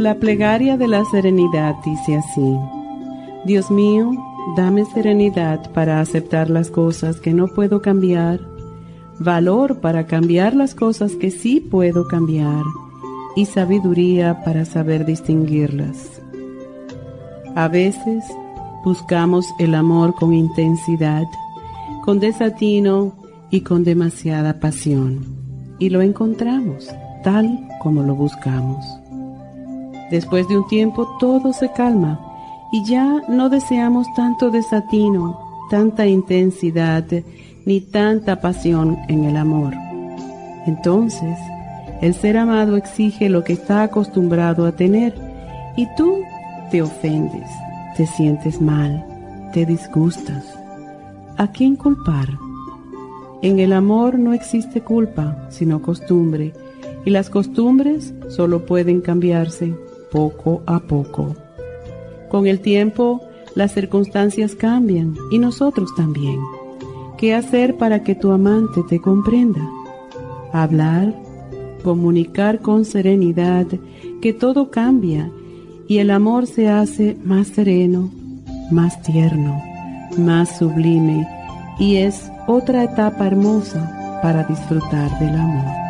La plegaria de la serenidad dice así, Dios mío, dame serenidad para aceptar las cosas que no puedo cambiar, valor para cambiar las cosas que sí puedo cambiar y sabiduría para saber distinguirlas. A veces buscamos el amor con intensidad, con desatino y con demasiada pasión, y lo encontramos tal como lo buscamos. Después de un tiempo todo se calma y ya no deseamos tanto desatino, tanta intensidad ni tanta pasión en el amor. Entonces, el ser amado exige lo que está acostumbrado a tener y tú te ofendes, te sientes mal, te disgustas. ¿A quién culpar? En el amor no existe culpa, sino costumbre, y las costumbres solo pueden cambiarse poco a poco. Con el tiempo, las circunstancias cambian y nosotros también. ¿Qué hacer para que tu amante te comprenda? Hablar, comunicar con serenidad que todo cambia y el amor se hace más sereno, más tierno, más sublime y es otra etapa hermosa para disfrutar del amor.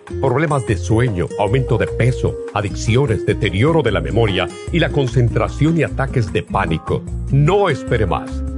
problemas de sueño, aumento de peso, adicciones, deterioro de la memoria y la concentración y ataques de pánico. No espere más.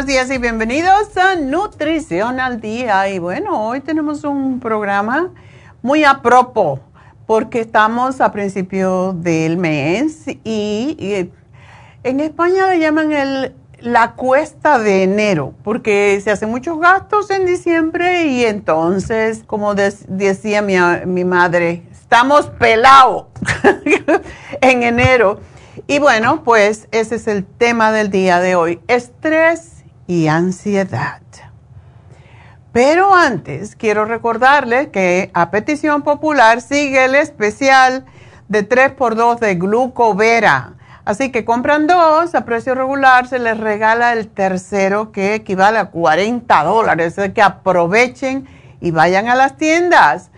Buenos días y bienvenidos a Nutrición al Día. Y bueno, hoy tenemos un programa muy a propósito porque estamos a principio del mes y, en España le llaman el, la cuesta de enero porque se hacen muchos gastos en diciembre y entonces, como decía mi, mi madre, estamos pelados en enero. Y bueno, pues ese es el tema del día de hoy, estrés y ansiedad. Pero antes quiero recordarles que a petición popular sigue el especial de 3x2 de glucovera. Así que compran dos a precio regular, se les regala el tercero que equivale a 40 dólares. Así que aprovechen y vayan a las tiendas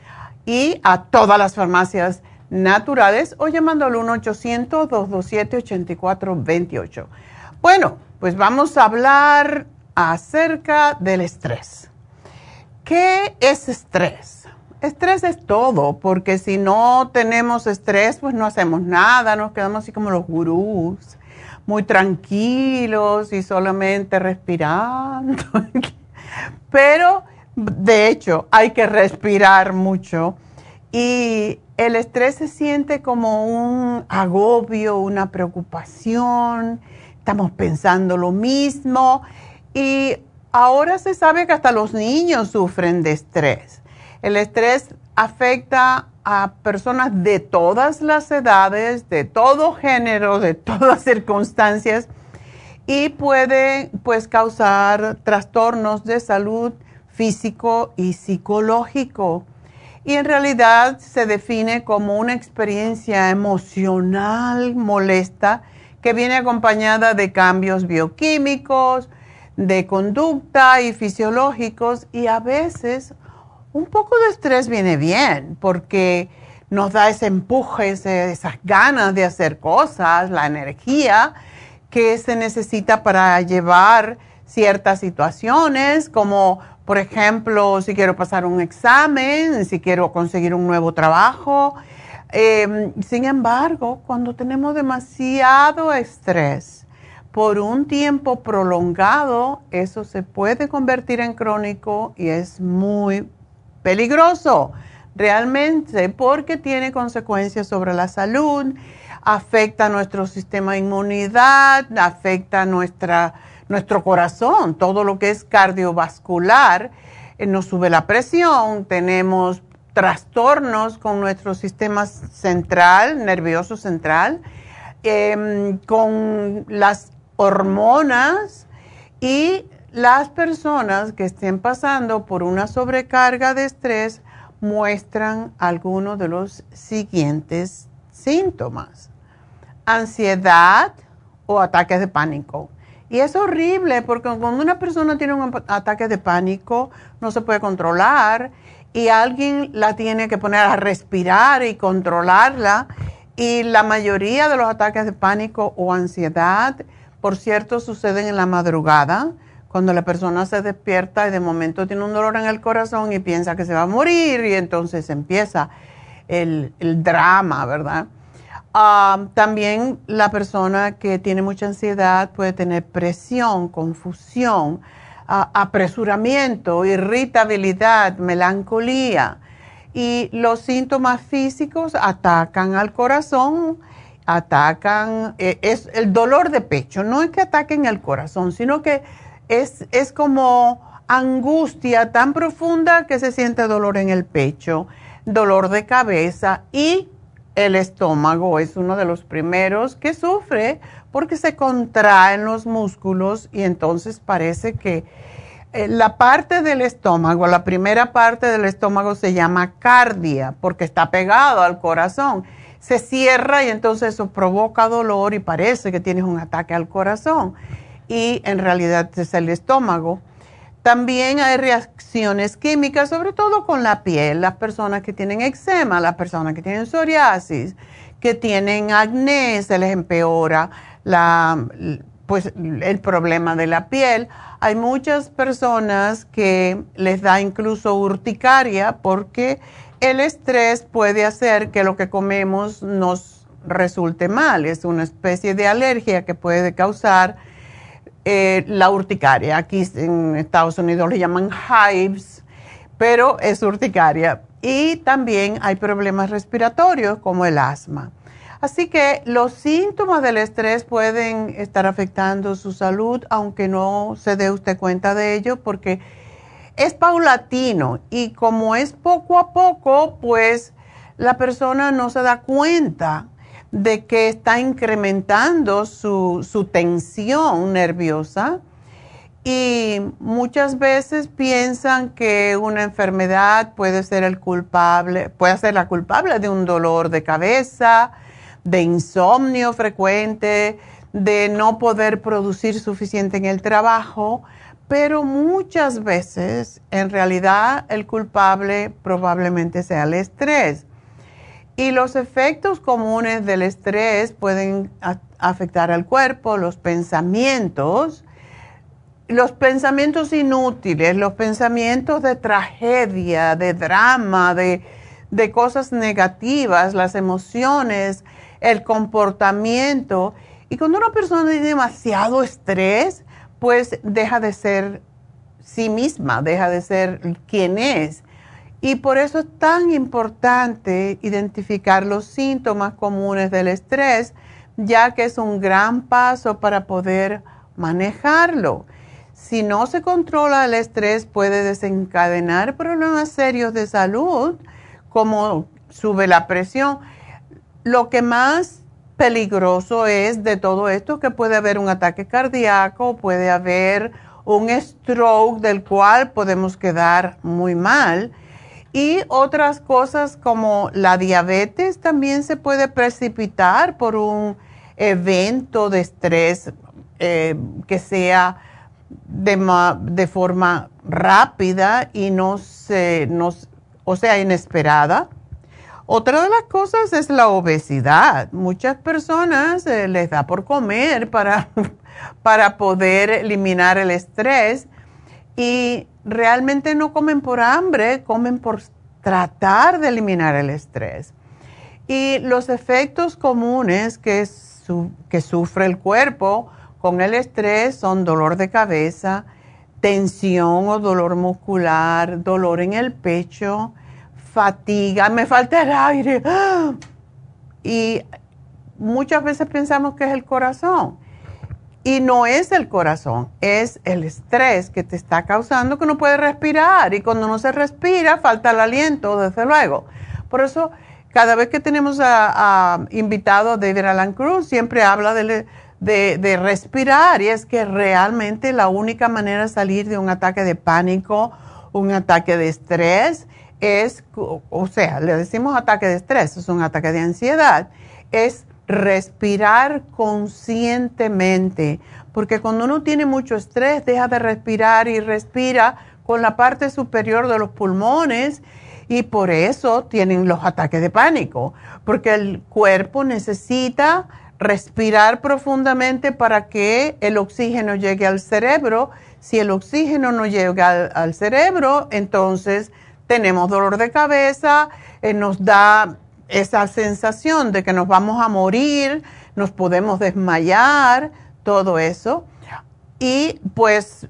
y a todas las farmacias naturales o llamando al 1-800-227-8428. Bueno, pues vamos a hablar acerca del estrés. ¿Qué es estrés? Estrés es todo, porque si no tenemos estrés, pues no hacemos nada, nos quedamos así como los gurús, muy tranquilos y solamente respirando. Pero, de hecho, hay que respirar mucho y el estrés se siente como un agobio, una preocupación, estamos pensando lo mismo y Ahora se sabe que hasta los niños sufren de estrés. El estrés afecta a personas de todas las edades, de todo género, de todas circunstancias y puede pues causar trastornos de salud físico y psicológico. Y en realidad se define como una experiencia emocional molesta que viene acompañada de cambios bioquímicos, de conducta y fisiológicos y a veces un poco de estrés viene bien porque nos da ese empuje, esas ganas de hacer cosas, la energía que se necesita para llevar ciertas situaciones, como por ejemplo si quiero pasar un examen, si quiero conseguir un nuevo trabajo. Em, sin embargo, cuando tenemos demasiado estrés, por un tiempo prolongado, eso se puede convertir en crónico y es muy peligroso realmente porque tiene consecuencias sobre la salud, afecta nuestro sistema de inmunidad, afecta nuestra, nuestro corazón, todo lo que es cardiovascular, eh, nos sube la presión, tenemos trastornos con nuestro sistema central, nervioso central, em, con las hormonas y las personas que estén pasando por una sobrecarga de estrés muestran algunos de los siguientes síntomas. Ansiedad o ataques de pánico. Y es horrible porque cuando una persona tiene un ataque de pánico no se puede controlar y alguien la tiene que poner a respirar y controlarla. Y la mayoría de los ataques de pánico o ansiedad por cierto, suceden en la madrugada, cuando la persona se despierta y de momento tiene un dolor en el corazón y piensa que se va a morir y entonces empieza el, drama, ¿verdad? Ah, también la persona que tiene mucha ansiedad puede tener presión, confusión, apresuramiento, irritabilidad, melancolía. Y los síntomas físicos atacan al corazón atacan, eh, es el dolor de pecho, no es que ataquen el corazón, sino que es, es como angustia tan profunda que se siente dolor en el pecho, dolor de cabeza y el estómago es uno de los primeros que sufre porque se contraen los músculos y entonces parece que eh, la parte del estómago, la primera parte del estómago se llama cardia porque está pegado al corazón se cierra y entonces eso provoca dolor y parece que tienes un ataque al corazón y en realidad es el estómago. También hay reacciones químicas, sobre todo con la piel, las personas que tienen eczema, las personas que tienen psoriasis, que tienen acné, se les empeora la, pues, el problema de la piel. Hay muchas personas que les da incluso urticaria porque el estrés puede hacer que lo que comemos nos resulte mal. Es una especie de alergia que puede causar eh, la urticaria. Aquí en Estados Unidos le llaman hives, pero es urticaria. Y también hay problemas respiratorios como el asma. Así que los síntomas del estrés pueden estar afectando su salud, aunque no se dé usted cuenta de ello, porque es paulatino y como es poco a poco, pues la persona no se da cuenta de que está incrementando su, su tensión nerviosa y muchas veces piensan que una enfermedad puede ser el culpable, puede ser la culpable de un dolor de cabeza, de insomnio frecuente, de no poder producir suficiente en el trabajo, pero muchas veces en realidad el culpable probablemente sea el estrés. Y los efectos comunes del estrés pueden afectar al cuerpo, los pensamientos, los pensamientos inútiles, los pensamientos de tragedia, de drama, de, cosas negativas, las emociones, el comportamiento. Y cuando una persona tiene demasiado estrés, pues deja de ser sí misma, deja de ser quien es. Y por eso es tan importante identificar los síntomas comunes del estrés, ya que es un gran paso para poder manejarlo. Si no se controla el estrés puede desencadenar problemas serios de salud, como sube la presión. Lo que más peligroso es de todo esto que puede haber un ataque cardíaco, puede haber un stroke del cual podemos quedar muy mal y otras cosas como la diabetes también se puede precipitar por un evento de estrés eh, que sea de, de, forma rápida y no se, o sea, inesperada. Otra de las cosas es la obesidad. Muchas personas eh, les da por comer para, para poder eliminar el estrés y realmente no comen por hambre, comen por tratar de eliminar el estrés. Y los efectos comunes que, sufre el cuerpo con el estrés son dolor de cabeza, tensión o dolor muscular, dolor en el pecho, fatiga, me falta el aire. Y muchas veces pensamos que es el corazón. Y no es el corazón, es el estrés que te está causando que no puedes respirar. Y cuando no se respira, falta el aliento, desde luego. Por eso, cada vez que tenemos a, a invitado a David Alan Cruz, siempre habla de, de, respirar. Y es que realmente la única manera de salir de un ataque de pánico, un ataque de estrés, es, o sea, le decimos ataque de estrés, es un ataque de ansiedad, es respirar conscientemente, porque cuando uno tiene mucho estrés, deja de respirar y respira con la parte superior de los pulmones y por eso tienen los ataques de pánico, porque el cuerpo necesita respirar profundamente para que el oxígeno llegue al cerebro. Si el oxígeno no llega al, cerebro, entonces tenemos dolor de cabeza, eh, nos da esa sensación de que nos vamos a morir, nos podemos desmayar, todo eso. Y pues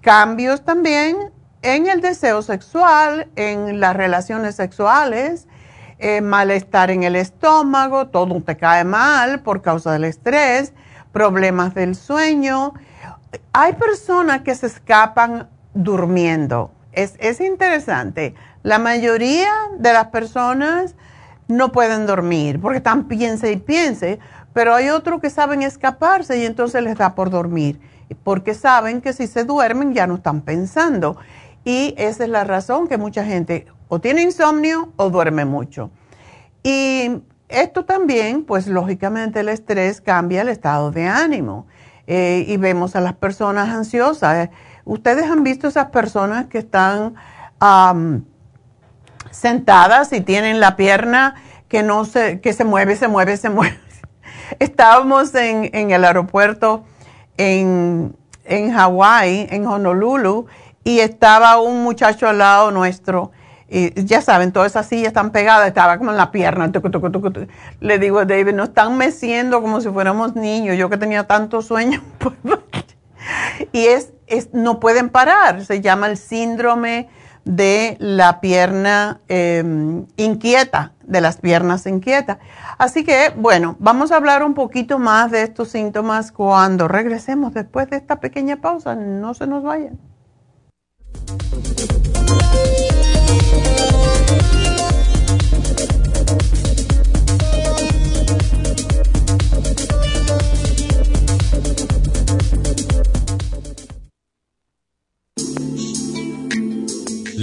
cambios también en el deseo sexual, en las relaciones sexuales, eh, malestar en el estómago, todo te cae mal por causa del estrés, problemas del sueño. Hay personas que se escapan durmiendo. Es, es interesante. La mayoría de las personas no pueden dormir porque están piense y piense, pero hay otros que saben escaparse y entonces les da por dormir, porque saben que si se duermen ya no están pensando. Y esa es la razón que mucha gente o tiene insomnio o duerme mucho. Y esto también, pues lógicamente el estrés cambia el estado de ánimo. Eh, y vemos a las personas ansiosas. Ustedes han visto esas personas que están sentadas y tienen la pierna que no se, que se mueve, se mueve, se mueve. Estábamos en, en el aeropuerto en, en Hawái, en Honolulu, y estaba un muchacho al lado nuestro. Y ya saben, todas esas sillas están pegadas, estaba como en la pierna. Le digo a David, nos están meciendo como si fuéramos niños. Yo que tenía tanto sueño, y es, no pueden parar. Se llama el síndrome de la pierna em, inquieta, de las piernas inquietas. Así que, bueno, vamos a hablar un poquito más de estos síntomas cuando regresemos después de esta pequeña pausa. No se nos vayan.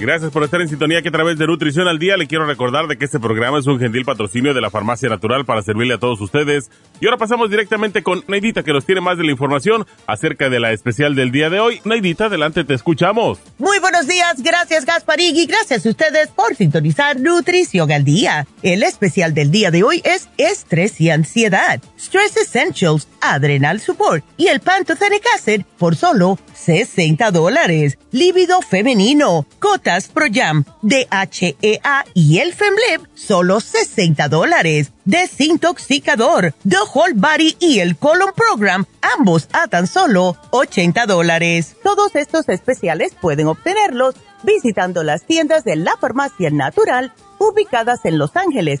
Gracias por estar en sintonía que a través de Nutrición al Día le quiero recordar de que este programa es un gentil patrocinio de la Farmacia Natural para servirle a todos ustedes. Y ahora pasamos directamente con Neidita que nos tiene más de la información acerca de la especial del día de hoy. Neidita, adelante, te escuchamos. Muy buenos días, gracias Gasparig y gracias a ustedes por sintonizar Nutrición al Día. El especial del día de hoy es estrés y ansiedad, Stress Essentials, Adrenal Support y el Pantothenic Acid por solo 60 dólares. Líbido femenino, Cotas Pro Jam, DHEA y el Femlib, solo 60 dólares. Desintoxicador, The Whole Body y el Colon Program, ambos a tan solo 80 dólares. Todos estos especiales pueden obtenerlos visitando las tiendas de la farmacia natural ubicadas en Los Ángeles,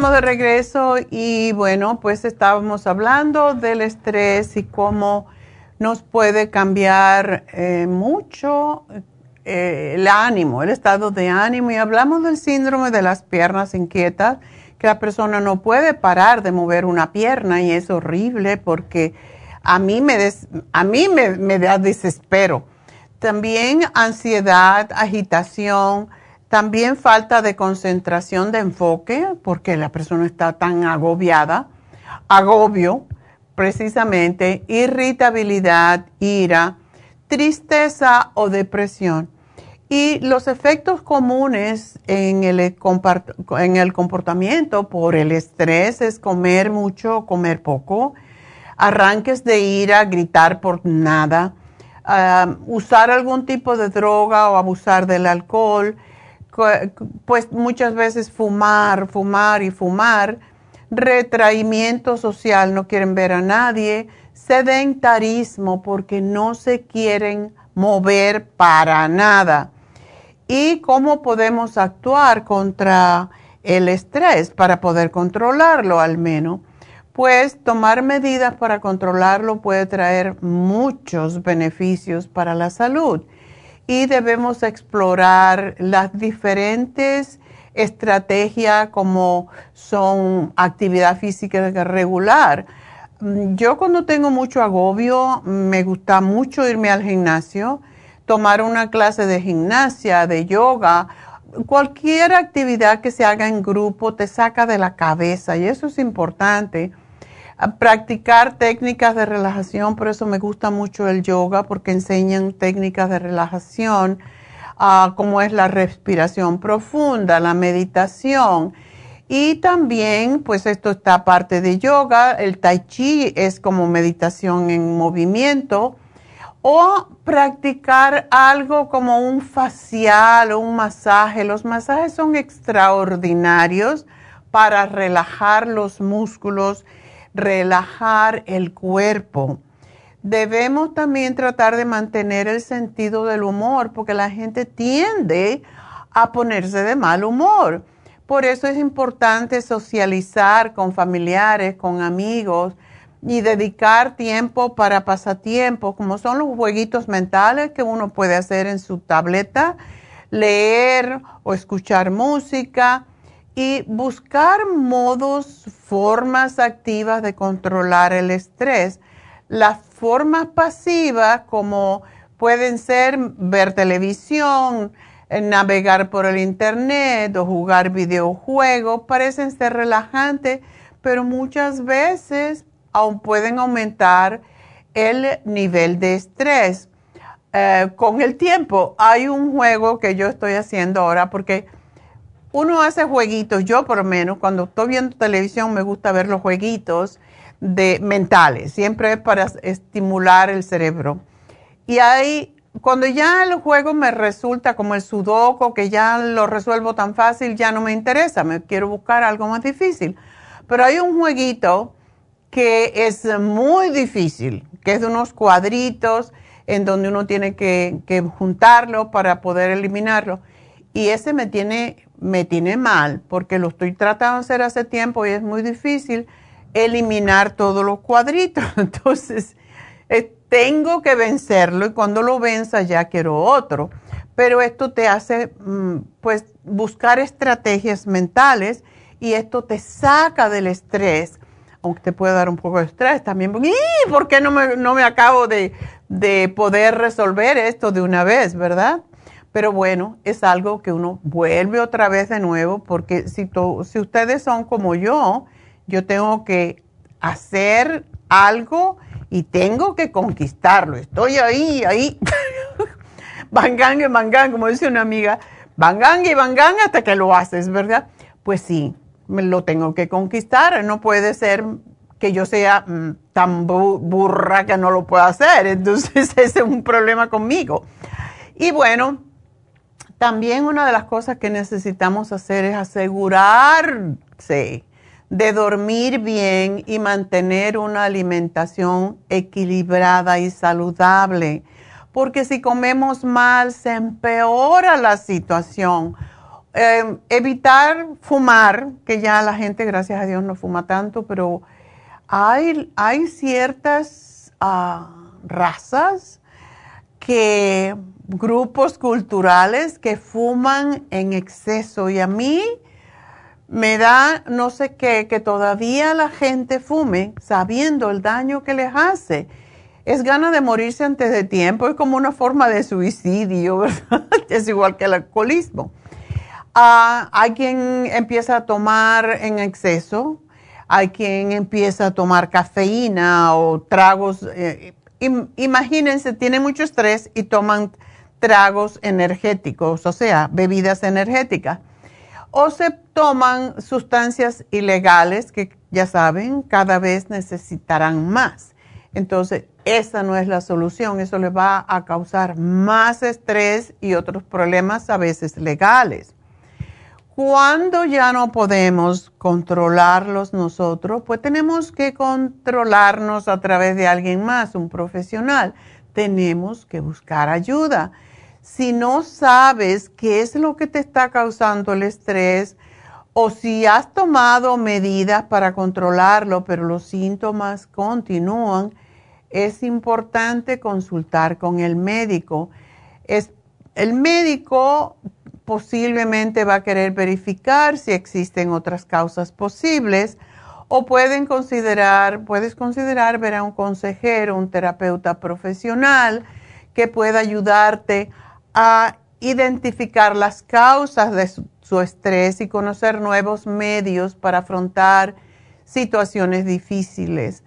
Estamos de regreso y bueno, pues estábamos hablando del estrés y cómo nos puede cambiar eh, mucho eh, el ánimo, el estado de ánimo y hablamos del síndrome de las piernas inquietas, que la persona no puede parar de mover una pierna y es horrible porque a mí me, a mí me, me da desespero. También ansiedad, agitación, también falta de concentración de enfoque, porque la persona está tan agobiada. Agobio, precisamente, irritabilidad, ira, tristeza o depresión. Y los efectos comunes en el, en el comportamiento por el estrés es comer mucho, comer poco, arranques de ira, gritar por nada, ah, usar algún tipo de droga o abusar del alcohol, pues muchas veces fumar, fumar y fumar, retraimiento social, no quieren ver a nadie, sedentarismo porque no se quieren mover para nada. ¿Y cómo podemos actuar contra el estrés para poder controlarlo al menos? Pues tomar medidas para controlarlo puede traer muchos beneficios para la salud y debemos explorar las diferentes estrategias como son actividad física regular. Mm, yo cuando tengo mucho agobio me gusta mucho irme al gimnasio, tomar una clase de gimnasia, de yoga, cualquier actividad que se haga en grupo te saca de la cabeza y eso es importante. Practicar técnicas de relajación, por eso me gusta mucho el yoga porque enseñan técnicas de relajación, uh, como es la respiración profunda, la meditación. Y también, pues esto está parte de yoga, el tai chi es como meditación en movimiento o practicar algo como un facial o un masaje. Los masajes son extraordinarios para relajar los músculos, relajar el cuerpo. Debemos también tratar de mantener el sentido del humor porque la gente tiende a ponerse de mal humor. Por eso es importante socializar con familiares, con amigos, y dedicar tiempo para pasatiempos, como son los jueguitos mentales que uno puede hacer en su tableta, leer o escuchar música y buscar modos, formas activas de controlar el estrés. Las formas pasivas como pueden ser ver televisión, navegar por el internet o jugar videojuegos, parecen ser relajantes, pero muchas veces aún pueden aumentar el nivel de estrés. Eh, con el tiempo, hay un juego que yo estoy haciendo ahora porque uno hace jueguitos, yo por lo menos, cuando estoy viendo televisión me gusta ver los jueguitos de mentales, siempre es para estimular el cerebro. Y hay, cuando ya el juego me resulta como el sudoku, que ya lo resuelvo tan fácil, ya no me interesa, me quiero buscar algo más difícil. Pero hay un jueguito que es muy difícil, que es de unos cuadritos en donde uno tiene que, juntarlo para poder eliminarlo. Y ese me tiene, me tiene mal porque lo estoy tratando de hacer hace tiempo y es muy difícil eliminar todos los cuadritos. Entonces, eh, tengo que vencerlo y cuando lo venza ya quiero otro. Pero esto te hace, mm, pues, buscar estrategias mentales y esto te saca del estrés aunque te puede dar un poco de estrés también. ¿Y por qué no me, no me acabo de, de, poder resolver esto de una vez, verdad? Pero bueno, es algo que uno vuelve otra vez de nuevo, porque si, si ustedes son como yo, yo tengo que hacer algo y tengo que conquistarlo. Estoy ahí, ahí. bangang bangang, como dice una amiga, bangang y bangang hasta que lo haces, ¿verdad? Pues sí, me lo tengo que conquistar. No puede ser que yo sea mm, tan burra que no lo pueda hacer. Entonces ese es un problema conmigo. Y bueno, también una de las cosas que necesitamos hacer es asegurarse de dormir bien y mantener una alimentación equilibrada y saludable. Porque si comemos mal, se empeora la situación Em, evitar fumar, que ya la gente, gracias a Dios, no fuma tanto, pero hay, hay ciertas ah, razas que, grupos culturales que fuman en exceso y a mí me da no sé qué, que todavía la gente fume sabiendo el daño que les hace. Es gana de morirse antes de tiempo, es como una forma de suicidio, ¿verdad? Es igual que el alcoholismo. Ah, hay quien empieza a tomar en exceso, hay quien empieza a tomar cafeína o tragos. Eh, imagínense, tienen mucho estrés y toman tragos energéticos, o sea, bebidas energéticas. O se toman sustancias ilegales que ya saben, cada vez necesitarán más. Entonces, esa no es la solución, eso les va a causar más estrés y otros problemas a veces legales. Cuando ya no podemos controlarlos nosotros, pues tenemos que controlarnos a través de alguien más, un profesional. Tenemos que buscar ayuda. Si no sabes qué es lo que te está causando el estrés o si has tomado medidas para controlarlo, pero los síntomas continúan, es importante consultar con el médico. Es, el médico posiblemente va a querer verificar si existen otras causas posibles o pueden considerar, puedes considerar ver a un consejero, un terapeuta profesional que pueda ayudarte a identificar las causas de su, estrés y conocer nuevos medios para afrontar situaciones difíciles.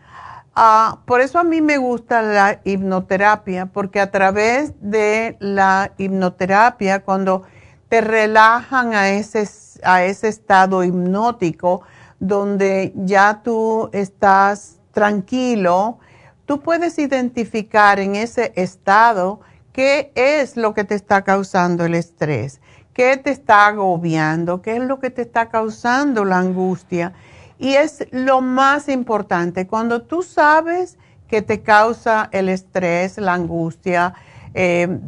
Ah, por eso a mí me gusta la hipnoterapia, porque a través de la hipnoterapia, cuando te relajan a ese, a ese estado hipnótico, donde ya tú estás tranquilo, tú puedes identificar en ese estado qué es lo que te está causando el estrés, qué te está agobiando, qué es lo que te está causando la angustia. Y es lo más importante, cuando tú sabes que te causa el estrés, la angustia, eh,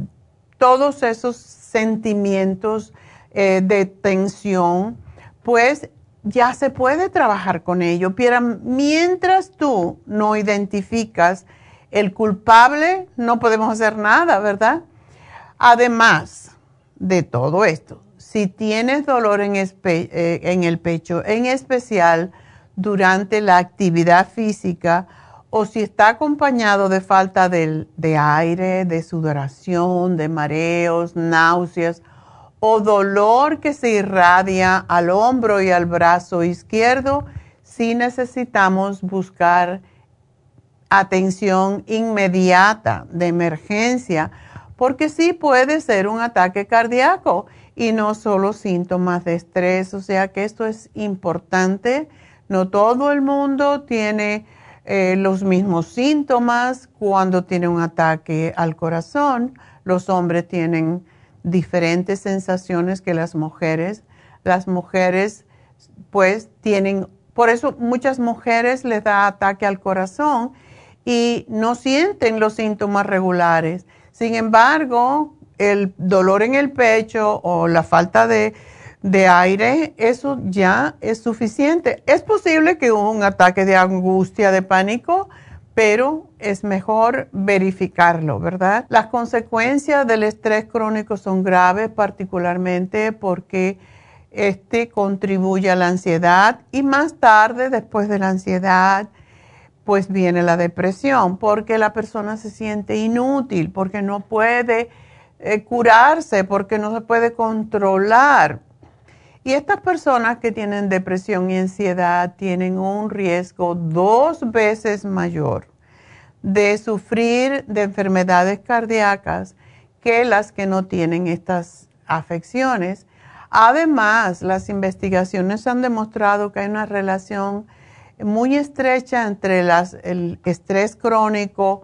todos esos sentimientos eh, de tensión, pues ya se puede trabajar con ello. Pero mientras tú no identificas el culpable, no podemos hacer nada, ¿verdad? Además de todo esto, si tienes dolor en, eh, en el pecho, en especial durante la actividad física, o si está acompañado de falta de, de aire, de sudoración, de mareos, náuseas, o dolor que se irradia al hombro y al brazo izquierdo, sí necesitamos buscar atención inmediata de emergencia, porque sí puede ser un ataque cardíaco y no solo síntomas de estrés. O sea que esto es importante. No todo el mundo tiene eh, los mismos síntomas cuando tiene un ataque al corazón. Los hombres tienen diferentes sensaciones que las mujeres. Las mujeres pues tienen, por eso muchas mujeres les da ataque al corazón y no sienten los síntomas regulares. Sin embargo, el dolor en el pecho o la falta de, de aire, eso ya es suficiente. Es posible que hubo un ataque de angustia, de pánico, pero es mejor verificarlo, ¿verdad? Las consecuencias del estrés crónico son graves, particularmente porque este contribuye a la ansiedad y más tarde, después de la ansiedad, pues viene la depresión, porque la persona se siente inútil, porque no puede eh, curarse, porque no se puede controlar. Y estas personas que tienen depresión y ansiedad tienen un riesgo dos veces mayor de sufrir de enfermedades cardíacas que las que no tienen estas afecciones. Además, las investigaciones han demostrado que hay una relación muy estrecha entre el estrés crónico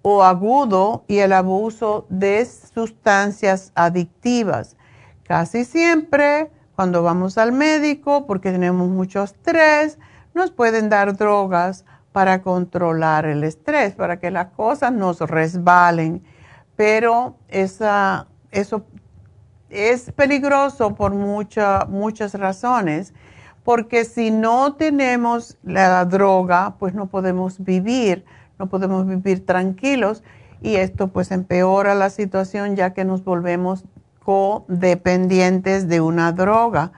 o agudo y el abuso de sustancias adictivas. Casi siempre cuando vamos al médico, porque tenemos mucho estrés, nos pueden dar drogas para controlar el estrés, para que las cosas nos resbalen. Pero esa, eso es peligroso por muchas razones, porque si no tenemos la droga, pues no podemos vivir, no podemos vivir tranquilos y esto pues empeora la situación ya que nos volvemos codependientes de una droga.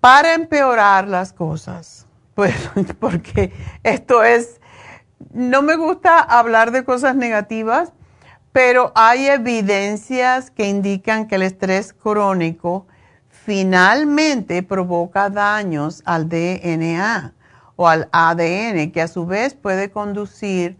Para empeorar las cosas, pues porque esto es, no me gusta hablar de cosas negativas, pero hay evidencias que indican que el estrés crónico finalmente provoca daños al DNA o al ADN, que a su vez puede conducir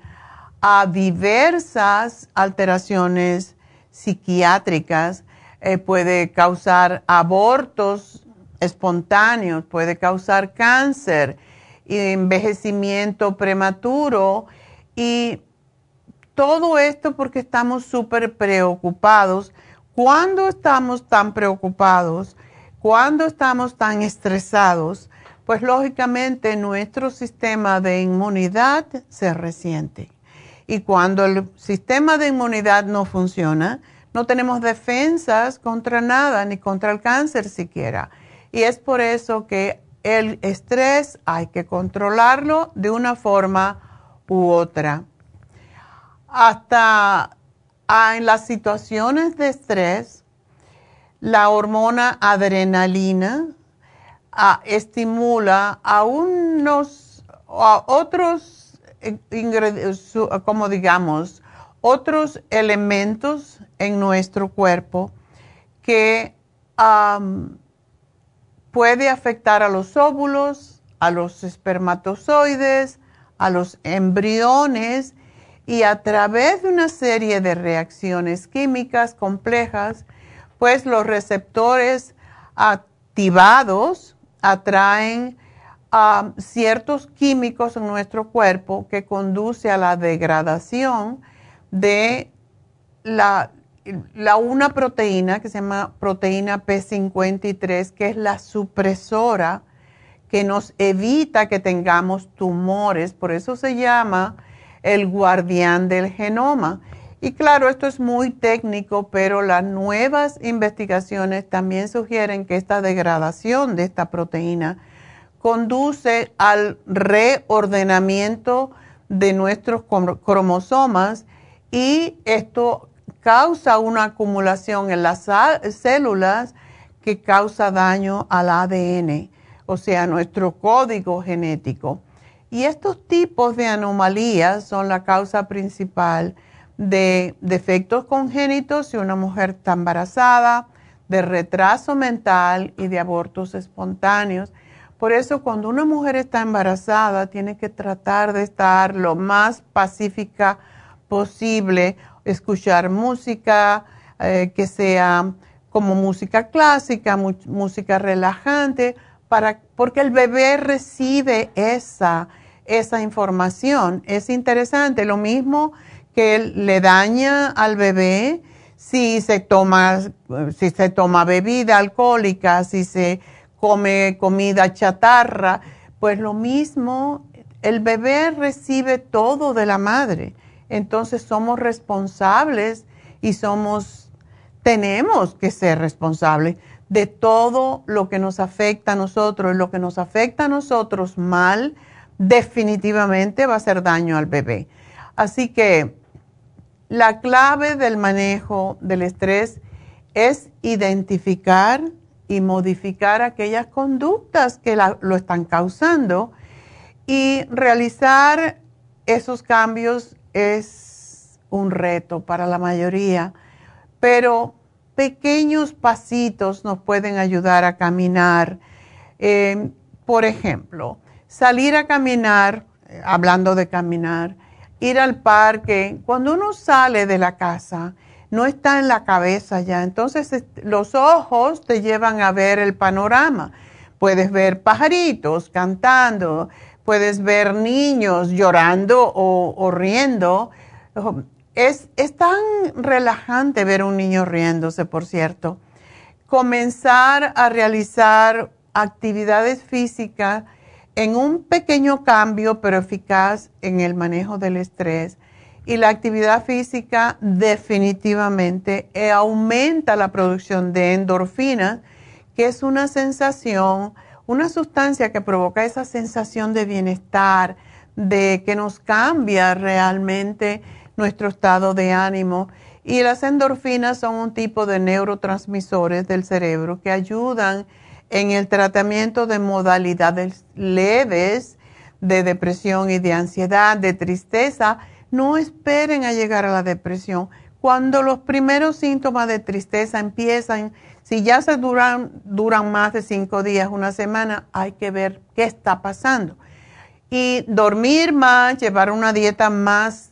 a diversas alteraciones psiquiátricas eh, puede causar abortos espontáneos, puede causar cáncer, envejecimiento prematuro y todo esto porque estamos súper preocupados. Cuando estamos tan preocupados, cuando estamos tan estresados, pues lógicamente nuestro sistema de inmunidad se resiente. Y cuando el sistema de inmunidad no funciona, no tenemos defensas contra nada, ni contra el cáncer siquiera. Y es por eso que el estrés hay que controlarlo de una forma u otra. Hasta ah, en las situaciones de estrés, la hormona adrenalina ah, estimula a unos a otros eh, como digamos, otros elementos en nuestro cuerpo que puede afectar a los óvulos, a los espermatozoides, a los embriones y a través de una serie de reacciones químicas complejas, pues los receptores activados atraen a ciertos químicos en nuestro cuerpo que conduce a la degradación de la, la, una proteína que se llama proteína P53, que es la supresora que nos evita que tengamos tumores, por eso se llama el guardián del genoma. Y claro, esto es muy técnico, pero las nuevas investigaciones también sugieren que esta degradación de esta proteína conduce al reordenamiento de nuestros cromosomas y esto causa una acumulación en las células que causa daño al ADN, o sea, nuestro código genético. Y estos tipos de anomalías son la causa principal de defectos congénitos si una mujer está embarazada, de retraso mental y de abortos espontáneos. Por eso cuando una mujer está embarazada tiene que tratar de estar lo más pacífica posible, escuchar música eh, que sea como música clásica, música relajante, para, porque el bebé recibe esa, esa información. Es interesante, lo mismo que le daña al bebé si se toma, si se toma bebida alcohólica, si se come comida chatarra, pues lo mismo, el bebé recibe todo de la madre. Entonces somos responsables y somos, tenemos que ser responsables de todo lo que nos afecta a nosotros. Lo que nos afecta a nosotros mal, definitivamente va a hacer daño al bebé. Así que la clave del manejo del estrés es identificar y modificar aquellas conductas que lo están causando y realizar esos cambios es un reto para la mayoría, pero pequeños pasitos nos pueden ayudar a caminar. Eh, por ejemplo, salir a caminar, eh, hablando de caminar, ir al parque, cuando uno sale de la casa, no está en la cabeza ya, entonces los ojos te llevan a ver el panorama. Puedes ver pajaritos cantando, puedes ver niños llorando o, riendo. Es, es, tan relajante ver un niño riéndose, por cierto. Comenzar a realizar actividades físicas en un pequeño cambio, pero eficaz en el manejo del estrés. Y la actividad física definitivamente eh, aumenta la producción de endorfinas, que es una sensación una sustancia que provoca esa sensación de bienestar, de que nos cambia realmente nuestro estado de ánimo. Y las endorfinas son un tipo de neurotransmisores del cerebro que ayudan en el tratamiento de modalidades leves de depresión y de ansiedad, de tristeza. No esperen a llegar a la depresión. Cuando los primeros síntomas de tristeza empiezan, si ya se duran, duran más de cinco días, una semana, hay que ver qué está pasando. Y dormir más, llevar una dieta más,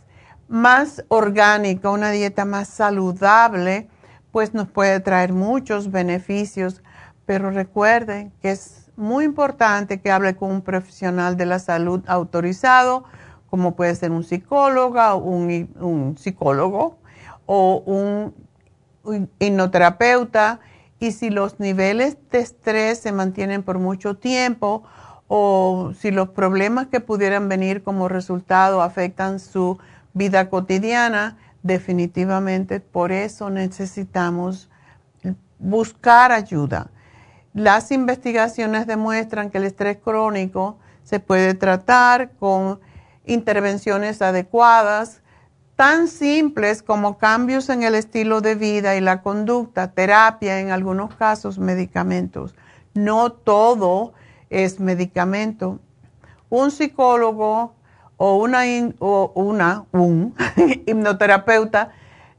más orgánica, una dieta más saludable, pues nos puede traer muchos beneficios. Pero recuerden que es muy importante que hable con un profesional de la salud autorizado, como puede ser un psicólogo, un, un psicólogo o un hipnoterapeuta y si los niveles de estrés se mantienen por mucho tiempo o si los problemas que pudieran venir como resultado afectan su vida cotidiana, definitivamente por eso necesitamos buscar ayuda. Las investigaciones demuestran que el estrés crónico se puede tratar con intervenciones adecuadas, tan simples como cambios en el estilo de vida y la conducta, terapia, en algunos casos medicamentos. No todo es medicamento. Un psicólogo o una, o una un hipnoterapeuta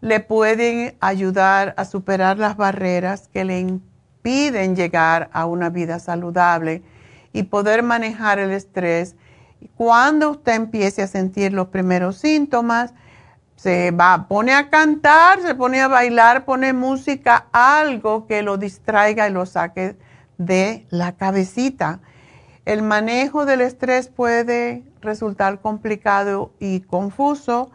le pueden ayudar a superar las barreras que le impiden llegar a una vida saludable y poder manejar el estrés. Cuando usted empiece a sentir los primeros síntomas, se va, pone a cantar, se pone a bailar, pone música, algo que lo distraiga y lo saque de la cabecita. El manejo del estrés puede resultar complicado y confuso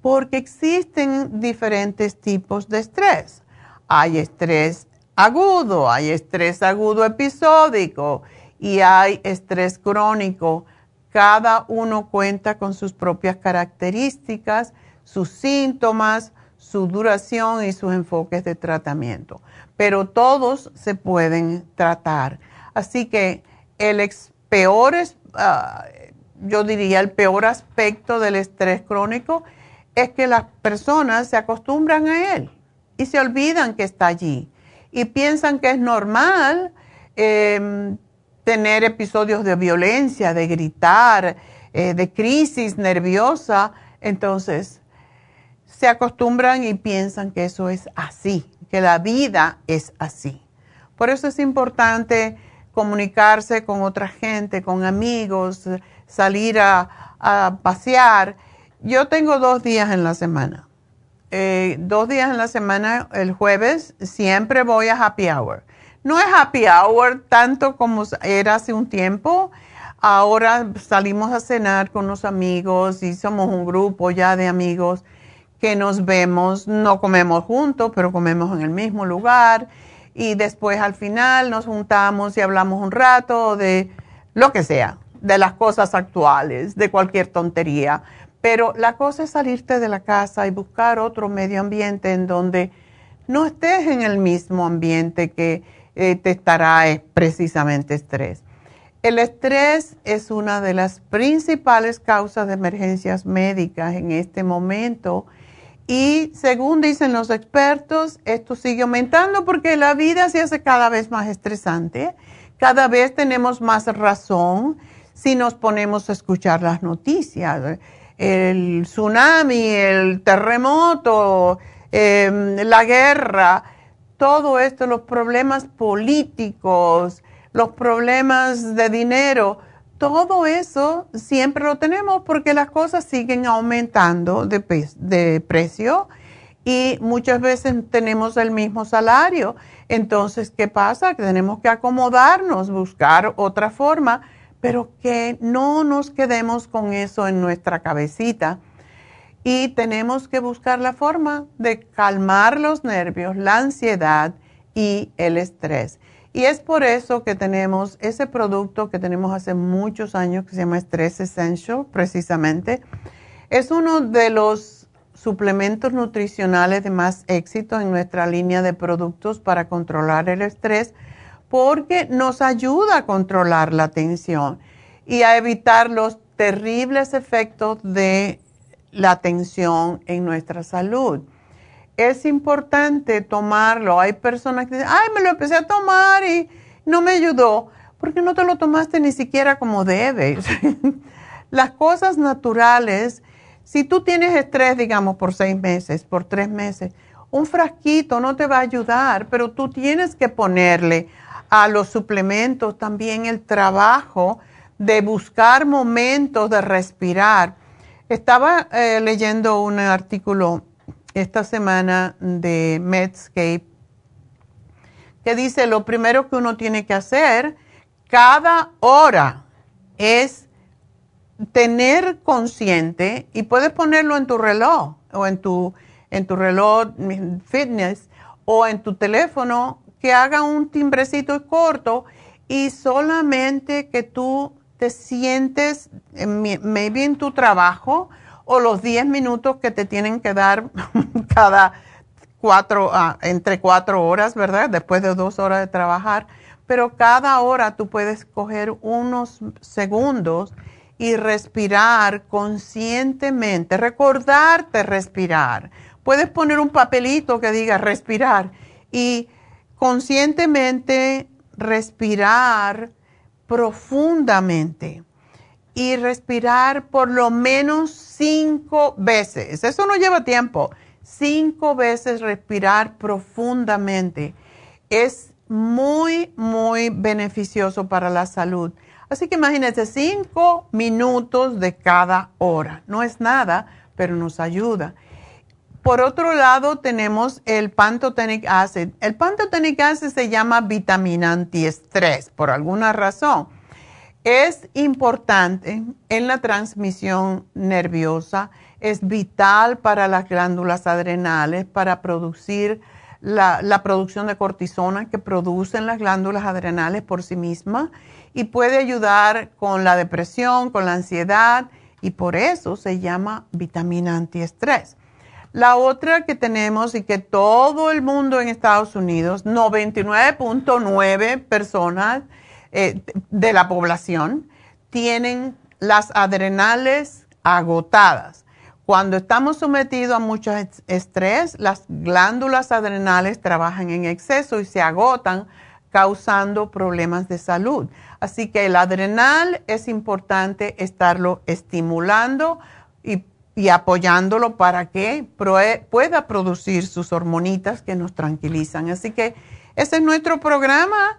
porque existen diferentes tipos de estrés. Hay estrés agudo, hay estrés agudo episódico y hay estrés crónico. Cada uno cuenta con sus propias características, sus síntomas, su duración y sus enfoques de tratamiento. Pero todos se pueden tratar. Así que el peor, uh, yo diría, el peor aspecto del estrés crónico es que las personas se acostumbran a él y se olvidan que está allí y piensan que es normal em, tener episodios de violencia, de gritar, eh, de crisis nerviosa. Entonces, se acostumbran y piensan que eso es así, que la vida es así. Por eso es importante comunicarse con otra gente, con amigos, salir a pasear yo tengo dos días en la semana. Eh, dos días en la semana, el jueves, siempre voy a happy hour. No es happy hour tanto como era hace un tiempo. Ahora salimos a cenar con los amigos y somos un grupo ya de amigos que nos vemos, no comemos juntos, pero comemos en el mismo lugar y después al final nos juntamos y hablamos un rato de lo que sea, de las cosas actuales, de cualquier tontería. Pero la cosa es salirte de la casa y buscar otro medio ambiente en donde no estés en el mismo ambiente que eh, te estará precisamente estrés. El estrés es una de las principales causas de emergencias médicas en este momento y según dicen los expertos, esto sigue aumentando porque la vida se hace cada vez más estresante, cada vez tenemos más razón si nos ponemos a escuchar las noticias. El tsunami, el terremoto, em, la guerra, todo esto, los problemas políticos, los problemas de dinero, todo eso siempre lo tenemos porque las cosas siguen aumentando de, precio y muchas veces tenemos el mismo salario. Entonces, ¿qué pasa? Que tenemos que acomodarnos, buscar otra forma pero que no nos quedemos con eso en nuestra cabecita y tenemos que buscar la forma de calmar los nervios, la ansiedad y el estrés. Y es por eso que tenemos ese producto que tenemos hace muchos años que se llama Stress Essential, precisamente. Es uno de los suplementos nutricionales de más éxito en nuestra línea de productos para controlar el estrés porque nos ayuda a controlar la tensión y a evitar los terribles efectos de la tensión en nuestra salud. Es importante tomarlo. Hay personas que dicen, ay, me lo empecé a tomar y no me ayudó. porque no te lo tomaste ni siquiera como debes? Las cosas naturales, si tú tienes estrés, digamos, por seis meses, por tres meses, un frasquito no te va a ayudar, pero tú tienes que ponerle a los suplementos, también el trabajo de buscar momentos de respirar. Estaba eh, leyendo un artículo esta semana de Medscape que dice lo primero que uno tiene que hacer cada hora es tener consciente y puedes ponerlo en tu reloj o en tu, en tu reloj fitness o en tu teléfono que haga un timbrecito corto y solamente que tú te sientes, maybe en tu trabajo, o los 10 minutos que te tienen que dar cada cuatro, ah, entre cuatro horas, ¿verdad? Después de dos horas de trabajar. Pero cada hora tú puedes coger unos segundos y respirar conscientemente, recordarte respirar. Puedes poner un papelito que diga respirar y conscientemente respirar profundamente. y respirar por lo menos cinco veces. Eso no lleva tiempo. Cinco veces respirar profundamente. Es muy, muy beneficioso para la salud. Así que imagínense, cinco minutos de cada hora. No es nada, pero nos ayuda. Por otro lado, tenemos el pantotenic acid. El pantotenic acid se llama vitamina antiestrés por alguna razón. Es importante en la transmisión nerviosa, es vital para las glándulas adrenales, para producir la, producción de cortisona que producen las glándulas adrenales por sí mismas y puede ayudar con la depresión, con la ansiedad y por eso se llama vitamina antiestrés. La otra que tenemos y que todo el mundo en Estados Unidos, 99.9 personas eh, de la población, tienen las adrenales agotadas. Cuando estamos sometidos a mucho estrés, las glándulas adrenales trabajan en exceso y se agotan, causando problemas de salud. Así que el adrenal es importante estarlo estimulando y y apoyándolo para que pueda producir sus hormonitas que nos tranquilizan. Así que ese es nuestro programa.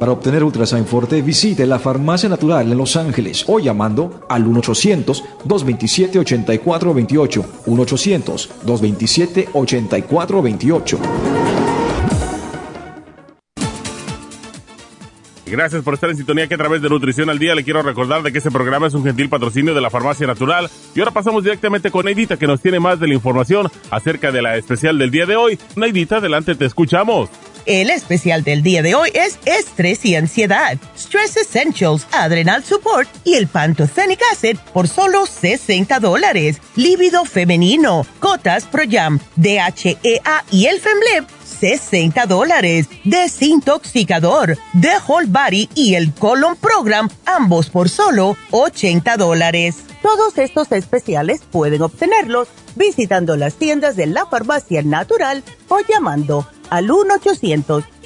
Para obtener Ultrasign Forte, visite la Farmacia Natural en Los Ángeles o llamando al 1-800-227-8428. 1-800-227-8428. Gracias por estar en sintonía que a través de Nutrición al Día le quiero recordar de que este programa es un gentil patrocinio de la Farmacia Natural. Y ahora pasamos directamente con Neidita que nos tiene más de la información acerca de la especial del día de hoy. Neidita, adelante, te escuchamos. El especial del día de hoy es estrés y ansiedad, Stress Essentials, Adrenal Support y el Pantothenic Acid por solo 60 dólares. Líbido femenino, Cotas Pro Jam, DHEA y el Femleb 60 dólares. Desintoxicador, The Whole Body y el Colon Program, ambos por solo 80 dólares. Todos estos especiales pueden obtenerlos visitando las tiendas de la farmacia natural o llamando al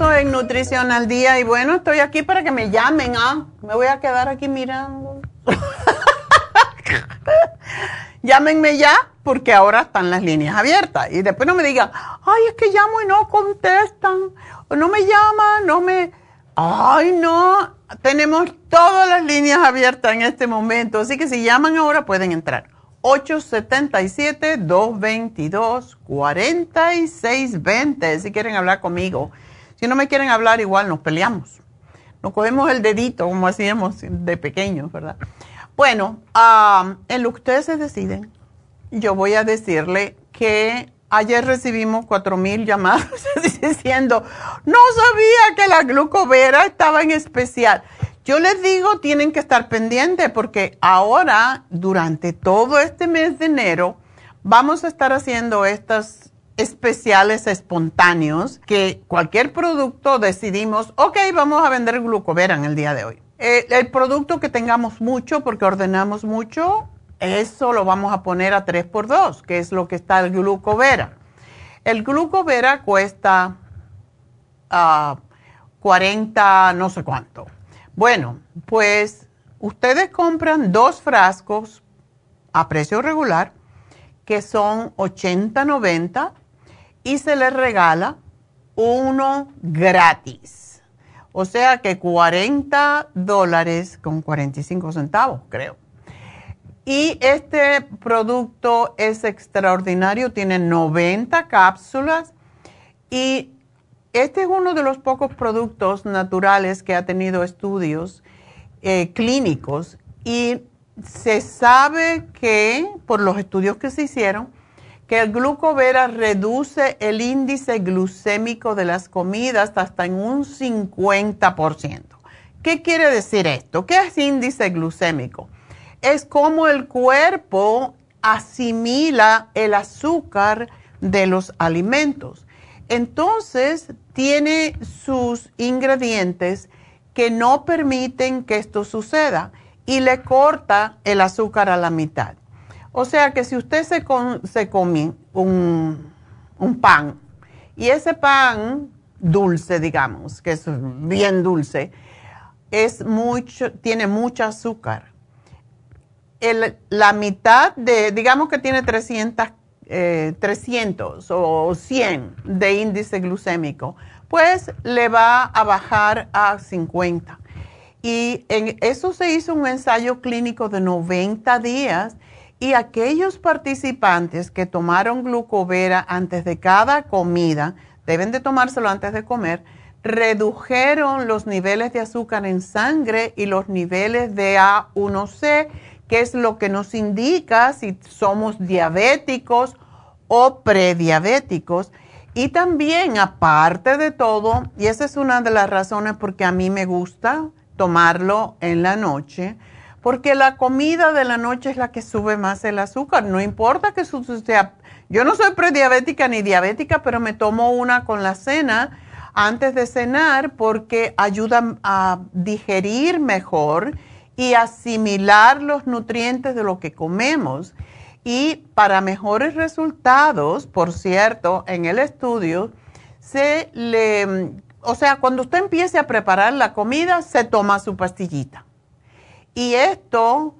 En Nutrición al Día y bueno, estoy aquí para que me llamen, ¿ah? Me voy a quedar aquí mirando. Llámenme ya porque ahora están las líneas abiertas y después no me digan, ay, es que llamo y no contestan, o no me llaman, no me... Ay, no, tenemos todas las líneas abiertas en este momento, así que si llaman ahora pueden entrar. 877-222-4620 si quieren hablar conmigo. Si no me quieren hablar, igual nos peleamos. Nos cogemos el dedito como hacíamos de pequeños, ¿verdad? Bueno, en lo que ustedes se deciden, yo voy a decirle que ayer recibimos cuatro mil llamadas diciendo, no sabía que la glucovera estaba en especial. Yo les digo, tienen que estar pendientes porque ahora, durante todo este mes de enero, vamos a estar haciendo estos especiales espontáneos que cualquier producto decidimos, ok, vamos a vender glucovera en el día de hoy. Eh, el producto que tengamos mucho, porque ordenamos mucho, eso lo vamos a poner a 3x2, que es lo que está el glucovera. El glucovera cuesta 40, ah, no sé cuánto. Bueno, pues ustedes compran dos frascos a precio regular, que son 80-90, y se les regala uno gratis. O sea que 40 dólares con 45 centavos, creo. Y este producto es extraordinario, tiene 90 cápsulas y este es uno de los pocos productos naturales que ha tenido estudios eh, clínicos y se sabe que, por los estudios que se hicieron, que el glucovera reduce el índice glucémico de las comidas hasta en un 50%. ¿Qué quiere decir esto? ¿Qué es índice glucémico? Es como el cuerpo asimila el azúcar de los alimentos. Entonces, tiene sus ingredientes que no permiten que esto suceda y le corta el azúcar a la mitad. O sea que si usted se, se come un, pan y ese pan dulce, digamos, que es bien dulce, es mucho, tiene mucho azúcar. la mitad de, digamos que tiene 300, 300 eh, o 100 de índice glucémico, pues le va a bajar a 50. Y en eso se hizo un ensayo clínico de 90 días y aquellos participantes que tomaron glucovera antes de cada comida, deben de tomárselo antes de comer, redujeron los niveles de azúcar en sangre y los niveles de A1C, que es lo que nos indica si somos diabéticos o prediabéticos. Y también, aparte de todo, y esa es una de las razones porque a mí me gusta tomarlo en la noche, porque la comida de la noche es la que sube más el azúcar. No importa que sea, yo no soy prediabética ni diabética, pero me tomo una con la cena antes de cenar porque ayuda a digerir mejor y asimilar los nutrientes de lo que comemos. Y para mejores resultados, por cierto, en el estudio, se le, o sea, cuando usted empiece a preparar la comida, se toma su pastillita y esto,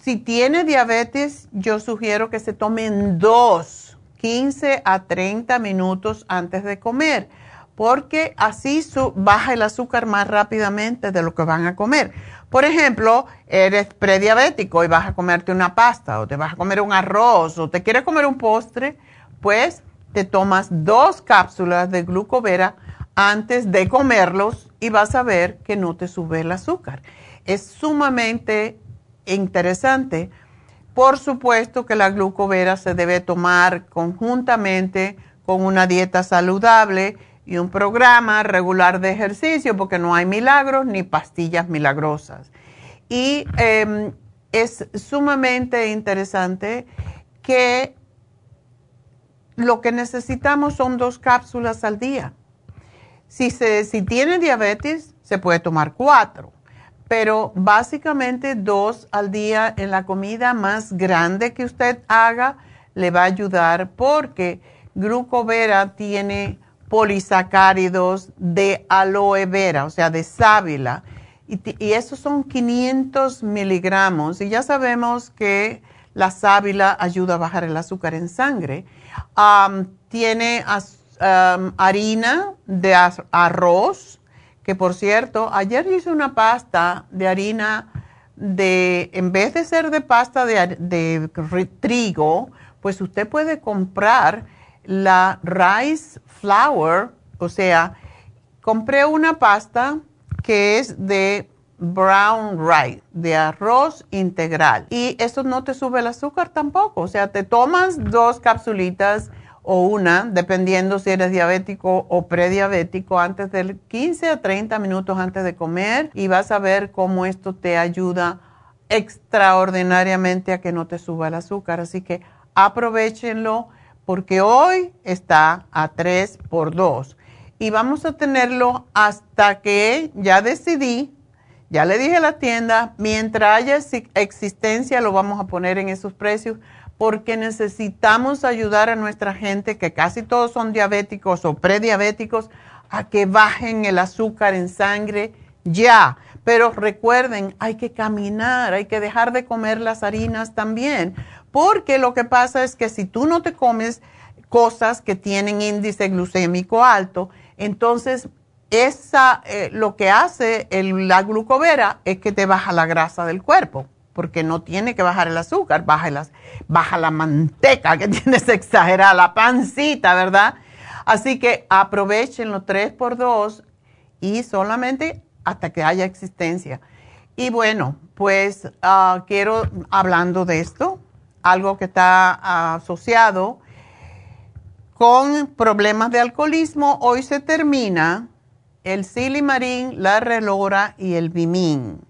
si tiene diabetes, yo sugiero que se tomen dos, 15 a 30 minutos antes de comer, porque así baja el azúcar más rápidamente de lo que van a comer. Por ejemplo, eres prediabético y vas a comerte una pasta o te vas a comer un arroz o te quieres comer un postre, pues te tomas dos cápsulas de glucovera antes de comerlos y vas a ver que no te sube el azúcar es sumamente interesante. Por supuesto que la glucovera se debe tomar conjuntamente con una dieta saludable y un programa regular de ejercicio, porque no hay milagros ni pastillas milagrosas. Y em, es sumamente interesante que lo que necesitamos son dos cápsulas al día. Si, se, si tiene diabetes, se puede tomar cuatro pero básicamente dos al día en la comida más grande que usted haga le va a ayudar porque glucovera tiene polisacáridos de aloe vera, o sea, de sábila, y, esos son 500 miligramos, y ya sabemos que la sábila ayuda a bajar el azúcar en sangre. tiene harina de arroz, que por cierto, ayer hice una pasta de harina de, en vez de ser de pasta de, trigo, pues usted puede comprar la rice flour, o sea, compré una pasta que es de brown rice, de arroz integral. Y eso no te sube el azúcar tampoco. O sea, te tomas dos capsulitas o una, dependiendo si eres diabético o prediabético, antes del 15 a 30 minutos antes de comer y vas a ver cómo esto te ayuda extraordinariamente a que no te suba el azúcar. Así que aprovechenlo porque hoy está a 3 por 2 y vamos a tenerlo hasta que ya decidí, ya le dije a la tienda, mientras haya existencia lo vamos a poner en esos precios porque necesitamos ayudar a nuestra gente, que casi todos son diabéticos o prediabéticos, a que bajen el azúcar en sangre ya. Pero recuerden, hay que caminar, hay que dejar de comer las harinas también, porque lo que pasa es que si tú no te comes cosas que tienen índice glucémico alto, entonces esa, eh, lo que hace la glucovera es que te baja la grasa del cuerpo porque no tiene que bajar el azúcar, baja, baja la manteca que tienes exagerada, la pancita, ¿verdad? Así que aprovechen los 3 por 2 y solamente hasta que haya existencia. Y bueno, pues ah, quiero, hablando de esto, algo que está asociado con problemas de alcoholismo, hoy se termina el silimarín, la relora y el bimín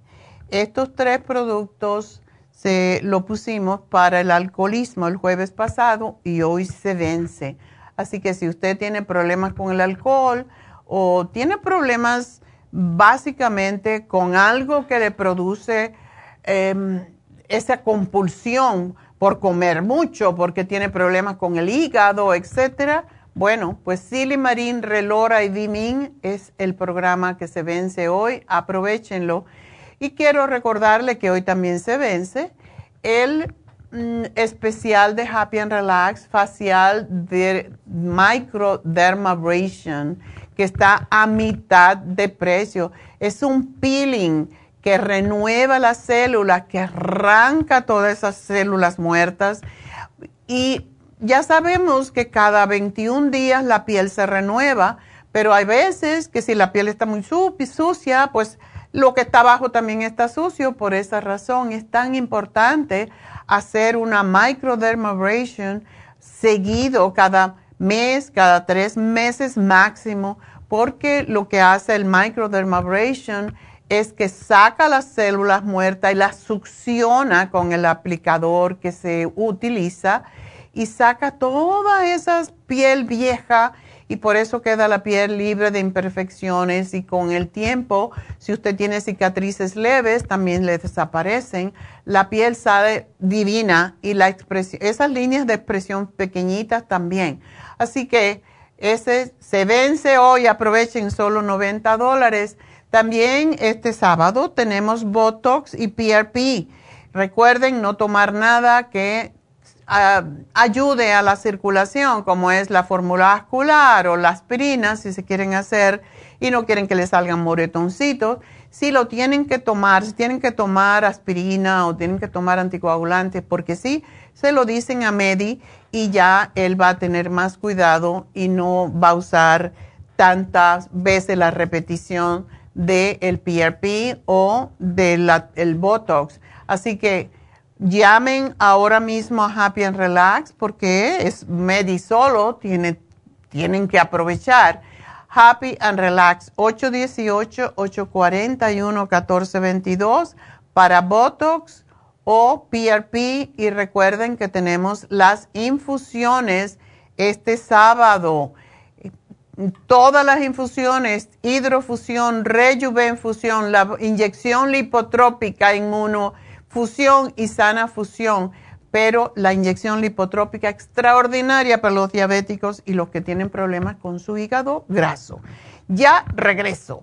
estos tres productos se lo pusimos para el alcoholismo el jueves pasado y hoy se vence. Así que si usted tiene problemas con el alcohol o tiene problemas básicamente con algo que le produce em, esa compulsión por comer mucho, porque tiene problemas con el hígado, etcétera, bueno, pues Silimarín, Relora y Dimin es el programa que se vence hoy. Aprovechenlo. Y quiero recordarle que hoy también se vence el mm, especial de Happy and Relax facial de microdermabrasion que está a mitad de precio. Es un peeling que renueva las células, que arranca todas esas células muertas. Y ya sabemos que cada 21 días la piel se renueva, pero hay veces que si la piel está muy sucia, pues lo que está abajo también está sucio, por esa razón es tan importante hacer una microdermabrasion seguido cada mes, cada tres meses máximo, porque lo que hace el microdermabrasion es que saca las células muertas y las succiona con el aplicador que se utiliza y saca toda esa piel vieja y por eso queda la piel libre de imperfecciones y con el tiempo, si usted tiene cicatrices leves, también le desaparecen. La piel sale divina y esas líneas de expresión pequeñitas también. Así que ese se vence hoy, aprovechen solo 90 dólares. También este sábado tenemos Botox y PRP. Recuerden no tomar nada que ayude a la circulación, como es la fórmula vascular o la aspirina, si se quieren hacer y no quieren que les salgan moretoncitos. Si lo tienen que tomar, si tienen que tomar aspirina o tienen que tomar anticoagulantes, porque sí, se lo dicen a Medi y ya él va a tener más cuidado y no va a usar tantas veces la repetición del PRP o del Botox. Así que Llamen ahora mismo a Happy and Relax porque es Medi solo, tiene, tienen que aprovechar. Happy and Relax 818-841-1422 para Botox o PRP y recuerden que tenemos las infusiones este sábado. Todas las infusiones, hidrofusión, rejuvenfusión, la inyección lipotrópica inmuno fusión y sana fusión, pero la inyección lipotrópica extraordinaria para los diabéticos y los que tienen problemas con su hígado graso. Ya regreso.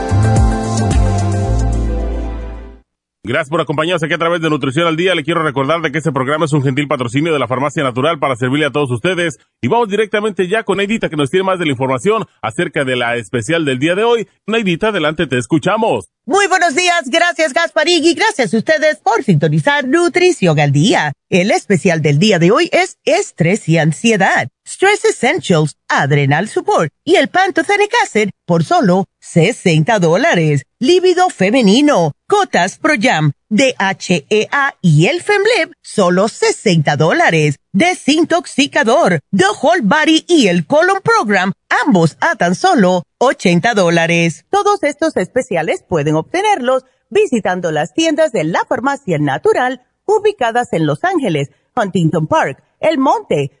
Gracias por acompañarnos aquí a través de Nutrición al Día. Le quiero recordar de que este programa es un gentil patrocinio de la Farmacia Natural para servirle a todos ustedes. Y vamos directamente ya con Neidita que nos tiene más de la información acerca de la especial del día de hoy. Neidita, adelante, te escuchamos. Muy buenos días, gracias Gasparigui, gracias a ustedes por sintonizar Nutrición al Día. El especial del día de hoy es estrés y ansiedad. Stress Essentials, Adrenal Support y el Pantothenic Acid por solo 60 dólares. Líbido femenino, Cotas Pro Jam, DHEA y el Femleb, solo 60 dólares. Desintoxicador, The Whole Body y el Colon Program, ambos a tan solo 80 dólares. Todos estos especiales pueden obtenerlos visitando las tiendas de la farmacia natural ubicadas en Los Ángeles, Huntington Park, El Monte,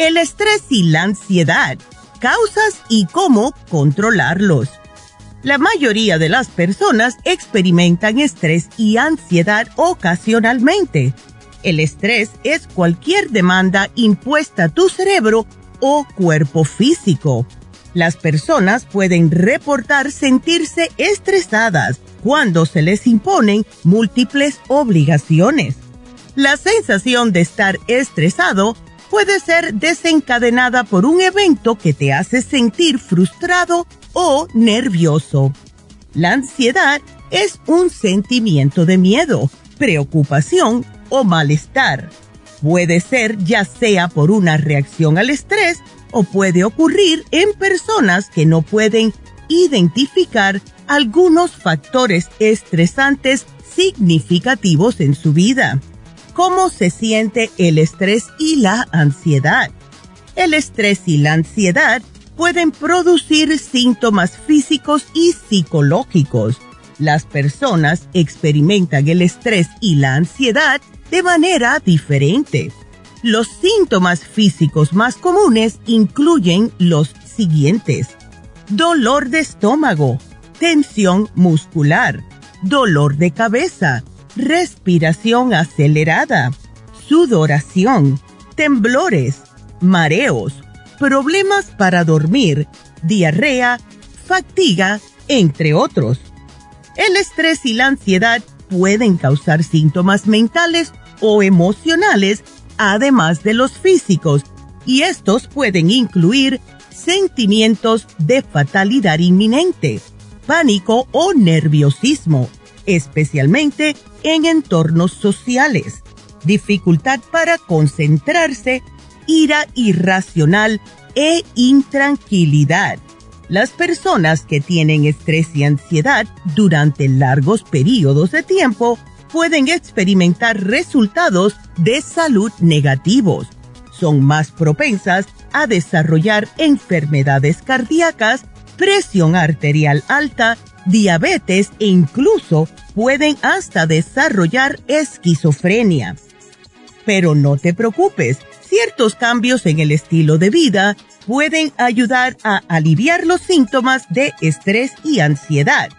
El estrés y la ansiedad, causas y cómo controlarlos. La mayoría de las personas experimentan estrés y ansiedad ocasionalmente. El estrés es cualquier demanda impuesta a tu cerebro o cuerpo físico. Las personas pueden reportar sentirse estresadas cuando se les imponen múltiples obligaciones. La sensación de estar estresado puede ser desencadenada por un evento que te hace sentir frustrado o nervioso. La ansiedad es un sentimiento de miedo, preocupación o malestar. Puede ser ya sea por una reacción al estrés o puede ocurrir en personas que no pueden identificar algunos factores estresantes significativos en su vida cómo se siente el estrés y la ansiedad. El estrés y la ansiedad pueden producir síntomas físicos y psicológicos. Las personas experimentan el estrés y la ansiedad de manera diferente. Los síntomas físicos más comunes incluyen los siguientes. Dolor de estómago, tensión muscular, dolor de cabeza, respiración acelerada, sudoración, temblores, mareos, problemas para dormir, diarrea, fatiga, entre otros. El estrés y la ansiedad pueden causar síntomas mentales o emocionales, además de los físicos, y estos pueden incluir sentimientos de fatalidad inminente, pánico o nerviosismo, especialmente en entornos sociales, dificultad para concentrarse, ira irracional e intranquilidad. Las personas que tienen estrés y ansiedad durante largos periodos de tiempo pueden experimentar resultados de salud negativos. Son más propensas a desarrollar enfermedades cardíacas, presión arterial alta, diabetes e incluso pueden hasta desarrollar esquizofrenia. Pero no te preocupes, ciertos cambios en el estilo de vida pueden ayudar a aliviar los síntomas de estrés y ansiedad.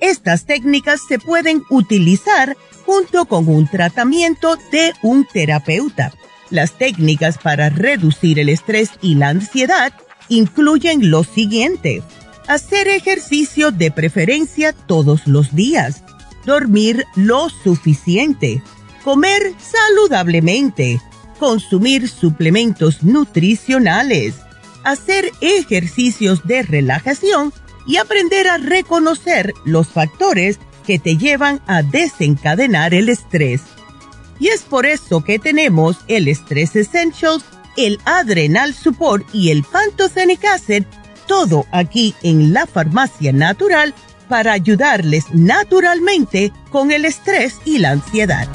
Estas técnicas se pueden utilizar junto con un tratamiento de un terapeuta. Las técnicas para reducir el estrés y la ansiedad incluyen lo siguiente. Hacer ejercicio de preferencia todos los días dormir lo suficiente, comer saludablemente, consumir suplementos nutricionales, hacer ejercicios de relajación y aprender a reconocer los factores que te llevan a desencadenar el estrés. Y es por eso que tenemos el Stress Essentials, el Adrenal Support y el Pantothenic Acid, todo aquí en la farmacia natural para ayudarles naturalmente con el estrés y la ansiedad.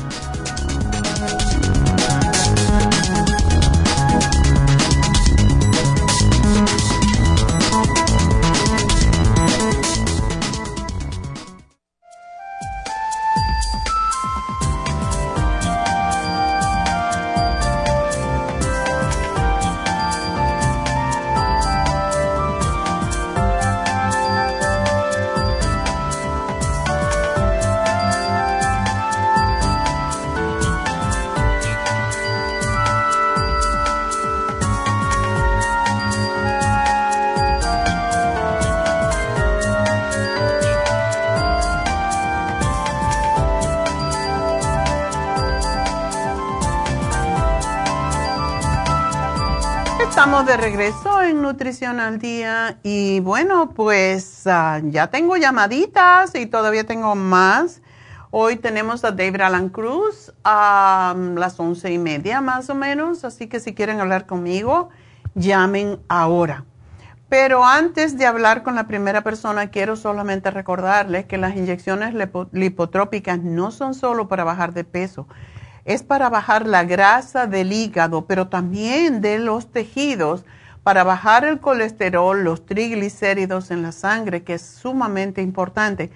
Regreso en Nutrición al Día y bueno, pues ah, ya tengo llamaditas y todavía tengo más. Hoy tenemos a David Alan Cruz a las once y media más o menos, así que si quieren hablar conmigo, llamen ahora. Pero antes de hablar con la primera persona, quiero solamente recordarles que las inyecciones lipotrópicas no son solo para bajar de peso es para bajar la grasa del hígado, pero también de los tejidos, para bajar el colesterol, los triglicéridos en la sangre, que es sumamente importante.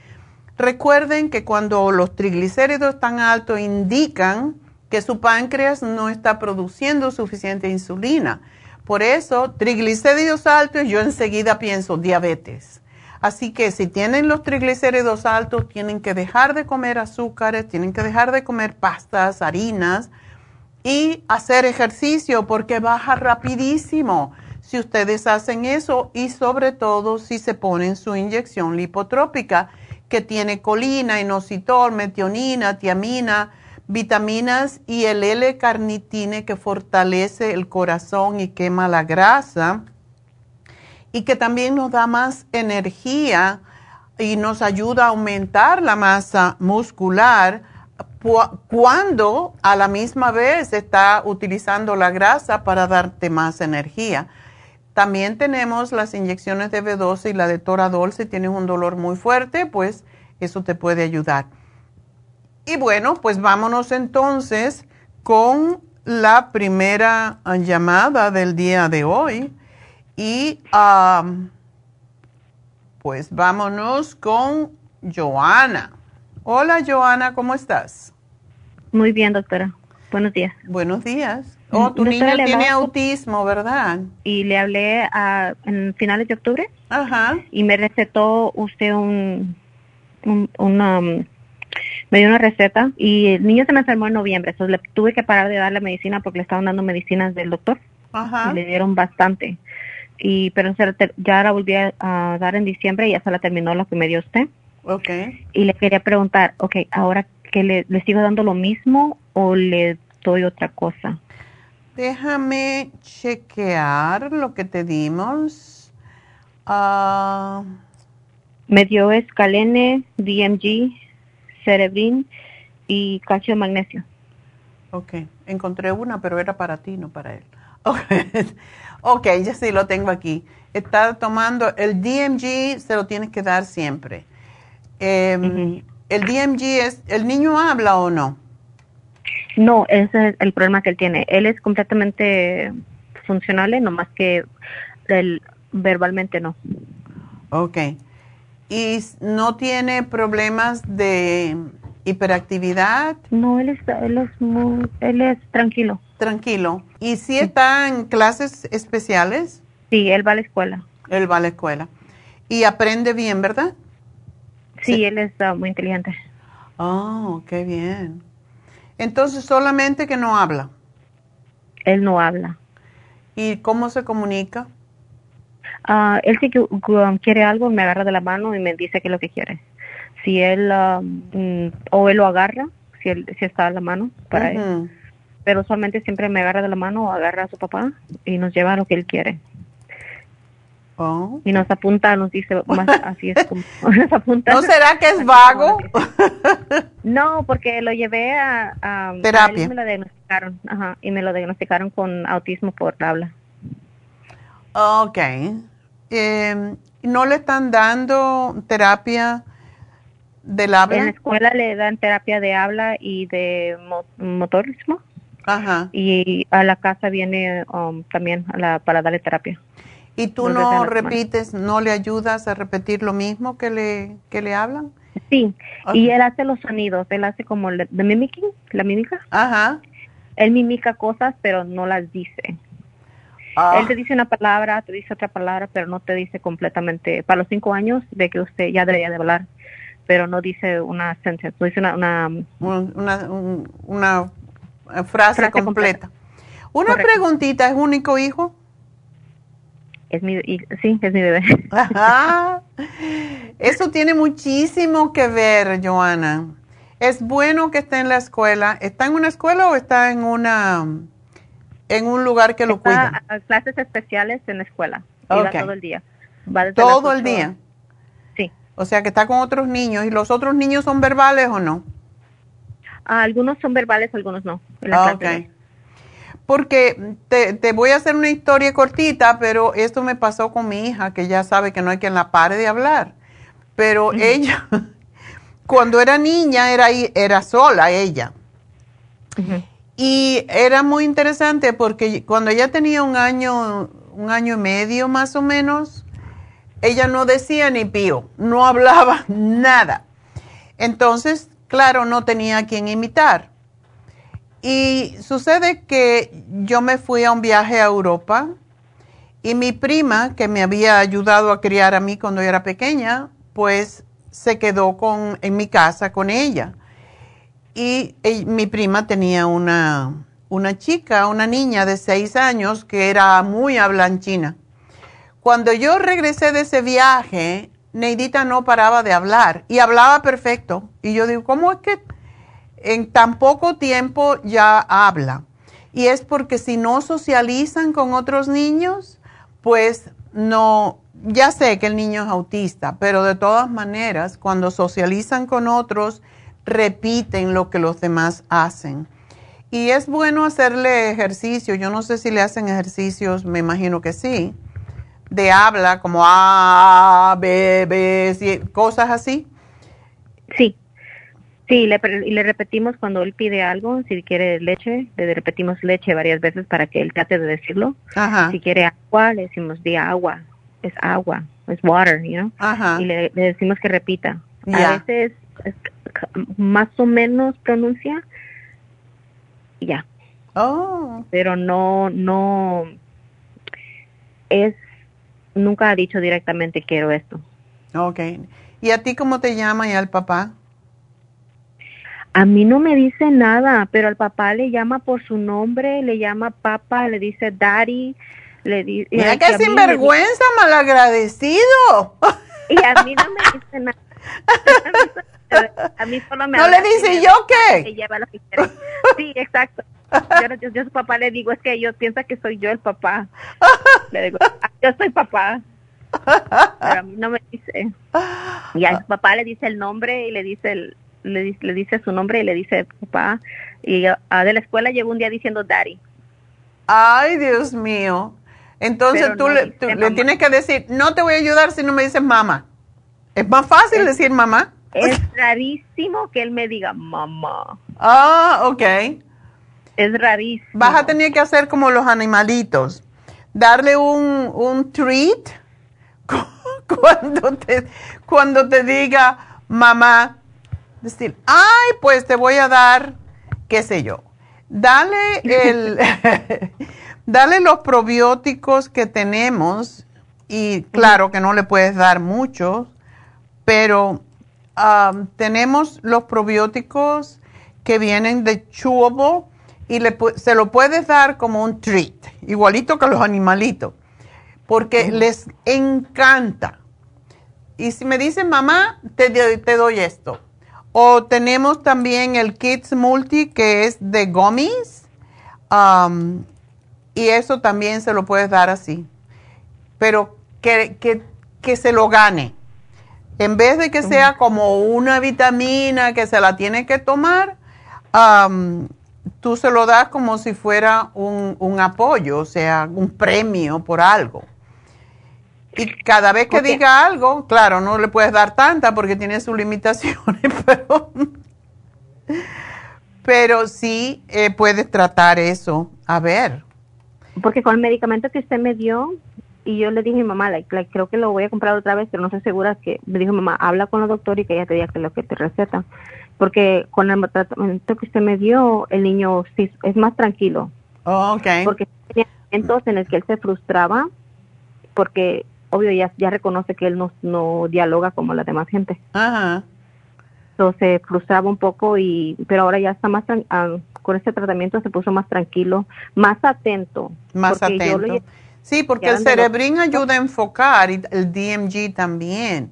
Recuerden que cuando los triglicéridos están altos indican que su páncreas no está produciendo suficiente insulina. Por eso, triglicéridos altos, yo enseguida pienso diabetes. Así que si tienen los triglicéridos altos, tienen que dejar de comer azúcares, tienen que dejar de comer pastas, harinas y hacer ejercicio porque baja rapidísimo. Si ustedes hacen eso y sobre todo si se ponen su inyección lipotrópica que tiene colina, inositol, metionina, tiamina, vitaminas y el L-carnitine que fortalece el corazón y quema la grasa y que también nos da más energía y nos ayuda a aumentar la masa muscular cuando a la misma vez está utilizando la grasa para darte más energía. También tenemos las inyecciones de B12 y la de Toradol. Si tienes un dolor muy fuerte, pues eso te puede ayudar. Y bueno, pues vámonos entonces con la primera llamada del día de hoy. Y pues vámonos con Joana. Hola Joana, ¿cómo estás? Muy bien, doctora. Buenos días. Buenos días. Oh, tu niño tiene autismo, ¿verdad? Y le hablé a, en finales de octubre. Ajá. Y me recetó usted un, un una, me dio una receta y el niño se me enfermó en noviembre, entonces le tuve que parar de darle medicina porque le estaban dando medicinas del doctor. Ajá. Y le dieron bastante y pero ya la volví a, dar en diciembre y ya se la terminó lo que me dio usted. Ok. Y le quería preguntar, ok, ahora que le, le sigo dando lo mismo o le doy otra cosa. Déjame chequear lo que te dimos. Uh... Me dio escalene, DMG, cerebrin y calcio magnesio. Ok, encontré una, pero era para ti, no para él. Okay. Ok, ya sí lo tengo aquí. Está tomando el DMG, se lo tienes que dar siempre. Em, ¿El DMG es, el niño habla o no? No, ese es el problema que él tiene. Él es completamente funcional, más que el, verbalmente no. Ok. ¿Y no tiene problemas de hiperactividad? No, él es, él es, muy, él es tranquilo tranquilo. ¿Y si está en clases especiales? Sí, él va a la escuela. Él va a la escuela. ¿Y aprende bien, verdad? Sí, él es muy inteligente. Oh, qué bien. Entonces, solamente que no habla. Él no habla. ¿Y cómo se comunica? Uh, él sí que quiere algo, me agarra de la mano y me dice qué es lo que quiere. si él um, mm, o él lo agarra, si él si está a la mano para él. Pero usualmente siempre me agarra de la mano o agarra a su papá y nos lleva a lo que él quiere. Oh. Y nos apunta, nos dice más así es como nos apunta. ¿No será que es vago? No, porque lo llevé a, a a Terapia. y me lo diagnosticaron, ajá, y me lo diagnosticaron con autismo por habla. Ok. Eh, ¿No le están dando terapia del En la habla? escuela le dan terapia de habla y de mo- motorismo Ajá. y a la casa viene um, también a la, para darle terapia. ¿Y tú no semana. repites, no le ayudas a repetir lo mismo que le, que le hablan? Sí, y él hace los sonidos, él hace como el de mimicking, la mímica. Ajá. Él mimica cosas, pero no las dice. Ah, Él te dice una palabra, te dice otra palabra, pero no te dice completamente. Para los cinco años de que usted ya debería de hablar, pero no dice una sentence, no dice una, una un- una, un- una frase, Frase completa. completa. Una Correcto. preguntita, ¿es único hijo? es mi, sí, es mi bebé. Ajá. Eso tiene muchísimo que ver, Joana. Es bueno que esté en la escuela. ¿Está en una escuela o está en una en un lugar que lo Está cuida? clases especiales en la escuela. Y va Ok. todo el día. Va desde Todo el día. Sí. O sea que está con otros niños. ¿Y los otros niños son verbales o no? Ah, algunos son verbales, algunos no. Ah. Porque te, te voy a hacer una historia cortita, pero esto me pasó con mi hija, que ya sabe que no hay quien la pare de hablar. Pero ella, cuando era niña, era, era sola ella. Ujú. Y era muy interesante porque cuando ella tenía un año, un año y medio más o menos, ella no decía ni pío, no hablaba nada. Entonces, claro, no tenía a quien imitar. Y sucede que yo me fui a un viaje a Europa y mi prima, que me había ayudado a criar a mí cuando yo era pequeña, pues se quedó con, en mi casa con ella. Y ell- mi prima tenía una, una chica, una niña de seis años que era muy hablanchina. Cuando yo regresé de ese viaje, Neidita no paraba de hablar y hablaba perfecto. Y yo digo, ¿cómo es que en tan poco tiempo ya habla? Y es porque si no socializan con otros niños, pues no, ya sé que el niño es autista, pero de todas maneras, cuando socializan con otros, repiten lo que los demás hacen. Y es bueno hacerle ejercicio. Yo no sé si le hacen ejercicios, me imagino que sí, de habla, como A, B, B, cosas así. Sí, sí, le, le repetimos cuando él pide algo, si quiere leche, le repetimos leche varias veces para que él trate de decirlo. Ajá, Si quiere agua, le decimos di agua, es agua, es water, you know, ajá. y le, le decimos que repita. A veces es más o menos pronuncia, ya, Oh, pero no, no, es, nunca ha dicho directamente quiero esto. ok. ¿Y a ti cómo te llama y al papá? A mí no me dice nada, pero al papá le llama por su nombre, le llama papá, le dice daddy, le dice... Mira qué sinvergüenza, malagradecido. Y a mí no me dice nada. A mí solo me ¿No le dice yo qué? lleva lo que. Sí, exacto. Yo, yo, yo a su papá le digo, es que ellos piensan que soy yo el papá. Le digo, "Ah, yo soy papá. Pero a mí no me dice. Y a su papá le dice el nombre y le dice el, le, di- le dice su nombre y le dice papá. Y ah, de la escuela llegó un día diciendo daddy. Ay, Dios mío. Entonces Pero tú, no le, tú tienes que decir, no te voy a ayudar si no me dices mamá. Es más fácil decir mamá. Es rarísimo que él me diga mamá. Ah, ok. Es rarísimo. Vas a tener que hacer como los animalitos. Darle un, un treat cu- cuando te, cuando te diga mamá. Decir, ay, pues te voy a dar, qué sé yo. Dale el, dale los probióticos que tenemos y claro que no le puedes dar muchos, pero um, tenemos los probióticos que vienen de chewable y le, se lo puedes dar como un treat, igualito que los animalitos, porque les encanta. y si me dicen, mamá, te, te doy esto. O tenemos también el Kids Multi, que es de gummies. Um, y eso también se lo puedes dar así. Pero que, que, que se lo gane. En vez de que sea como una vitamina que se la tiene que tomar, um, tú se lo das como si fuera un, un, apoyo, o sea, un premio por algo. Y cada vez que diga algo, claro, no le puedes dar tanta porque tiene sus limitaciones, pero, pero sí eh, puedes tratar eso. A ver. Porque con el medicamento que usted me dio, y yo le dije a mi mamá, creo que lo voy a comprar otra vez, pero no estoy segura que me dijo mamá, habla con el doctor y que ella te diga que es lo que te receta. Porque con el tratamiento que usted me dio, el niño sí, es más tranquilo. Oh, ok. Porque tenía momentos en el que él se frustraba porque obvio ya, ya reconoce que él no, no dialoga como la demás gente. Ajá. Entonces se frustraba un poco y pero ahora ya está más ah, con este tratamiento se puso más tranquilo, más atento. Más atento. sí, porque el cerebrín ayuda a enfocar y el DMG también.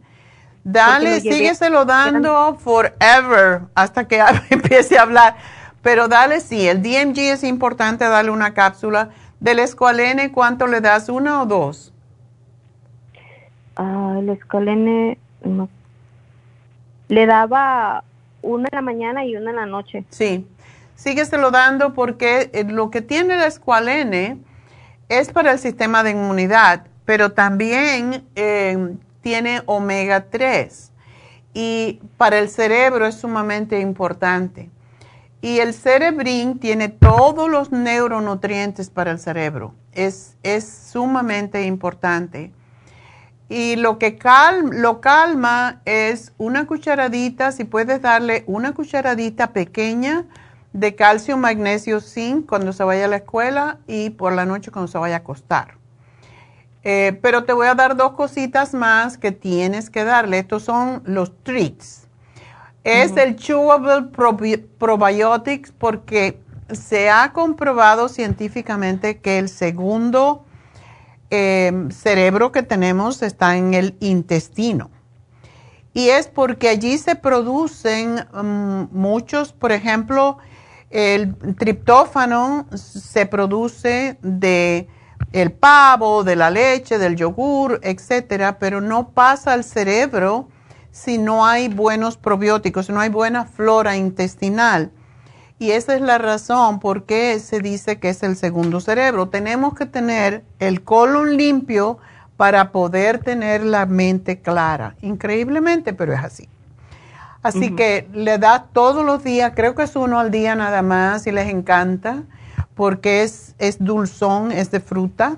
Dale, sígueselo dando forever hasta que empiece a hablar. Pero dale, sí, el DMG es importante darle una cápsula. Del escualene, ¿cuánto le das? ¿Una o dos? Ah, el escualene, no. Le daba una en la mañana y una en la noche. Sí, sígueselo dando porque eh, lo que tiene el escualene es para el sistema de inmunidad, pero también eh, tiene omega 3 y para el cerebro es sumamente importante. Y el cerebrín tiene todos los neuronutrientes para el cerebro. Es, es sumamente importante. Y lo que lo calma es una cucharadita, si puedes darle una cucharadita pequeña de calcio, magnesio, zinc cuando se vaya a la escuela y por la noche cuando se vaya a acostar. Eh, pero te voy a dar dos cositas más que tienes que darle. Estos son los treats. Es el Chewable Probiotics porque se ha comprobado científicamente que el segundo Em, cerebro que tenemos está en el intestino. Y es porque allí se producen mm, muchos, por ejemplo, el triptófano se produce de el pavo, de la leche, del yogur, etcétera, pero no pasa al cerebro si no hay buenos probióticos, si no hay buena flora intestinal. Y esa es la razón por qué se dice que es el segundo cerebro. Tenemos que tener el colon limpio para poder tener la mente clara. Increíblemente, pero es así. Así que le da todos los días, creo que es uno al día nada más y les encanta porque es, es dulzón, es de fruta.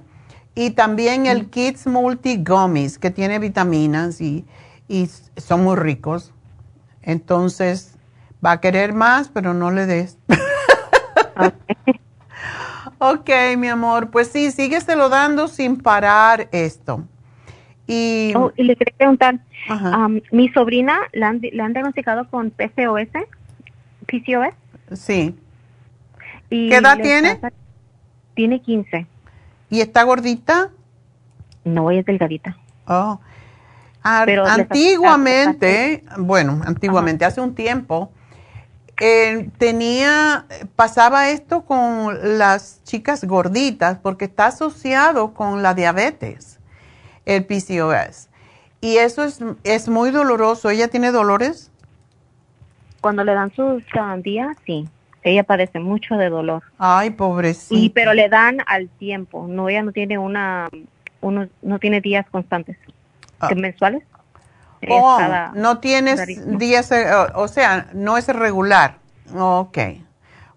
Y también el Kids Multi Gummies que tiene vitaminas y, y son muy ricos. Entonces, Va a querer más, pero no le des. ok, mi amor. Pues sí, sígueselo dando sin parar esto. Y, oh, y le quería preguntar, mi sobrina la han, diagnosticado con PCOS, PCOS. Sí. ¿Qué edad tiene? tiene 15. ¿Y está gordita? No, es delgadita. Oh. Pero antiguamente, bueno, antiguamente, hace un tiempo, eh, tenía, pasaba esto con las chicas gorditas porque está asociado con la diabetes, el PCOS. Y eso es, es muy doloroso. ¿Ella tiene dolores? Cuando le dan su día, sí. Ella padece mucho de dolor. Ay, pobrecita. Y pero le dan al tiempo. No, ella no tiene una, uno, no tiene días constantes. Ah. ¿Mensuales? Oh, no tienes días, eh, o, sea, no es regular. Ok.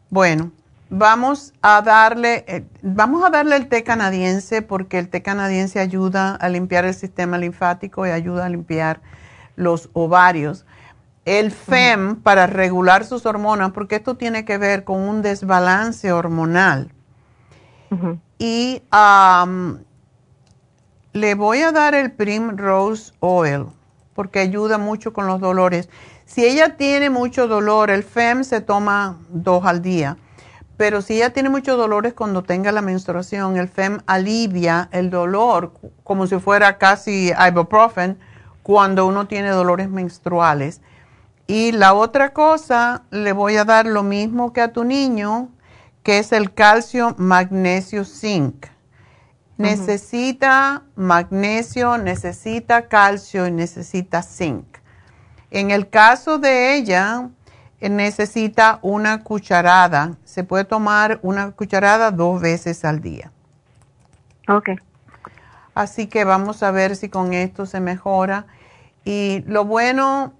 Bueno, vamos a darle, eh, vamos a darle el té canadiense porque el té canadiense ayuda a limpiar el sistema linfático y ayuda a limpiar los ovarios. El FEM para regular sus hormonas, porque esto tiene que ver con un desbalance hormonal. Y le voy a dar el Primrose Oil porque ayuda mucho con los dolores. Si ella tiene mucho dolor, el FEM se toma dos al día. Pero si ella tiene muchos dolores cuando tenga la menstruación, el FEM alivia el dolor como si fuera casi ibuprofen cuando uno tiene dolores menstruales. Y la otra cosa, le voy a dar lo mismo que a tu niño, que es el calcio, magnesio, zinc. Necesita magnesio, necesita calcio y necesita zinc. En el caso de ella, eh, necesita una cucharada. Se puede tomar una cucharada dos veces al día. Ok. Así que vamos a ver si con esto se mejora. Y lo bueno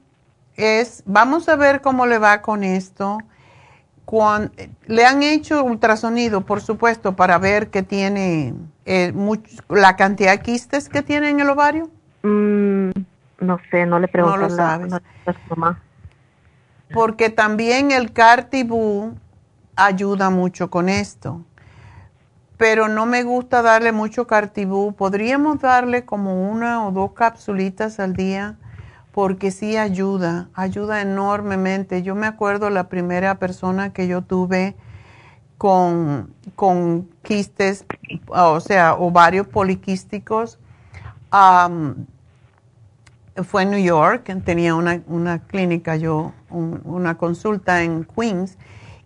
es, vamos a ver cómo le va con esto. le han hecho ultrasonido, por supuesto, para ver que tiene eh, la cantidad de quistes que tiene en el ovario. Mm, no sé, no le pregunto. No lo sabes. Porque también el Cartibú ayuda mucho con esto. Pero no me gusta darle mucho Cartibú. Podríamos darle como una o dos capsulitas al día porque sí ayuda, ayuda enormemente. Yo me acuerdo la primera persona que yo tuve con, con quistes, o sea, ovarios poliquísticos, fue en New York, tenía una, una clínica yo, una consulta en Queens,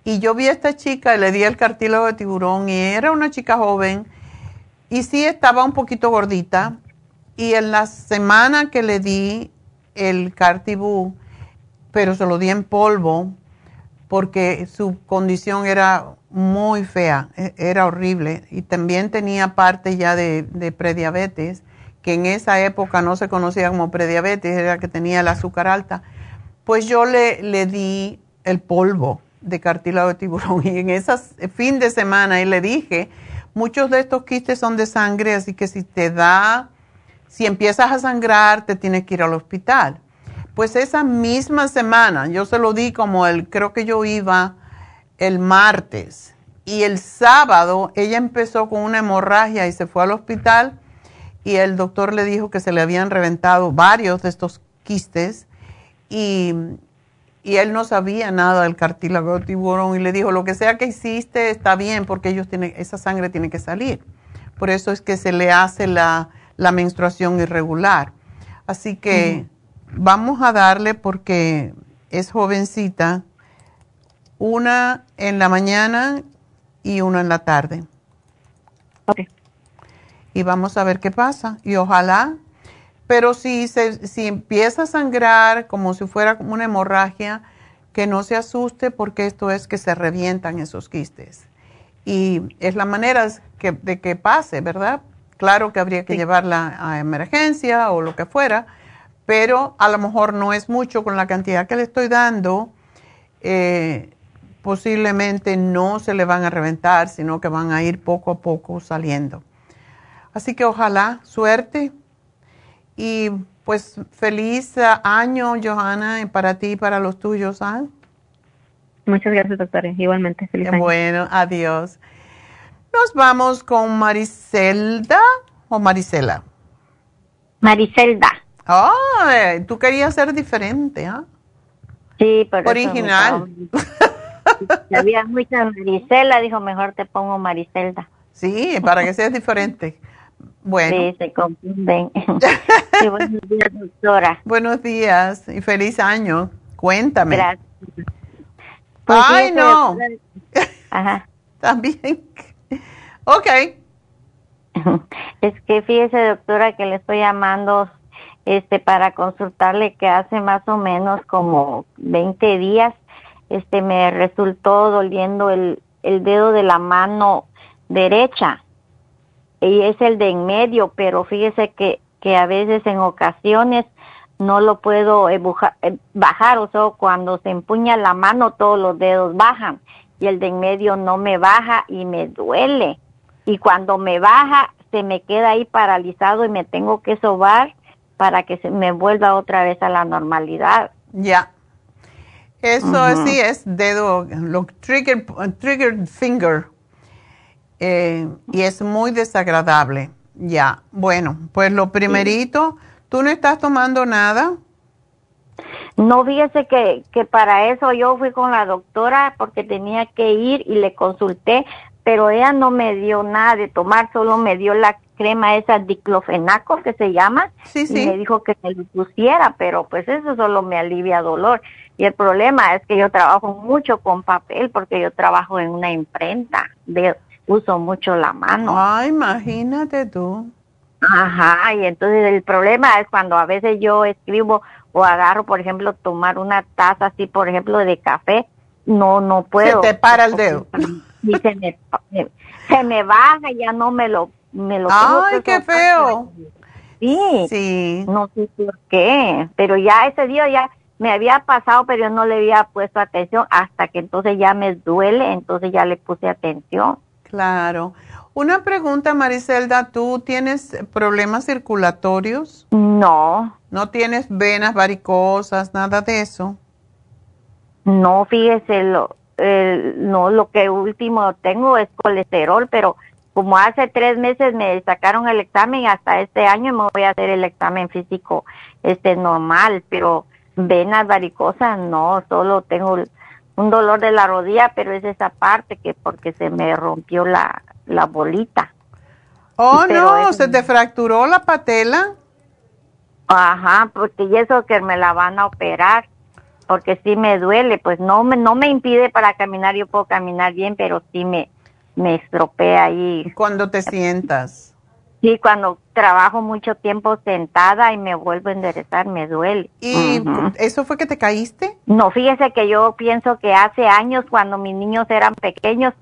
y yo vi a esta chica y le di el cartílago de tiburón y era una chica joven y sí estaba un poquito gordita y en la semana que le di el cartibú, pero se lo di en polvo porque su condición era muy fea, e, era horrible. Y también tenía parte ya de, de prediabetes que en esa época no se conocía como prediabetes, era que tenía el azúcar alta, pues yo le, le di el polvo de cartílago de tiburón y en ese fin de semana y le dije, muchos de estos quistes son de sangre, así que si te da, si empiezas a sangrar, te tienes que ir al hospital. Pues esa misma semana, yo se lo di como el, creo que yo iba el martes y el sábado ella empezó con una hemorragia y se fue al hospital y el doctor le dijo que se le habían reventado varios de estos quistes y, él no sabía nada del cartílago de tiburón y le dijo, lo que sea que hiciste está bien porque ellos tienen, esa sangre tiene que salir. Por eso es que se le hace la, menstruación irregular. Así que vamos a darle porque es jovencita, una en la mañana y una en la tarde. Okay y vamos a ver qué pasa. Y ojalá, pero si, se, si empieza a sangrar como si fuera una hemorragia, que no se asuste porque esto es que se revientan esos quistes. Y es la manera de que pase, ¿verdad? Claro que habría que llevarla a emergencia o lo que fuera, pero a lo mejor no es mucho con la cantidad que le estoy dando. Eh, posiblemente no se le van a reventar, sino que van a ir poco a poco saliendo. Así que ojalá, suerte y pues feliz año, Johanna, para ti y para los tuyos. ¿ah? Muchas gracias, doctora. Igualmente, feliz año. Bueno, adiós. Nos vamos con Maricelda o Marisela. Maricelda. Oh, tú querías ser diferente, ¿ah? Sí, pero Original. Había mucha Marisela, dijo, mejor te pongo Maricelda. Sí, para que seas diferente. Bueno. Sí, se confunden. buenos días, doctora. Buenos días y feliz año. Cuéntame. Gracias. Pues Ay, no. Ajá. También. Ok. Es que fíjese, doctora, que le estoy llamando este para consultarle que hace más o menos como 20 días este me resultó doliendo el, el dedo de la mano derecha y es el de en medio, pero fíjese que, que a veces en ocasiones no lo puedo eh, bajar, o sea, cuando se empuña la mano todos los dedos bajan y el de en medio no me baja y me duele. Y cuando me baja se me queda ahí paralizado y me tengo que sobar para que se me vuelva otra vez a la normalidad. Ya. Eso sí es dedo, lo trigger, trigger finger eh, y es muy desagradable. Ya, bueno, pues lo primerito, ¿tú no estás tomando nada? No, fíjese que, que para eso yo fui con la doctora porque tenía que ir y le consulté, pero ella no me dio nada de tomar, solo me dio la crema esa diclofenaco que se llama sí, sí. y me dijo que me lo pusiera, pero pues eso solo me alivia dolor. Y el problema es que yo trabajo mucho con papel porque yo trabajo en una imprenta, de, uso mucho la mano. Ah, imagínate tú. Ajá, y entonces el problema es cuando a veces yo escribo o agarro, por ejemplo, tomar una taza así, por ejemplo, de café, no, no puedo. Se te para el dedo. Y se me, se me baja, ya no me lo, me lo Ay, qué feo. Sí, sí. No sé por qué, pero ya ese día ya me había pasado, pero yo no le había puesto atención hasta que entonces ya me duele, entonces ya le puse atención. Claro. Una pregunta, Maricelda, ¿tú tienes problemas circulatorios? No. ¿No tienes venas varicosas, nada de eso? No, fíjese, lo, no, lo que último tengo es colesterol, pero como hace tres meses me sacaron el examen, hasta este año me voy a hacer el examen físico este normal, pero venas varicosas no, solo tengo un dolor de la rodilla, pero es esa parte que porque se me rompió la, la bolita. Oh, no, se te fracturó la patela. Ajá, porque y eso que me la van a operar, porque sí me duele, pues no me no me impide para caminar, yo puedo caminar bien, pero sí me me estropea ahí. Cuando te sientas. Sí, cuando trabajo mucho tiempo sentada y me vuelvo a enderezar, me duele. ¿Y eso fue que te caíste? No, fíjese que yo pienso que hace años, cuando mis niños eran pequeños,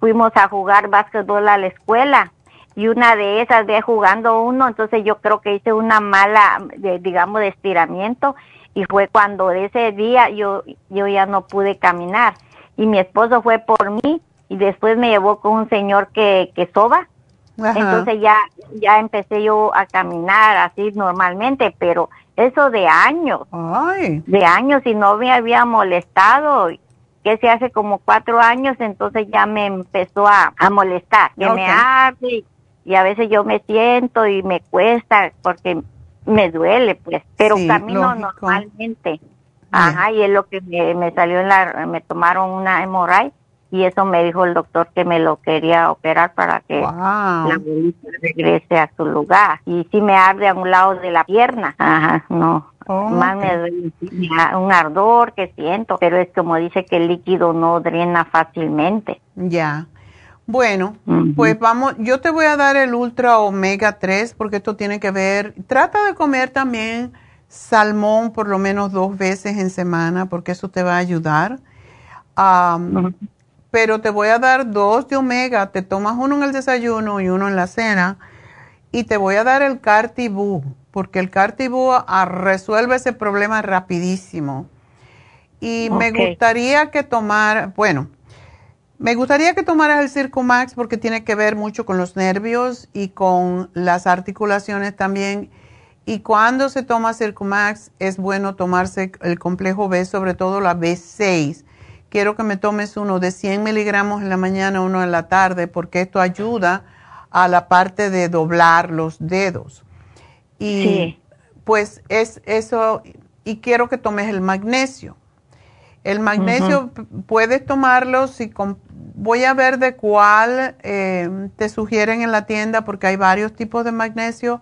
fuimos a jugar básquetbol a la escuela y una de esas ve jugando uno, entonces yo creo que hice una mala, digamos, de estiramiento y fue cuando ese día yo, yo ya no pude caminar. Y mi esposo fue por mí y después me llevó con un señor que, que soba. Entonces ya, ya empecé yo a caminar así normalmente, pero eso de años, de años y no me había molestado, que se hace como cuatro años, entonces ya me empezó a, a molestar, que me arde y, a veces yo me siento y me cuesta porque me duele, pues, pero camino normalmente. Ajá, y es lo que me, me salió en la, me tomaron una hemorragia y eso me dijo el doctor que me lo quería operar para que la bolita regrese a su lugar. Y si me arde a un lado de la pierna, ajá, no. Oh, Más me duele un ardor que siento, pero es como dice que el líquido no drena fácilmente. Ya. Bueno, pues vamos, yo te voy a dar el Ultra Omega 3 porque esto tiene que ver, trata de comer también salmón por lo menos dos veces en semana porque eso te va a ayudar. Pero te voy a dar dos de omega, te tomas uno en el desayuno y uno en la cena, y te voy a dar el Cartibú, porque el Cartibú resuelve ese problema rapidísimo. Y me gustaría que tomar, bueno, me gustaría que tomaras el Circumax porque tiene que ver mucho con los nervios y con las articulaciones también. Y cuando se toma Circumax es bueno tomarse el complejo B, sobre todo la B6 quiero que me tomes uno de 100 miligramos en la mañana, uno en la tarde, porque esto ayuda a la parte de doblar los dedos. Y pues es eso, y quiero que tomes el magnesio. El magnesio puedes tomarlo si voy a ver de cuál eh, te sugieren en la tienda porque hay varios tipos de magnesio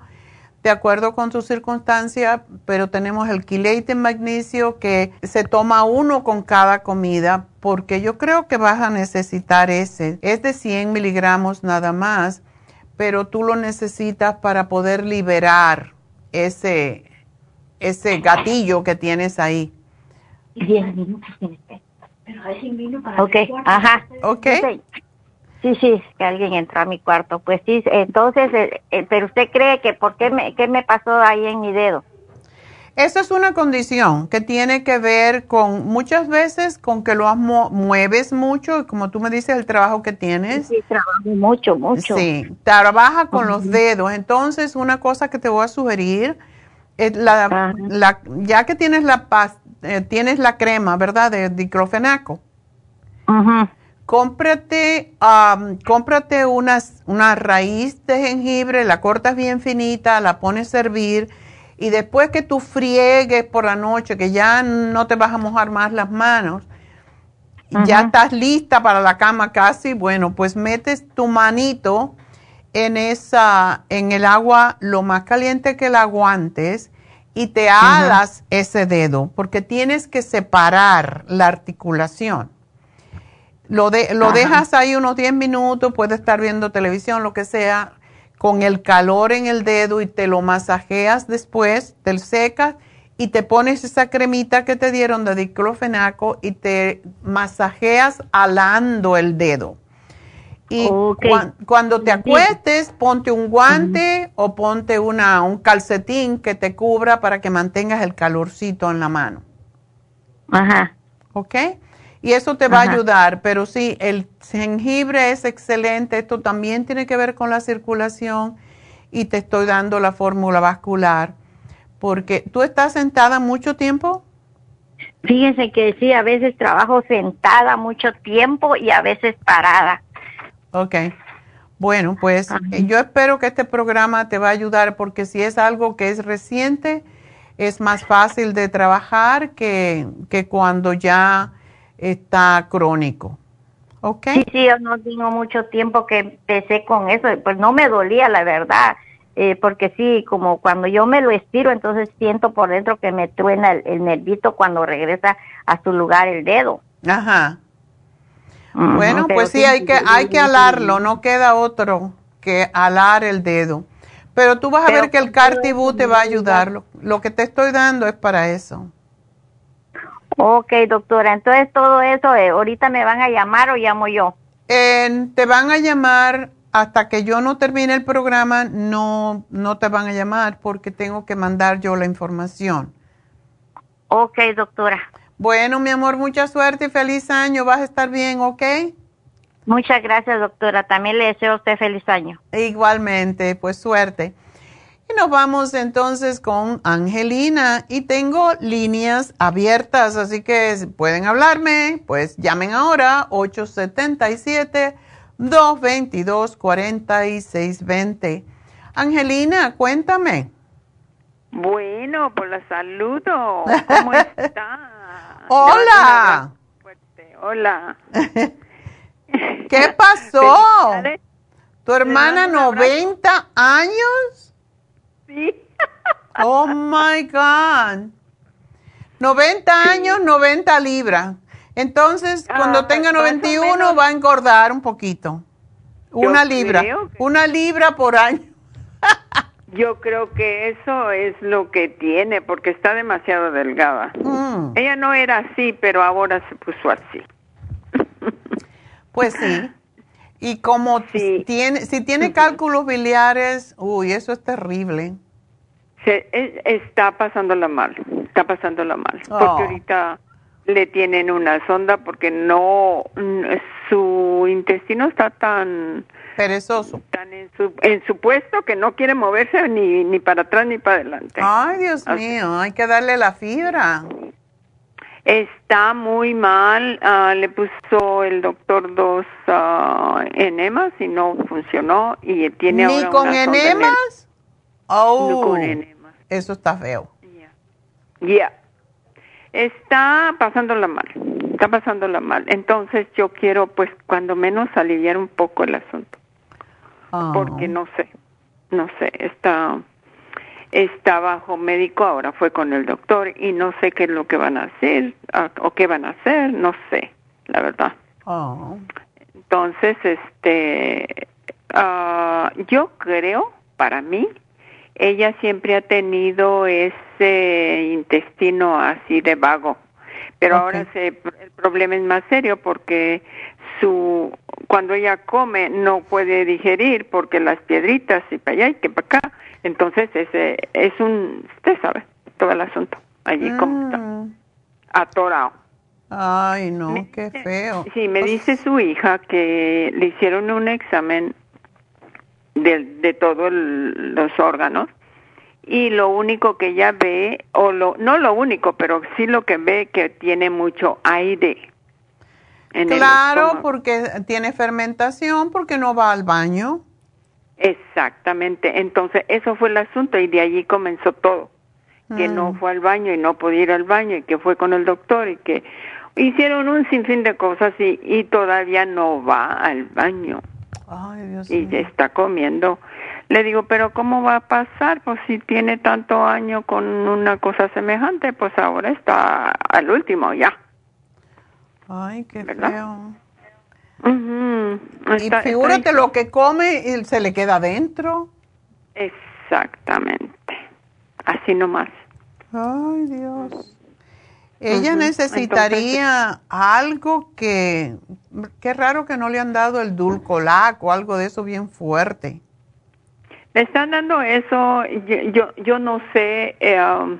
de acuerdo con su circunstancia, pero tenemos el quilate en magnesio que se toma uno con cada comida, porque yo creo que vas a necesitar ese. Es de 100 miligramos nada más, pero tú lo necesitas para poder liberar ese, ese gatillo que tienes ahí. 10 minutos pero vino para Ok, ajá. Ok. Sí, sí, que alguien entró a mi cuarto. Pues sí, entonces, eh, eh, pero usted cree que por qué me, qué me pasó ahí en mi dedo. Esa es una condición que tiene que ver con muchas veces con que lo mueves mucho, como tú me dices, el trabajo que tienes. Sí, trabajo mucho, mucho. Sí, trabaja con los dedos. Entonces, una cosa que te voy a sugerir, es la, la, ya que tienes la, eh, tienes la crema, ¿verdad? De diclofenaco. Ajá cómprate, cómprate una raíz de jengibre, la cortas bien finita, la pones a hervir y después que tú friegues por la noche, que ya no te vas a mojar más las manos, ya estás lista para la cama casi, bueno, pues metes tu manito en esa, en el agua lo más caliente que la aguantes y te alas ese dedo, porque tienes que separar la articulación. Lo, de, lo dejas ahí unos 10 minutos, puedes estar viendo televisión, lo que sea, con el calor en el dedo y te lo masajeas después, te secas y te pones esa cremita que te dieron de diclofenaco y te masajeas alando el dedo. Y cuando te acuestes, ponte un guante o ponte una, un calcetín que te cubra para que mantengas el calorcito en la mano. Ajá. ¿Ok? Y eso te va a ayudar, pero sí, el jengibre es excelente. Esto también tiene que ver con la circulación y te estoy dando la fórmula vascular. Porque tú estás sentada mucho tiempo. Fíjense que sí, a veces trabajo sentada mucho tiempo y a veces parada. Ok. Bueno, pues eh, yo espero que este programa te va a ayudar porque si es algo que es reciente, es más fácil de trabajar que, que cuando ya está crónico. ¿Ok? Sí, sí, yo no tengo mucho tiempo que empecé con eso, pues no me dolía, la verdad, eh, porque sí, como cuando yo me lo estiro, entonces siento por dentro que me truena el, el nervito cuando regresa a su lugar el dedo. Ajá. Bueno, pues sí, hay que, hay que alarlo, no queda otro que alar el dedo. Pero tú vas a ver que el Cartibú te va a ayudar. Lo, que te estoy dando es para eso. Ok, doctora. Entonces todo eso, eh, ahorita me van a llamar o llamo yo. te van a llamar hasta que yo no termine el programa, no, no te van a llamar porque tengo que mandar yo la información. Ok, doctora. Bueno, mi amor, mucha suerte y feliz año. Vas a estar bien, ¿ok? Muchas gracias, doctora. También le deseo a usted feliz año. Igualmente, pues suerte. Y nos vamos entonces con Angelina y tengo líneas abiertas, así que pueden hablarme, pues llamen ahora 877-222-4620. Angelina, cuéntame. Bueno, por la saludo. ¿Cómo está? Hola. Hola. ¿Qué pasó? ¿Tu hermana 90 años? Sí. Oh my God. 90 años, 90 libras. Entonces, cuando ah, tenga 91 va a engordar un poquito. Una libra. Una libra por año. Yo creo que eso es lo que tiene, porque está demasiado delgada. Mm. Ella no era así, pero ahora se puso así. Pues sí. Y como tiene, si tiene cálculos biliares, uy, eso es terrible. Se, está pasándola mal, está pasándola mal. Porque oh. ahorita le tienen una sonda porque no, su intestino está tan Perezoso. Están en su, en su puesto que no quiere moverse ni, ni para atrás ni para adelante. Ay, Dios mío, hay que darle la fibra. Está muy mal, ah, le puso el doctor dos uh, enemas y no funcionó y tiene ¿Ni con enemas? Oh, con enemas. Eso está feo. Ya. Está pasándola mal, está pasándola mal. Entonces yo quiero pues cuando menos aliviar un poco el asunto porque ah. no sé, no sé, está, está bajo médico, ahora fue con el doctor y no sé qué es lo que van a hacer o qué van a hacer, no sé, la verdad. Ah. Entonces, este, yo creo, para mí, ella siempre ha tenido ese intestino así de vago, pero ahora se, el problema es más serio porque su cuando ella come no puede digerir porque las piedritas y para allá y que para acá. Entonces ese es un usted sabe todo el asunto. Allí como está. Atorado ay no qué feo. sí me pues dice su hija que le hicieron un examen de, de todos los órganos y lo único que ella ve o lo no lo único pero sí lo que ve que tiene mucho aire claro, porque tiene fermentación, porque no va al baño. Exactamente, entonces eso fue el asunto y de allí comenzó todo, que no mm. fue al baño y no podía ir al baño y que fue con el doctor y que hicieron un sinfín de cosas y, y todavía no va al baño. Ay, Dios y mío. está comiendo. Le digo, pero ¿cómo va a pasar? Pues si tiene tanto año con una cosa semejante, pues ahora está al último ya. Ay, qué ¿Verdad? feo. Y Está- figúrate está- lo que come y se le queda adentro. Exactamente. Así nomás. Ay, Dios. Ella necesitaría algo que, qué raro que no le han dado el dulcolac o algo de eso bien fuerte. Le están dando eso, yo, yo, yo no sé eh, um,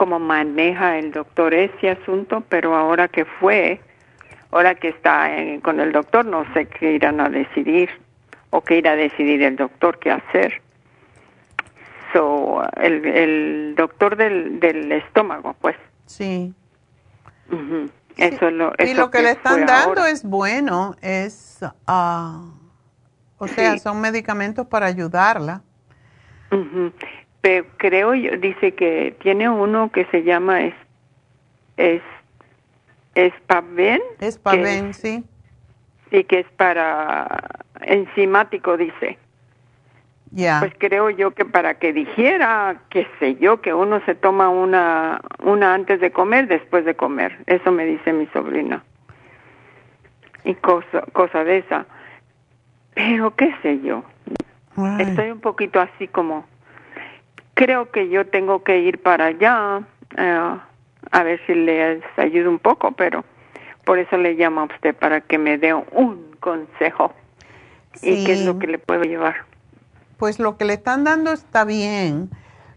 cómo maneja el doctor ese asunto, pero ahora que fue, ahora que está eh, con el doctor, no sé qué irán a decidir o qué irá a decidir el doctor qué hacer. So, el, el doctor del, del estómago, pues. Sí. ujú, Eso es lo, y eso lo que, le están dando ahora. es bueno, es, ah, o sea, Sí. son medicamentos para ayudarla. Ujú. Pero creo yo, dice que tiene uno que se llama es, es, Espaven. Es sí. Y que es para enzimático, dice. Ya. Pues creo yo que para que dijera, qué sé yo, que uno se toma una, una antes de comer, después de comer. Eso me dice mi sobrina. Y cosa, cosa de esa. Pero qué sé yo. Estoy un poquito así como, creo que yo tengo que ir para allá, eh, a ver si les ayudo un poco, pero por eso le llamo a usted para que me dé un consejo. ¿Y qué es Sí. lo que le puedo llevar? Pues lo que le están dando está bien.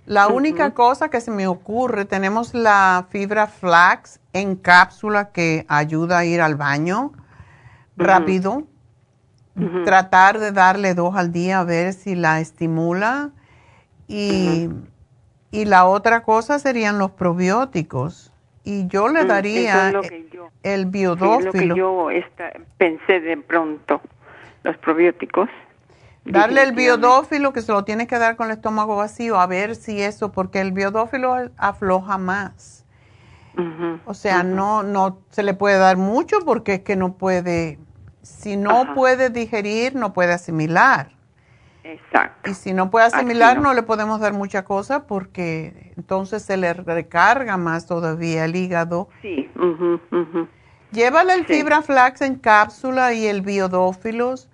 La única cosa que se me ocurre, tenemos la fibra flax en cápsula que ayuda a ir al baño rápido. Tratar de darle dos al día a ver si la estimula. Y, y la otra cosa serían los probióticos. Y yo le Mm, daría es lo yo- el Sí, lo biodófilo. que yo pensé de pronto, los probióticos. Darle el biodófilo que se lo tiene que dar con el estómago vacío, a ver si eso, porque el biodófilo afloja más. O sea, no, no se le puede dar mucho porque es que no puede, si no puede digerir, no puede asimilar. Exacto. Y si no puede asimilar, no. no. le podemos dar mucha cosa porque entonces se le recarga más todavía el hígado. Sí. ujú, ujú. Llévale el Sí. fibra flax en cápsula y el biodófilos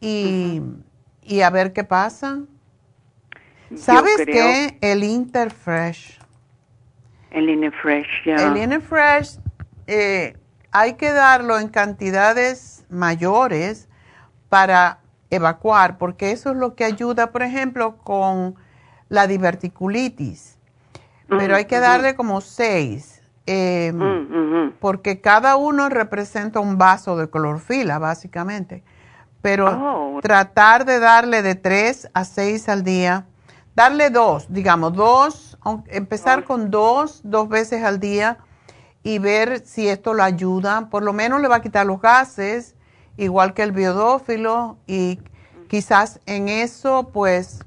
y, y a ver qué pasa. ¿Sabes qué? El Interfresh. El Inefresh, ya. El Interfresh eh, hay que darlo en cantidades mayores para evacuar, porque eso es lo que ayuda, por ejemplo, con la diverticulitis. Pero hay que ujú. darle como seis, eh, Mm, porque cada uno representa un vaso de clorofila, básicamente. Pero Oh. tratar de darle de tres a seis al día, darle dos, digamos, dos, empezar con dos, dos veces al día y ver si esto lo ayuda. Por lo menos le va a quitar los gases, igual que el biodófilo, y quizás en eso, pues,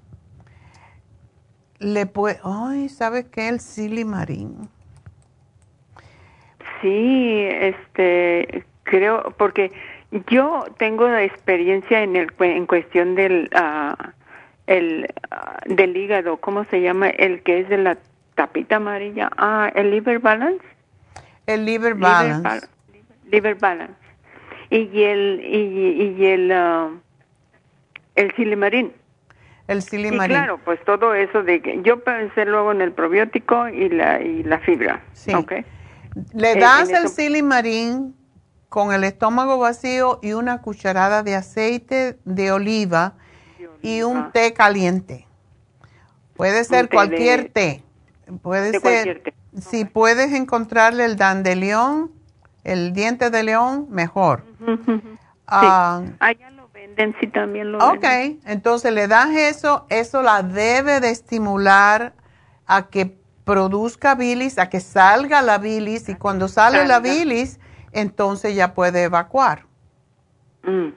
le puede, ay, ¿sabes qué? El silimarín. Sí, este, creo, porque yo tengo experiencia en el en cuestión del ah, el ah, del hígado, ¿cómo se llama? El que es de la tapita amarilla. Ah, el liver balance. El liver Liver balance. bal- liver balance. Y el y, y el ah, el silimarín. El Y silimarín. claro, pues todo eso de que yo pensé luego en el probiótico y la y la fibra. Sí. ¿ok? Le Eh, das el eso- silimarín con el estómago vacío y una cucharada de aceite de oliva y un té caliente. Puede ser té cualquier de- té. Puede de ser, cualquier té. si puedes encontrarle el dandelión, el diente de león, mejor. Ah, Allá lo venden, sí también lo ok, venden. entonces le das eso, eso la debe de estimular a que produzca bilis, a que salga la bilis y cuando sale la bilis, entonces ya puede evacuar. Mm.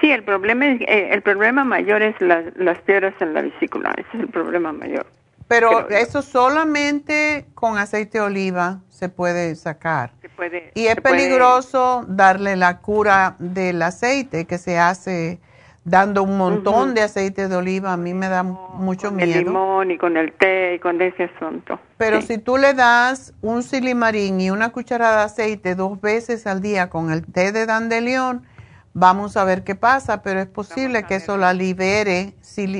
Sí, el problema es, eh, el problema mayor es las piedras en la vesícula, ese es el problema mayor. Pero eso solamente con aceite de oliva se puede sacar. Se puede, y es puede- peligroso darle la cura del aceite que se hace dando un montón de aceite de oliva. A mí me da mucho con el miedo. limón y con el té y con ese asunto. Pero Sí. si tú le das un silimarín y una cucharada de aceite dos veces al día con el té de dandelión, vamos a ver qué pasa, pero es posible que eso la libere,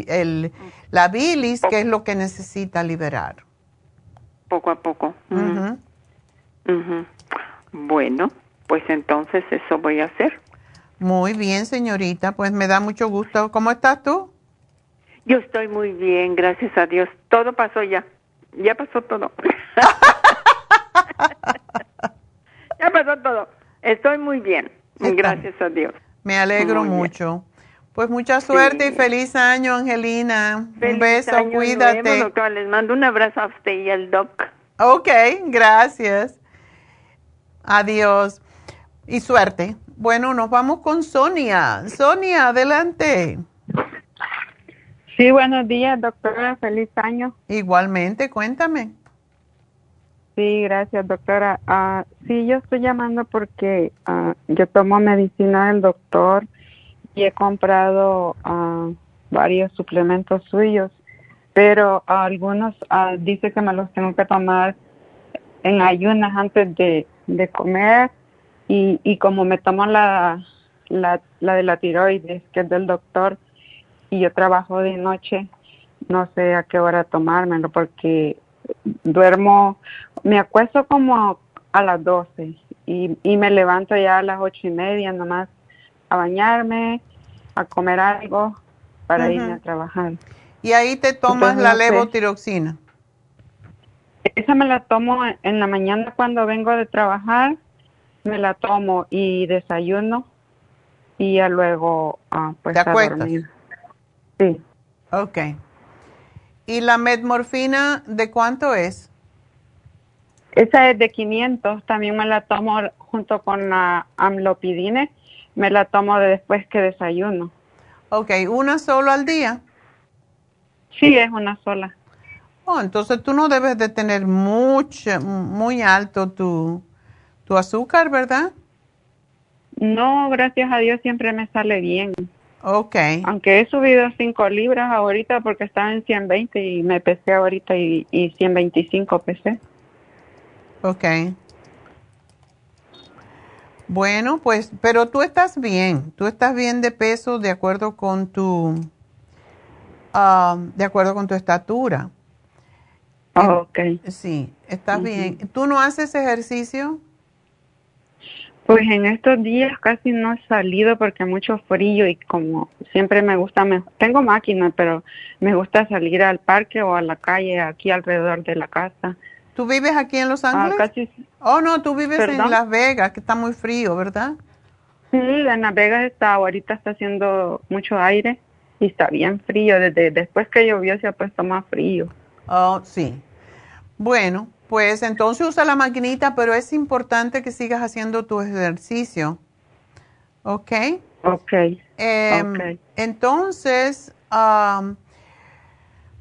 el, la bilis, que es lo que necesita liberar. poco a poco. Ujú. Bueno, pues entonces eso voy a hacer. Muy bien, señorita, pues me da mucho gusto. ¿Cómo estás tú? Yo estoy muy bien, gracias a Dios. Todo pasó ya. Ya pasó todo. ya pasó todo. Estoy muy bien, gracias a Dios. Me alegro Muy bien. Pues mucha suerte y feliz año, Angelina. Feliz un beso, año cuídate. nuevo, doctora. Les mando un abrazo a usted y al doc. Ok, gracias. Adiós. Y suerte. Bueno, nos vamos con Sonia. Sonia, adelante. Sí, buenos días, doctora. Feliz año. Igualmente, cuéntame. Sí, gracias, doctora. Ah, sí, yo estoy llamando porque ah, yo tomo medicina del doctor y he comprado ah, varios suplementos suyos, pero algunos ah, dice que me los tengo que tomar en ayunas antes de, de comer y, y como me tomo la, la, la de la tiroides, que es del doctor, y yo trabajo de noche, no sé a qué hora tomármelo porque duermo, me acuesto como a las 12 y, y me levanto ya a las ocho y media nomás a bañarme, a comer algo para irme a trabajar. Y ahí te tomas Entonces, la levotiroxina. Esa me la tomo en la mañana cuando vengo de trabajar, me la tomo y desayuno y ya luego ah, pues ¿Te a dormir. Sí. Ok. ¿Y la metmorfina de cuánto es? Esa es de 500, también me la tomo junto con la amlopidine, me la tomo de después que desayuno. Ok, ¿una solo al día? Sí, es una sola. Oh, entonces tú no debes de tener mucho, muy alto tu, tu azúcar, ¿verdad? No, gracias a Dios siempre me sale bien. Ok. Aunque he subido 5 libras ahorita porque estaba en 120 y me pesé ahorita y, y 125 pesé. Ok. Bueno, pues, pero tú estás bien, tú estás bien de peso de acuerdo con tu, ah, de acuerdo con tu estatura. Oh, ok. Sí, estás bien. ¿Tú no haces ejercicio? Pues en estos días casi no he salido porque mucho frío y como siempre me gusta, me, tengo máquina, pero me gusta salir al parque o a la calle aquí alrededor de la casa. ¿Tú vives aquí en Los Ah, Ángeles? casi, Oh, no, tú vives en. Las Vegas, que está muy frío, ¿verdad? sí, en Las Vegas está, ahorita está haciendo mucho aire y está bien frío. Desde después que llovió se ha puesto más frío. Oh, sí. Bueno, pues entonces usa la maquinita, pero es importante que sigas haciendo tu ejercicio. ¿Ok? Ok. Em, Ok. Entonces, am,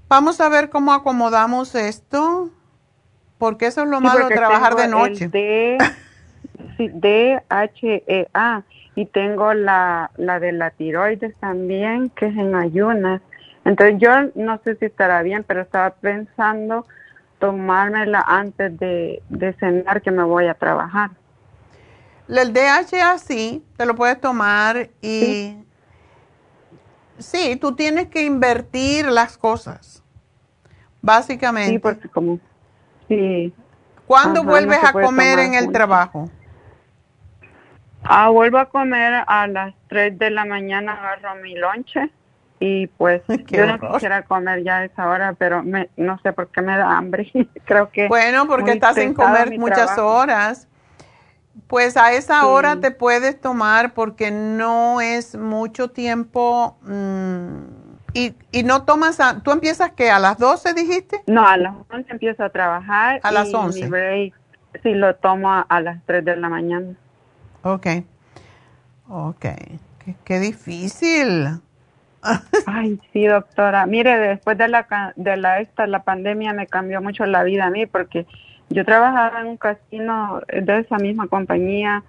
vamos a ver cómo acomodamos esto, porque eso es lo Sí, malo de trabajar de noche. D, sí, DHEA y tengo la, la de la tiroides también, que es en ayunas. Entonces yo no sé si estará bien, pero estaba pensando tomármela antes de, de cenar que me voy a trabajar. El DHA sí, te lo puedes tomar y sí, tú tienes que invertir las cosas, básicamente. Sí, porque como... Sí. ¿Cuándo Ajá, no vuelves a comer en el trabajo? Ah, vuelvo a comer a las 3 de la mañana, agarro mi lonche y pues Qué yo no horror. quisiera comer ya a esa hora, pero me, no sé por qué me da hambre. Creo que... Bueno, porque estás sin comer muchas trabajo. horas. Pues a esa Sí. hora te puedes tomar porque no es mucho tiempo mm, y, y no tomas, a, ¿tú empiezas que a las 12 dijiste? No, a las 11 empiezo a trabajar. A las y 11. Mi break, sí, lo tomo a, a las 3 de la mañana. Ok, ok, qué, qué difícil. Ay, sí, doctora. Mire, después de la de la esta la pandemia me cambió mucho la vida a mí porque yo trabajaba en un casino de esa misma compañía,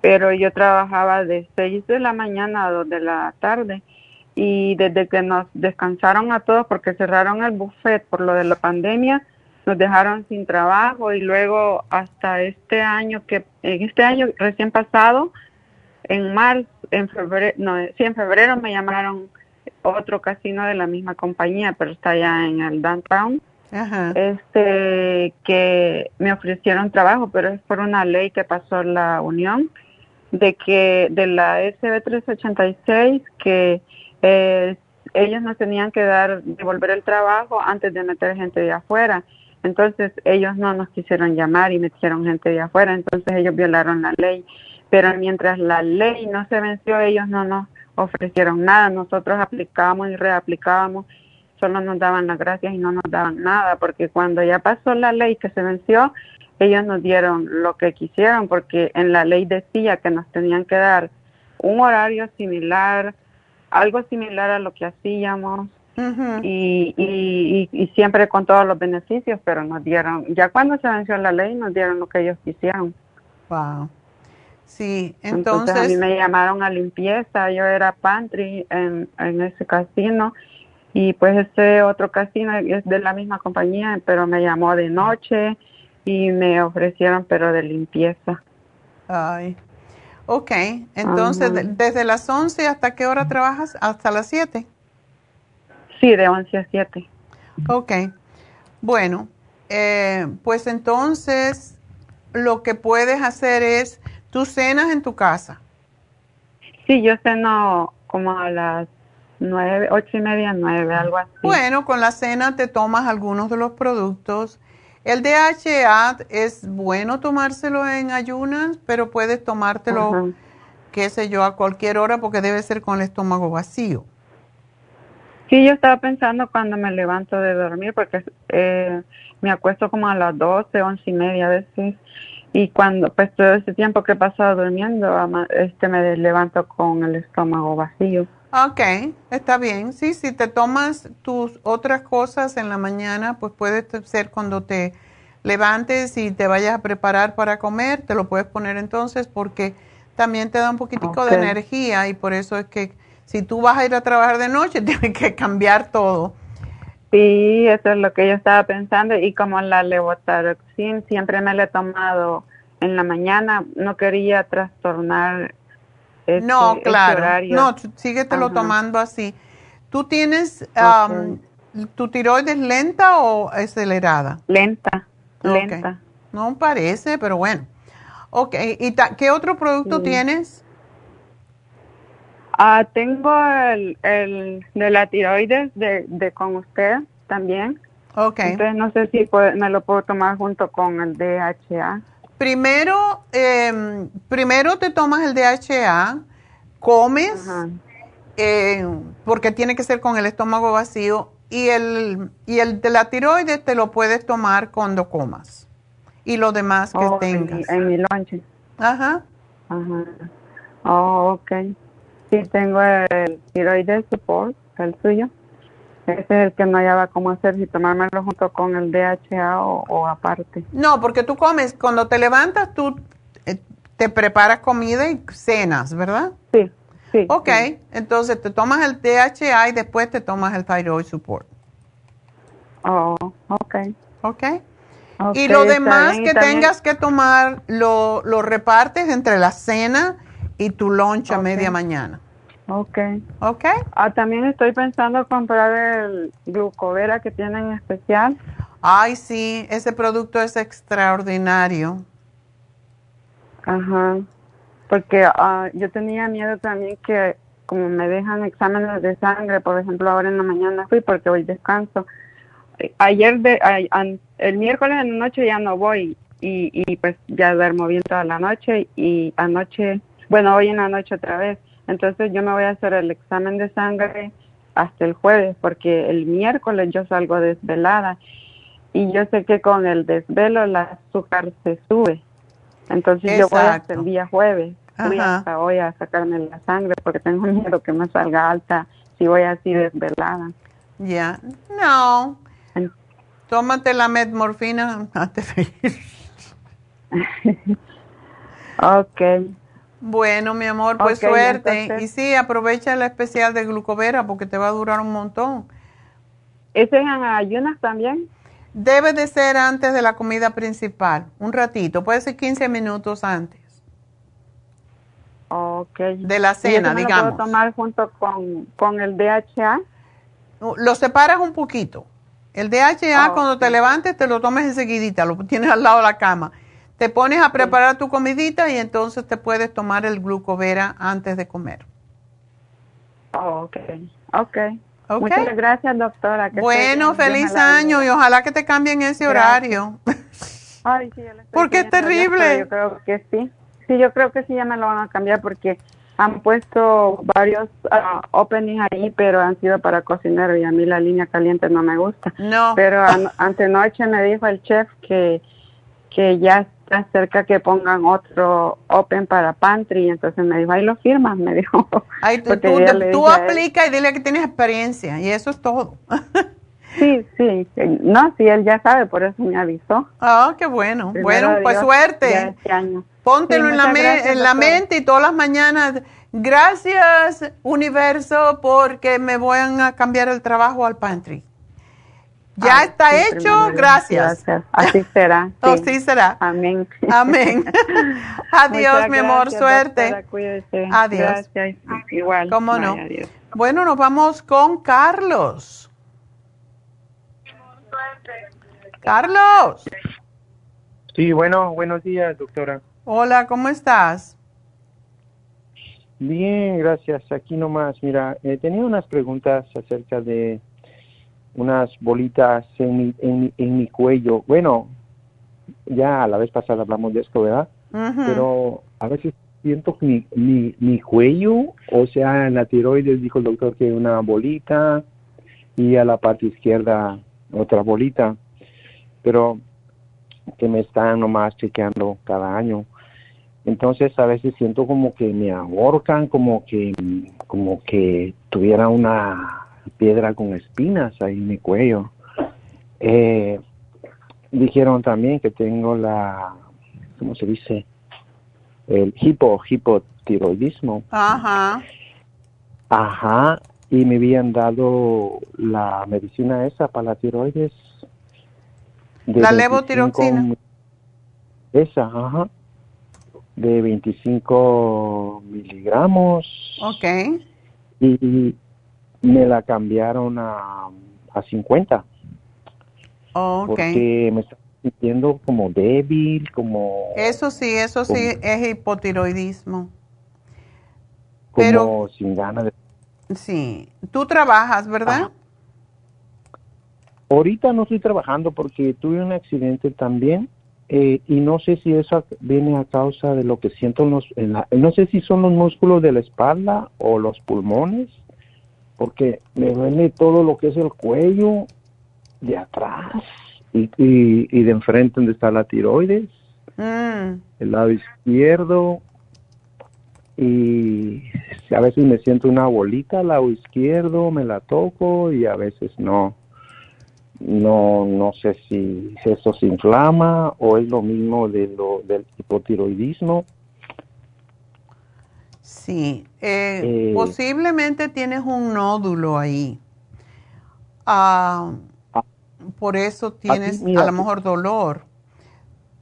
pero yo trabajaba de 6 de la mañana a 2 de la tarde y desde que nos descansaron a todos porque cerraron el buffet por lo de la pandemia, nos dejaron sin trabajo y luego hasta este año que en este año recién pasado en marzo, en febrero, no, sí, en febrero me llamaron otro casino de la misma compañía, pero está allá en el downtown. Este que me ofrecieron trabajo, pero es por una ley que pasó la Unión de que de la SB 386 que eh, ellos nos tenían que dar devolver el trabajo antes de meter gente de afuera. Entonces ellos no nos quisieron llamar y metieron gente de afuera, entonces ellos violaron la ley. Pero mientras la ley no se venció, ellos no nos ofrecieron nada. Nosotros aplicábamos y reaplicábamos, solo nos daban las gracias y no nos daban nada, porque cuando ya pasó la ley que se venció, ellos nos dieron lo que quisieron, porque en la ley decía que nos tenían que dar un horario similar, algo similar a lo que hacíamos, y, y, y, siempre con todos los beneficios, pero nos dieron, ya cuando se venció la ley, nos dieron lo que ellos quisieron. Wow. Sí, entonces, a mí me llamaron a limpieza, yo era pantry en, en ese casino y pues ese otro casino es de la misma compañía, pero me llamó de noche y me ofrecieron pero de limpieza. Ay. Ok, entonces desde las 11 hasta qué hora trabajas? Hasta las 7. Sí, de 11 a 7. Ok, bueno, eh, pues entonces lo que puedes hacer es ¿Tú cenas en tu casa? Sí, yo ceno como a las nueve, ocho y media, nueve, algo así. Bueno, con la cena te tomas algunos de los productos. El DHA es bueno tomárselo en ayunas, pero puedes tomártelo, qué sé yo, a cualquier hora porque debe ser con el estómago vacío. Sí, yo estaba pensando cuando me levanto de dormir porque eh, me acuesto como a las doce, once y media a veces y cuando pues todo ese tiempo que he pasado durmiendo este me levanto con el estómago vacío Ok, está bien. Sí, si te tomas tus otras cosas en la mañana, pues puede ser cuando te levantes y te vayas a preparar para comer, te lo puedes poner entonces porque también te da un poquitico de energía y por eso es que si tú vas a ir a trabajar de noche, tienes que cambiar todo. Sí, eso es lo que yo estaba pensando y como la levotaroxina siempre me la he tomado en la mañana, no quería trastornar este, No, claro, no, síguetelo tomando así. ¿Tú tienes, tu tiroides lenta o acelerada? Lenta, lenta. No parece, pero bueno. Ok, ¿y qué otro producto tienes? Ah, tengo el, el de la tiroides de, de con usted también. Ok. Entonces no sé si me lo puedo tomar junto con el DHA. Primero, eh, primero te tomas el DHA, comes, eh, porque tiene que ser con el estómago vacío, y el, y el de la tiroides te lo puedes tomar cuando comas. Y lo demás que oh, tengas. En, mi lonche. Ajá. Ajá. Oh, ok. Sí, tengo el tiroides support, el suyo. Ese es el que no hallaba cómo hacer, si tomármelo junto con el DHA o, aparte. No, porque tú comes, cuando te levantas, tú eh, te preparas comida y cenas, ¿verdad? Sí, sí. Ok, entonces te tomas el DHA y después te tomas el Thyroid Support. Oh, ok. Ok. y lo demás que tengas que tomar, lo, lo repartes entre la cena y tu lunch a media mañana. Ok. Ok. Ah, también estoy pensando comprar el glucovera que tienen especial. Ay, sí, ese producto es extraordinario. Ajá. Porque uh, yo tenía miedo también que como me dejan exámenes de sangre, por ejemplo, ahora en la mañana fui porque hoy descanso. Ayer, de, el miércoles en la noche ya no voy y, y pues ya duermo bien toda la noche y anoche bueno, hoy en la noche otra vez. Entonces yo me voy a hacer el examen de sangre hasta el jueves porque el miércoles yo salgo desvelada y yo sé que con el desvelo el azúcar se sube. Entonces yo voy hasta el día jueves. Voy hasta hoy a sacarme la sangre porque tengo miedo que me salga alta si voy así desvelada. Ya, no. Tómate la metmorfina antes de ir. ok. Bueno, mi amor, pues suerte. entonces- Y sí, aprovecha el especial de glucovera porque te va a durar un montón. ¿Ese es en ayunas también? Debe de ser antes de la comida principal, un ratito, puede ser 15 minutos antes. Ok. De la ¿Y eso cena, me lo digamos. puedo tomar junto con, con el DHA? Lo separas un poquito. El DHA, cuando te levantes, te lo tomes enseguidita, lo tienes al lado de la cama. Te pones a preparar tu comidita y entonces te puedes tomar el glucovera antes de comer. Oh, ok. Ok. Ok. Muchas gracias, doctora. que Bueno, feliz año y ojalá que te cambien ese Gracias. horario. Ay, sí, estoy Porque es terrible. Yo creo que sí. Sí, yo creo que sí ya me lo van a cambiar porque han puesto varios ah, openings ahí, pero han sido para cocinero y a mí la línea caliente no me gusta. No. Pero an- antenoche me dijo el chef que, que ya está cerca que pongan otro open para pantry, entonces me dijo, ahí lo firmas, me dijo. Ay, tú, tú- tú él- aplica y dile que tienes experiencia y eso es todo. Sí, sí, no, sí, él ya sabe, por eso me avisó. Ah, qué bueno. Primero bueno, pues Dios, suerte. este año. Póntelo Sí, en, la, gracias, en la mente y todas las mañanas. Gracias, universo, porque me van a cambiar el trabajo al pantry. Ya Ah, está sí, hecho, gracias. Así será. Así será. Amén. Amén. Adiós, Muchas mi amor, gracias, suerte. doctora. Adiós. Gracias. Igual. ¿Cómo no? adiós. Bueno, nos vamos con Carlos. Carlos. Sí, bueno, buenos días, doctora. Hola, ¿cómo estás? Bien, gracias. Aquí nomás, mira, eh, tenía unas preguntas acerca de unas bolitas en mi, en, mi- en mi cuello. Bueno, ya la vez pasada hablamos de esto, ¿verdad? Pero a veces siento mi, mi, mi cuello, o sea, en la tiroides dijo el doctor que una bolita y a la parte izquierda otra bolita, pero que me están nomás chequeando cada año. Entonces a veces siento como que me ahorcan, como que, como que tuviera una piedra con espinas ahí en mi cuello. Eh, dijeron también que tengo la, ¿cómo se dice? El hipo, hipotiroidismo. Ajá. Ajá, y me habían dado la medicina esa para la tiroides. de La 25 levotiroxina. Esa, ajá. De 25 miligramos. Ok. Y me la cambiaron a, a 50. Ok. Porque me estaba sintiendo como débil, como, Eso sí, eso sí es hipotiroidismo. como pero- sin ganas de Sí. Tú trabajas, ¿verdad? Ahorita no estoy trabajando porque tuve un accidente también eh, y no sé si eso viene a causa de lo que siento en los, en la- no sé si son los músculos de la espalda o los pulmones, porque me duele todo lo que es el cuello de atrás y, y, y de enfrente donde está la tiroides, Mm. el lado izquierdo y a veces me siento una bolita al lado izquierdo, me la toco y a veces no. No, no sé si, esto se inflama o es lo mismo de lo, del hipotiroidismo. Sí. Eh, Eh, posiblemente tienes un nódulo ahí. Ah, por eso tienes mira, a lo mejor dolor.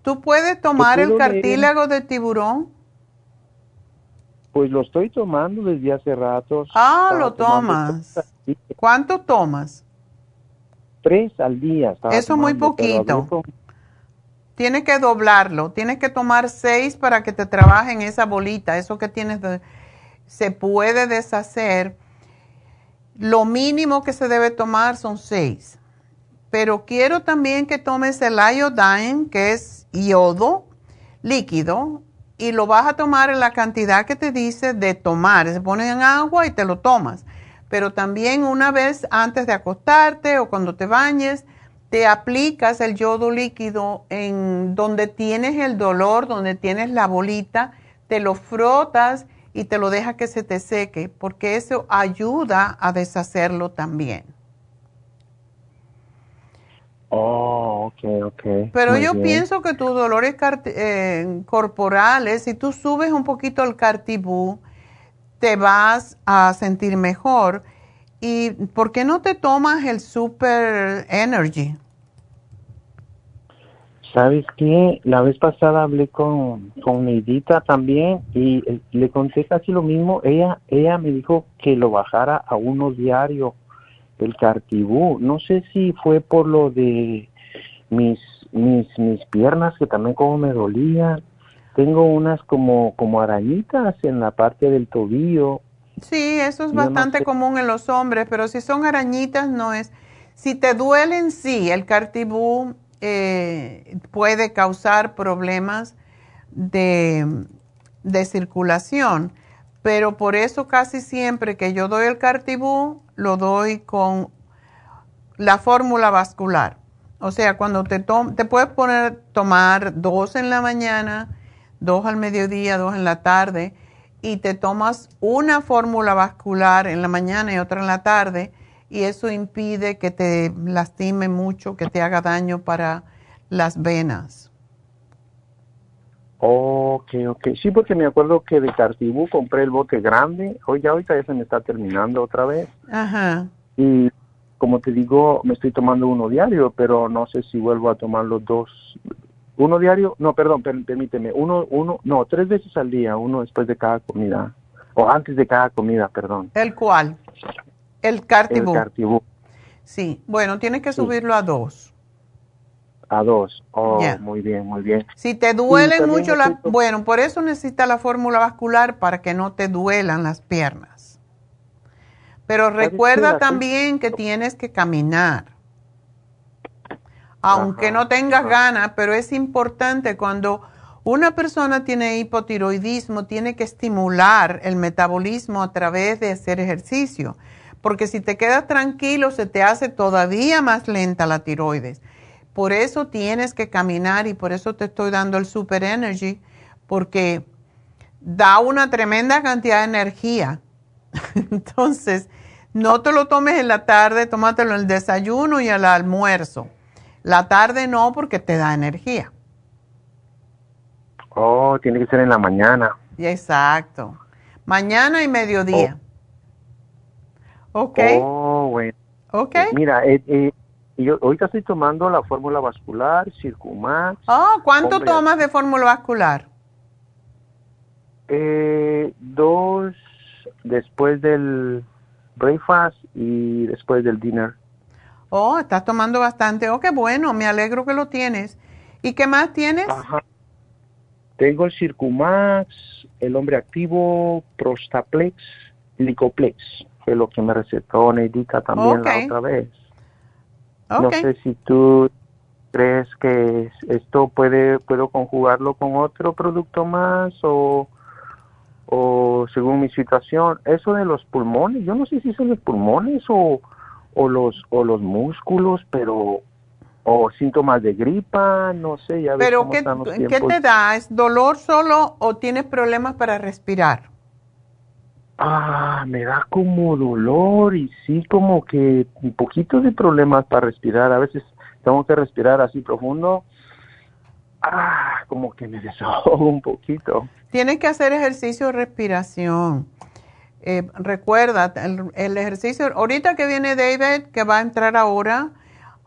¿Tú puedes tomar el cartílago de tiburón? Pues lo estoy tomando desde hace rato. Ah, lo tomas. ¿Cuánto tomas? Tres al día. Eso es muy poquito. Tienes que doblarlo. Tienes que tomar seis para que te trabajen esa bolita. Eso que tienes se puede deshacer. Lo mínimo que se debe tomar son seis. Pero quiero también que tomes el iodine, que es yodo líquido, y lo vas a tomar en la cantidad que te dice de tomar. Se pone en agua y te lo tomas. Pero también una vez antes de acostarte o cuando te bañes, te aplicas el yodo líquido en donde tienes el dolor, donde tienes la bolita, te lo frotas y te lo deja que se te seque, porque eso ayuda a deshacerlo también. Oh, ok, ok. Pero Muy yo bien. pienso que tus dolores eh, corporales, si tú subes un poquito el cartibú, te vas a sentir mejor. ¿Y por qué no te tomas el Super Energy? ¿Sabes qué? La vez pasada hablé con, con Neidita también y eh, le conté casi lo mismo. Ella, ella me dijo que lo bajara a uno diario, el cartibú. No sé si fue por lo de mis, mis, mis piernas que también como me dolían. Tengo unas como, como arañitas en la parte del tobillo. Sí, eso es bastante común en los hombres, pero si son arañitas no es. Si te duelen, sí, el cartibú eh, puede causar problemas de, de circulación, pero por eso casi siempre que yo doy el cartibú, lo doy con la fórmula vascular. O sea, cuando te, te puedes poner, tomar dos en la mañana, dos al mediodía, dos en la tarde, y te tomas una fórmula vascular en la mañana y otra en la tarde, y eso impide que te lastime mucho, que te haga daño para las venas. Ok, ok. Sí, porque me acuerdo que de cartibú compré el bote grande. Hoy ya ahorita ya se me está terminando otra vez. Ajá. Y como te digo, me estoy tomando uno diario, pero no sé si vuelvo a tomar los dos. Uno diario, no, perdón, per- permíteme. Uno, uno, no, tres veces al día, uno después de cada comida. O antes de cada comida, perdón. ¿El cual? El El cartibú. cartibú. sí, bueno, tienes que Sí. subirlo a dos. A dos. Oh, muy bien, muy bien. Si te duelen mucho las... estoy to- Bueno, por eso necesitas la fórmula vascular para que no te duelan las piernas. Pero recuerda también que tienes que caminar. Aunque Ajá, no tengas ganas, pero es importante cuando una persona tiene hipotiroidismo, tiene que estimular el metabolismo a través de hacer ejercicio. Porque si te quedas tranquilo, se te hace todavía más lenta la tiroides. Por eso tienes que caminar y por eso te estoy dando el Super Energy, porque da una tremenda cantidad de energía. Entonces, no te lo tomes en la tarde, tómatelo en el desayuno y al almuerzo. La tarde no, porque te da energía. Oh, tiene que ser en la mañana. Exacto. Mañana y mediodía. ¿Ok? Oh, bueno. ¿Ok? Mira, eh, eh, yo ahorita estoy tomando la fórmula vascular, Circumax. Oh, ¿Cuánto Hombre. tomas de fórmula vascular? Eh, dos después del breakfast y después del dinner. Oh, estás tomando bastante. Oh, qué bueno, me alegro que lo tienes. ¿Y qué más tienes? Ajá. Tengo el Circumax, el hombre activo, Prostaplex, Licoplex. Fue lo que me recetó Neidita también la otra vez. No Ok. sé si tú crees que es- esto puede puedo conjugarlo con otro producto más o o según mi situación eso de los pulmones yo no sé si son los pulmones o o los o los músculos pero o síntomas de gripa no sé ya ves Pero cómo ¿qué, están los ¿qué te da? ¿Es dolor solo o tienes problemas para respirar? Ah, me da como dolor y sí como que un poquito de problemas para respirar. A veces tengo que respirar así profundo. Ah, como que me desahogo un poquito. Tienes que hacer ejercicio de respiración. Eh, recuerda, el, ejercicio, ahorita que viene David, que va a entrar ahora,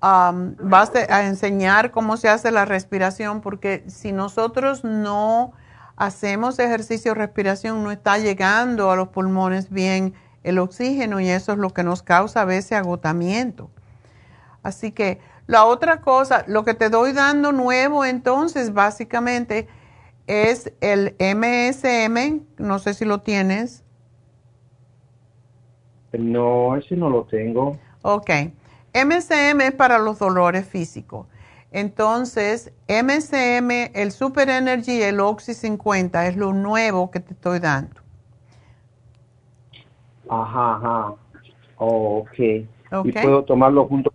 am, vas a a enseñar cómo se hace la respiración, porque si nosotros no hacemos ejercicio respiración, no está llegando a los pulmones bien el oxígeno y eso es lo que nos causa a veces agotamiento. Así que la otra cosa, lo que te doy dando nuevo entonces básicamente es el MSM, no sé si lo tienes. No, ese no lo tengo. Ok, MSM es para los dolores físicos. Entonces, MSM, el Super Energy, el Oxy 50 es lo nuevo que te estoy dando. Ajá, ajá. Oh, ok. Ok. ¿Y puedo tomarlo junto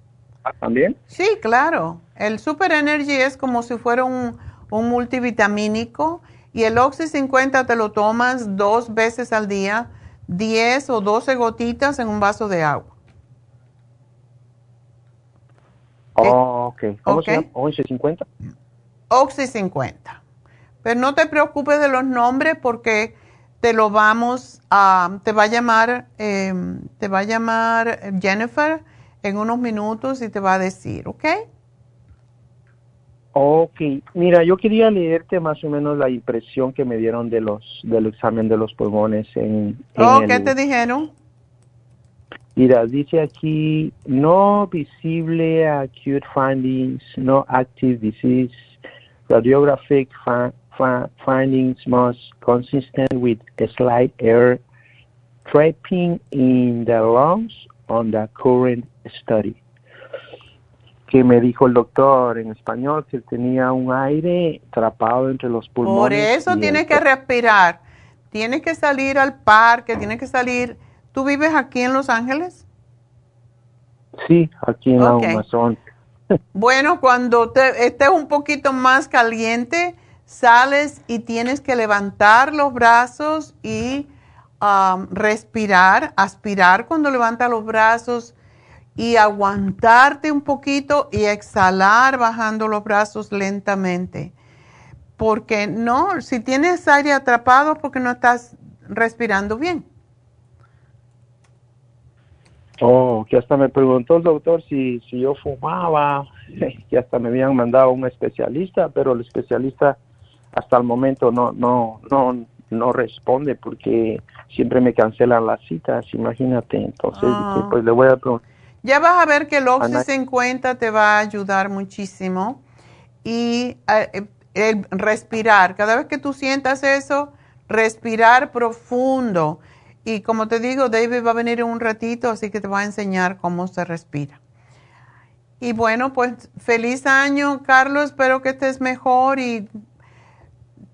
también? Sí, claro. El Super Energy es como si fuera un, un multivitamínico Y el Oxy 50 te lo tomas dos veces al día, 10 o 12 gotitas en un vaso de agua. Oh, ok. ¿Cómo se llama? Oxy 50. Oxy 50. Pero no te preocupes de los nombres porque te lo vamos a, te va a llamar, em, te va a llamar Jennifer en unos minutos y te va a decir, ¿ok? Ok, mira, yo quería leerte más o menos la impresión que me dieron de los del examen de los pulmones en, oh, ¿qué te dijeron? Mira, dice aquí no visible acute findings, no active disease, radiographic findings most consistent with a slight air trapping in the lungs on the current study que me dijo el doctor en español que tenía un aire atrapado entre los pulmones. Por eso tienes que respirar, tienes que salir al parque, tienes que salir. ¿Tú vives aquí en Los Ángeles? Sí, aquí en la Amazon. Bueno, cuando te, estés un poquito más caliente, sales y tienes que levantar los brazos y um, respirar, aspirar cuando levantas los brazos y aguantarte un poquito y exhalar bajando los brazos lentamente. Porque no, si tienes aire atrapado porque no estás respirando bien. Oh, que hasta me preguntó el doctor si, si yo fumaba, que hasta me habían mandado un especialista, pero el especialista hasta el momento no, no, no, no responde porque siempre me cancelan las citas, imagínate. Entonces, ah. pues le voy a preguntar ya vas a ver que el Oxy 50 te va a ayudar muchísimo. Y eh, el respirar, cada vez que tú sientas eso, respirar profundo. Y como te digo, David va a venir en un ratito, así que te va a enseñar cómo se respira. Y bueno, pues feliz año, Carlos. Espero que estés mejor y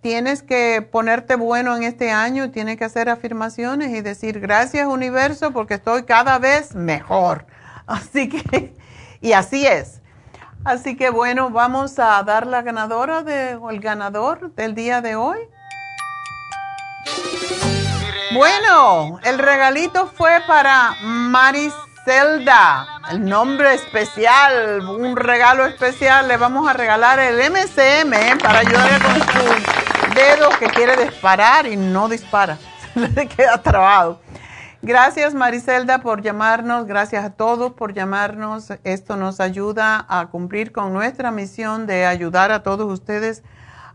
tienes que ponerte bueno en este año. Tienes que hacer afirmaciones y decir gracias, universo, porque estoy cada vez mejor. Así que, y así es. Así que bueno, vamos a dar la ganadora de, o el ganador del día de hoy. Bueno, el regalito fue para Maricelda, el nombre especial, un regalo especial. Le vamos a regalar el MCM ¿eh? para ayudarle con su dedo que quiere disparar y no dispara, le queda trabado. Gracias Maricelda por llamarnos, gracias a todos por llamarnos. Esto nos ayuda a cumplir con nuestra misión de ayudar a todos ustedes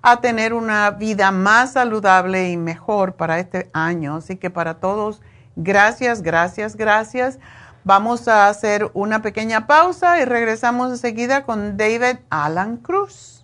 a tener una vida más saludable y mejor para este año. Así que para todos, gracias, gracias, gracias. Vamos a hacer una pequeña pausa y regresamos enseguida con David Alan Cruz.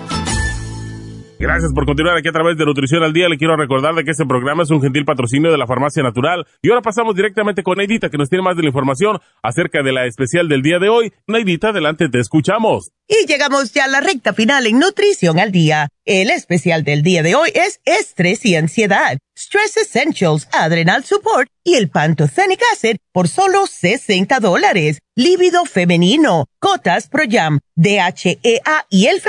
Gracias por continuar aquí a través de Nutrición al Día. Le quiero recordar de que este programa es un gentil patrocinio de la Farmacia Natural. Y ahora pasamos directamente con Neidita, que nos tiene más de la información acerca de la especial del día de hoy. Neidita, adelante, te escuchamos. Y llegamos ya a la recta final en Nutrición al Día. El especial del día de hoy es estrés y ansiedad, Stress Essentials, Adrenal Support y el Pantothenic Acid por solo 60 dólares. Líbido femenino, Cotas Pro Jam, DHEA y el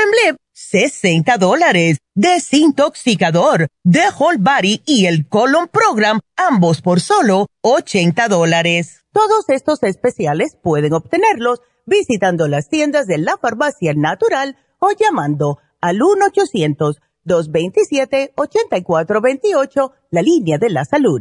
60 dólares. Desintoxicador, The Whole Body y el Colon Program, ambos por solo 80 dólares. Todos estos especiales pueden obtenerlos visitando las tiendas de la farmacia natural o llamando al 1-800-227-8428, la línea de la salud.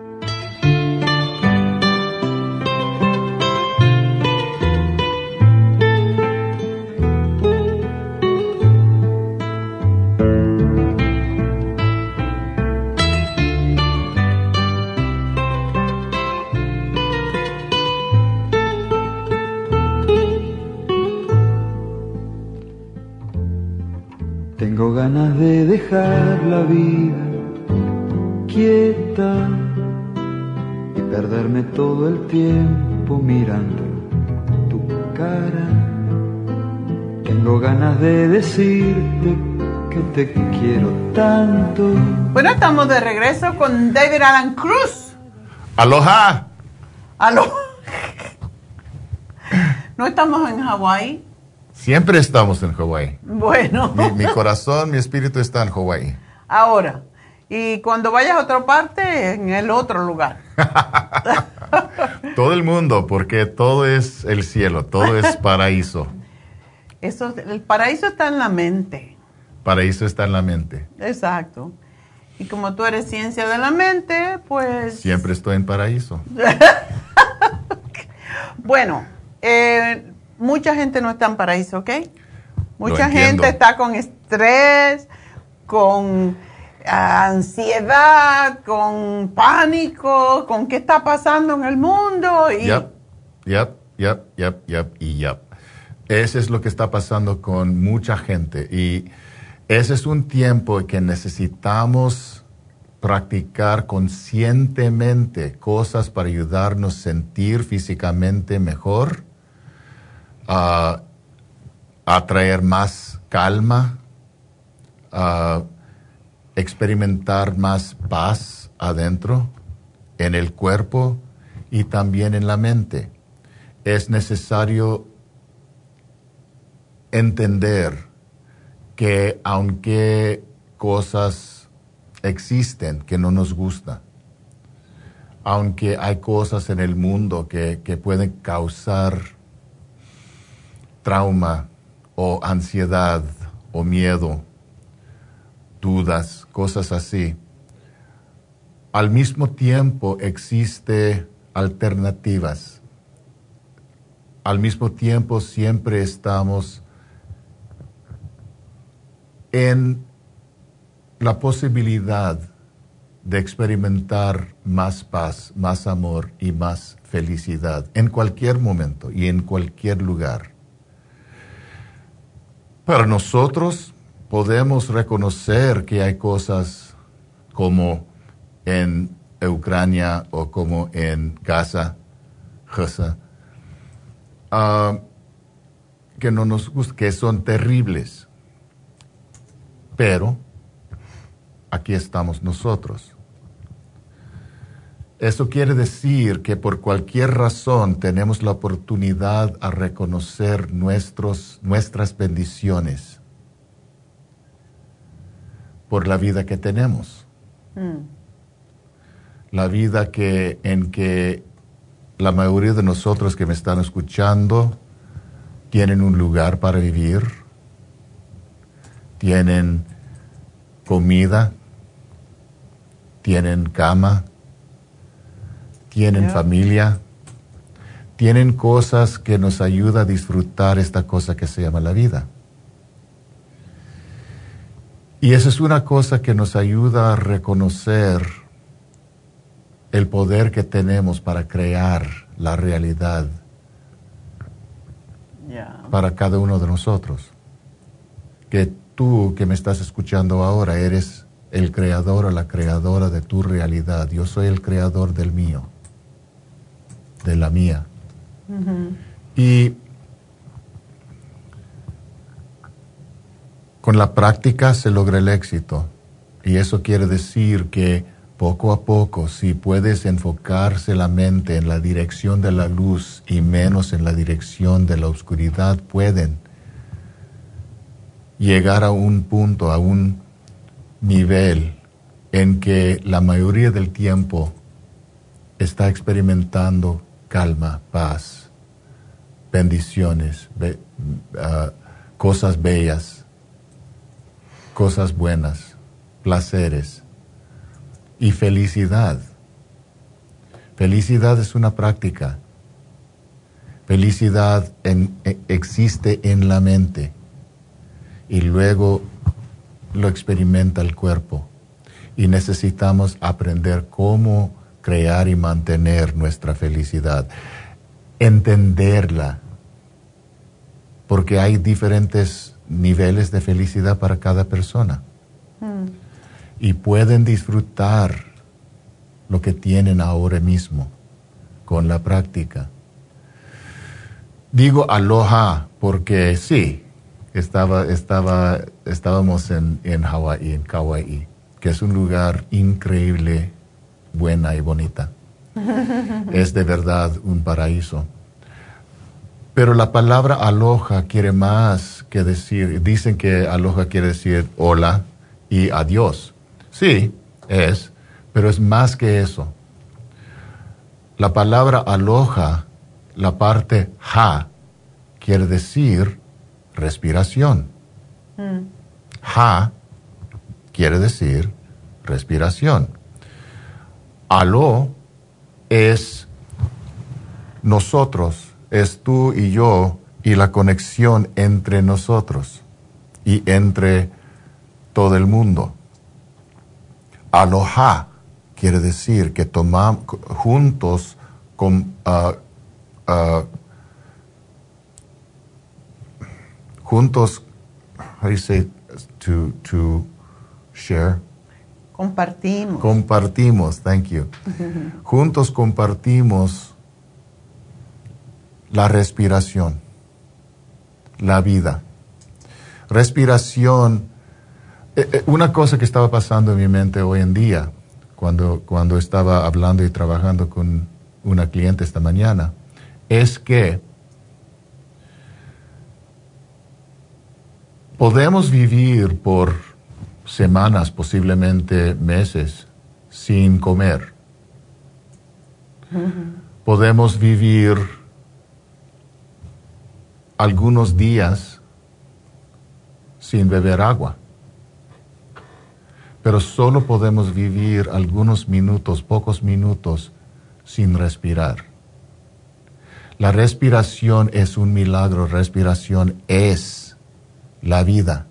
Tengo ganas de dejar la vida quieta y perderme todo el tiempo mirando tu cara. Tengo ganas de decirte que te quiero tanto. Bueno, estamos de regreso con David Alan Cruz. Aloha. Aloha. ¿No estamos en Hawái? Siempre estamos en Hawái. Bueno. Mi, mi, corazón, mi espíritu está en Hawái. Ahora, y cuando vayas a otra parte, en el otro lugar. todo el mundo, porque todo es el cielo, todo es paraíso. Eso, el paraíso está en la mente. Paraíso está en la mente. Exacto. Y como tú eres ciencia de la mente, pues... Siempre estoy en paraíso. bueno, eh, mucha gente no está en paraíso, ¿ok? Mucha gente está con estrés, con uh, ansiedad, con pánico, con qué está pasando en el mundo. Y... Yep, yep, yep, yep, yep, y yep. Ese es lo que está pasando con mucha gente. Y ese es un tiempo que necesitamos practicar conscientemente cosas para ayudarnos a sentir físicamente mejor a, a más calma, a experimentar más paz adentro, en el cuerpo y también en la mente. Es necesario entender que aunque cosas existen que no nos gustan, aunque hay cosas en el mundo que, que pueden causar trauma o ansiedad o miedo, dudas, cosas así. Al mismo tiempo existe alternativas. Al mismo tiempo siempre estamos en la posibilidad de experimentar más paz, más amor y más felicidad en cualquier momento y en cualquier lugar. Pero nosotros podemos reconocer que hay cosas como en Ucrania o como en Gaza, Gaza uh, que no nos que son terribles. Pero aquí estamos nosotros. Eso quiere decir que por cualquier razón tenemos la oportunidad a reconocer nuestros, nuestras bendiciones por la vida que tenemos. Mm. La vida que, en que la mayoría de nosotros que me están escuchando tienen un lugar para vivir, tienen comida, tienen cama, tienen familia, tienen cosas que nos ayudan a disfrutar esta cosa que se llama la vida. Y esa es una cosa que nos ayuda a reconocer el poder que tenemos para crear la realidad para cada uno de nosotros. Que tú que me estás escuchando ahora eres el creador o la creadora de tu realidad. Yo soy el creador del mío de la mía. Y con la práctica se logra el éxito. Y eso quiere decir que poco a poco, si puedes enfocarse la mente en la dirección de la luz y menos en la dirección de la oscuridad, pueden llegar a un punto, a un nivel en que la mayoría del tiempo está experimentando calma, paz, bendiciones, ah, cosas bellas, cosas buenas, placeres y felicidad. Felicidad es una práctica. Felicidad e, existe en la mente y luego lo experimenta el cuerpo. Y necesitamos aprender cómo crear y mantener nuestra felicidad, entenderla, porque hay diferentes niveles de felicidad para cada persona. Mm. Y pueden disfrutar lo que tienen ahora mismo con la práctica. Digo aloha porque sí, estaba, estaba, estábamos en, en Hawái, en Kauai, que es un lugar increíble buena y bonita. es de verdad un paraíso. Pero la palabra aloja quiere más que decir, dicen que aloja quiere decir hola y adiós. Sí, es, pero es más que eso. La palabra aloja, la parte ja, quiere decir respiración. Mm. Ja quiere decir respiración. Aló es nosotros, es tú y yo y la conexión entre nosotros y entre todo el mundo. Aloha quiere decir que tomamos juntos con, uh, uh, juntos, how do to, to share? Compartimos. Compartimos, thank you. Juntos compartimos la respiración, la vida. Respiración, eh, eh, una cosa que estaba pasando en mi mente hoy en día, cuando, cuando estaba hablando y trabajando con una cliente esta mañana, es que podemos vivir por semanas, posiblemente meses, sin comer. Podemos vivir algunos días sin beber agua, pero solo podemos vivir algunos minutos, pocos minutos, sin respirar. La respiración es un milagro, respiración es la vida.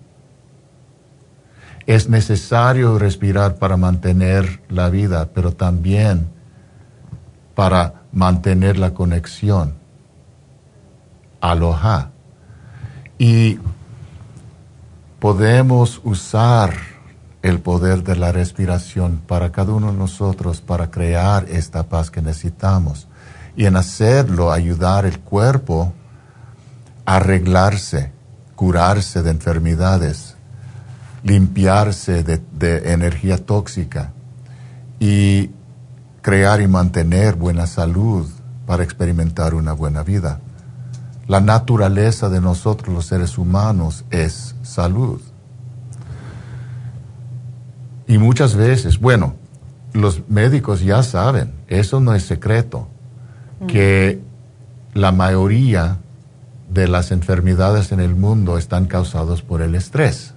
Es necesario respirar para mantener la vida, pero también para mantener la conexión. Aloha. Y podemos usar el poder de la respiración para cada uno de nosotros para crear esta paz que necesitamos. Y en hacerlo ayudar el cuerpo a arreglarse, curarse de enfermedades, limpiarse de, energía tóxica y crear y mantener buena salud para experimentar una buena vida. La naturaleza de nosotros los seres humanos es salud. Y muchas veces, bueno, los médicos ya saben, eso no es secreto, mm. que la mayoría de las enfermedades en el mundo están causadas por el estrés.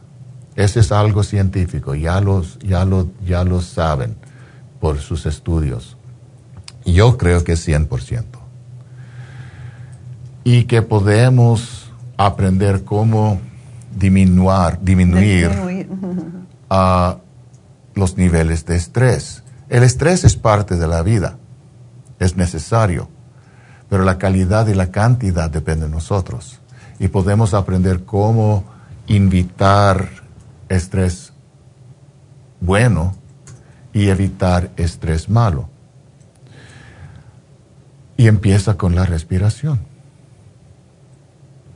Ese es algo científico, ya, los, ya, lo, ya lo saben por sus estudios. Yo creo que es 100%. Y que podemos aprender cómo disminuir, los niveles de estrés. El estrés es parte de la vida, es necesario, pero la calidad y la cantidad dependen de nosotros. Y podemos aprender cómo invitar estrés bueno y evitar estrés malo. Y empieza con la respiración.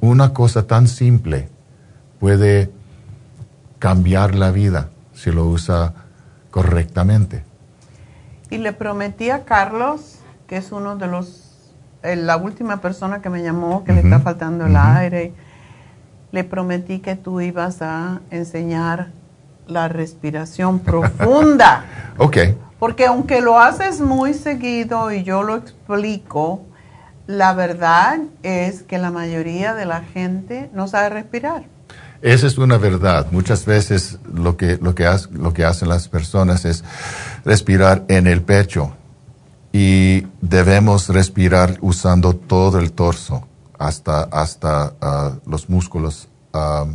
Una cosa tan simple puede cambiar la vida si lo usa correctamente. Y le prometí a Carlos, que es uno de los, eh, la última persona que me llamó, que le está faltando el aire le prometí que tú ibas a enseñar la respiración profunda. ok. Porque aunque lo haces muy seguido y yo lo explico, la verdad es que la mayoría de la gente no sabe respirar. Esa es una verdad. Muchas veces lo que, lo que, lo que hacen las personas es respirar en el pecho y debemos respirar usando todo el torso hasta, hasta ah, los músculos ah,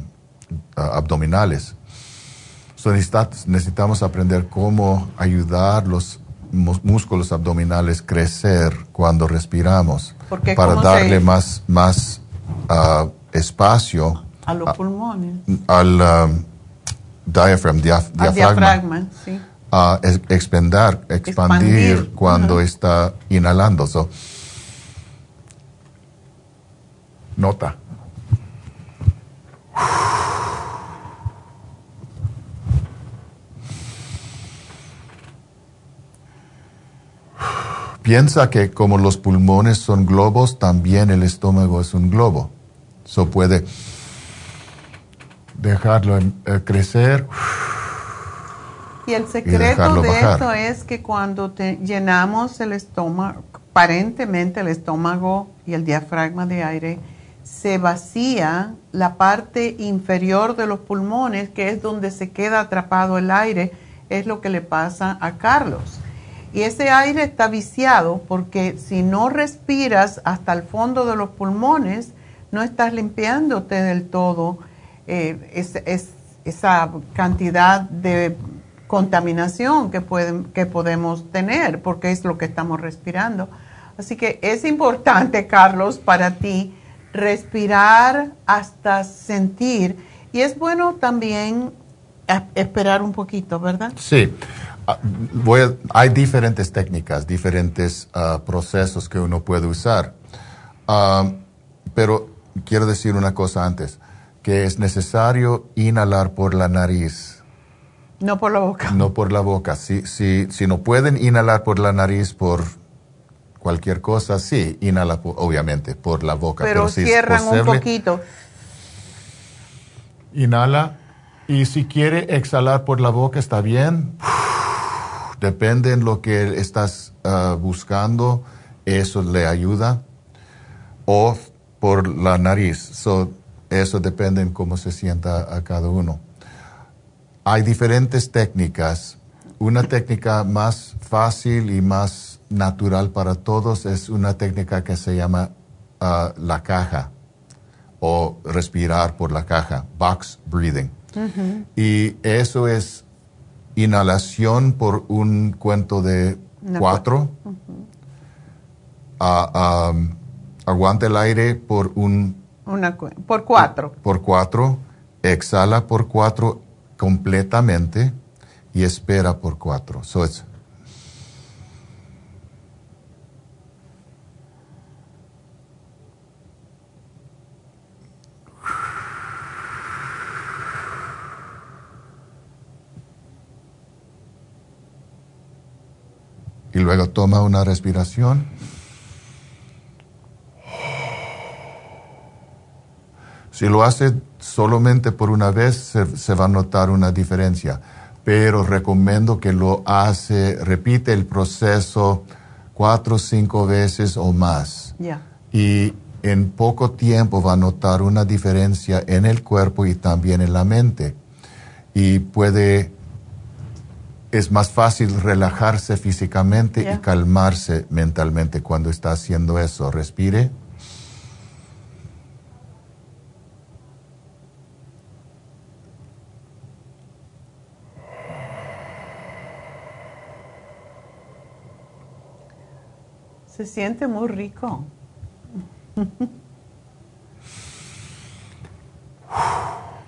abdominales. necesitamos aprender cómo ayudar los músculos abdominales a crecer cuando respiramos para darle más, más espacio a los pulmones. Al diafragma, diafragma sí a expandir, expandir, cuando está inhalando. Nota. Piensa que como los pulmones son globos, también el estómago es un globo. Eso puede dejarlo eh, crecer y el secreto de eso es que cuando te llenamos el estómago, aparentemente el estómago y el diafragma de aire, se vacía la parte inferior de los pulmones, que es donde se queda atrapado el aire, es lo que le pasa a Carlos. Y ese aire está viciado porque si no respiras hasta el fondo de los pulmones, no estás limpiándote del todo eh, esa cantidad de contaminación que, pueden, que podemos tener, porque es lo que estamos respirando. Así que es importante, Carlos, para ti respirar hasta sentir. Y es bueno también esperar un poquito, ¿verdad? Sí. Ah, voy hay diferentes técnicas, diferentes ah, procesos que uno puede usar. Ah, pero quiero decir una cosa antes, que es necesario inhalar por la nariz no por la boca. No por la boca. Si, si, si no pueden inhalar por la nariz por cualquier cosa, sí, inhala obviamente por la boca. Pero, cierran un poquito. Inhala. Y si quiere exhalar por la boca, está bien. Depende en lo que estás ah, buscando, eso le ayuda. O por la nariz. eso depende en cómo se sienta a cada uno. Hay diferentes técnicas. Una técnica más fácil y más natural para todos es una técnica que se llama ah, la caja o respirar por la caja, box breathing. Y eso es inhalación por un cuento de cuatro. Uh aguanta el aire por un... por cuatro. Por cuatro. Exhala por cuatro completamente y espera por cuatro. So y luego toma una respiración. Si lo hace solamente por una vez se, va a notar una diferencia, pero recomiendo que lo hace, repite el proceso cuatro o cinco veces o más. Y en poco tiempo va a notar una diferencia en el cuerpo y también en la mente. Y puede, es más fácil relajarse físicamente y calmarse mentalmente cuando está haciendo eso. Respire. Se siente muy rico.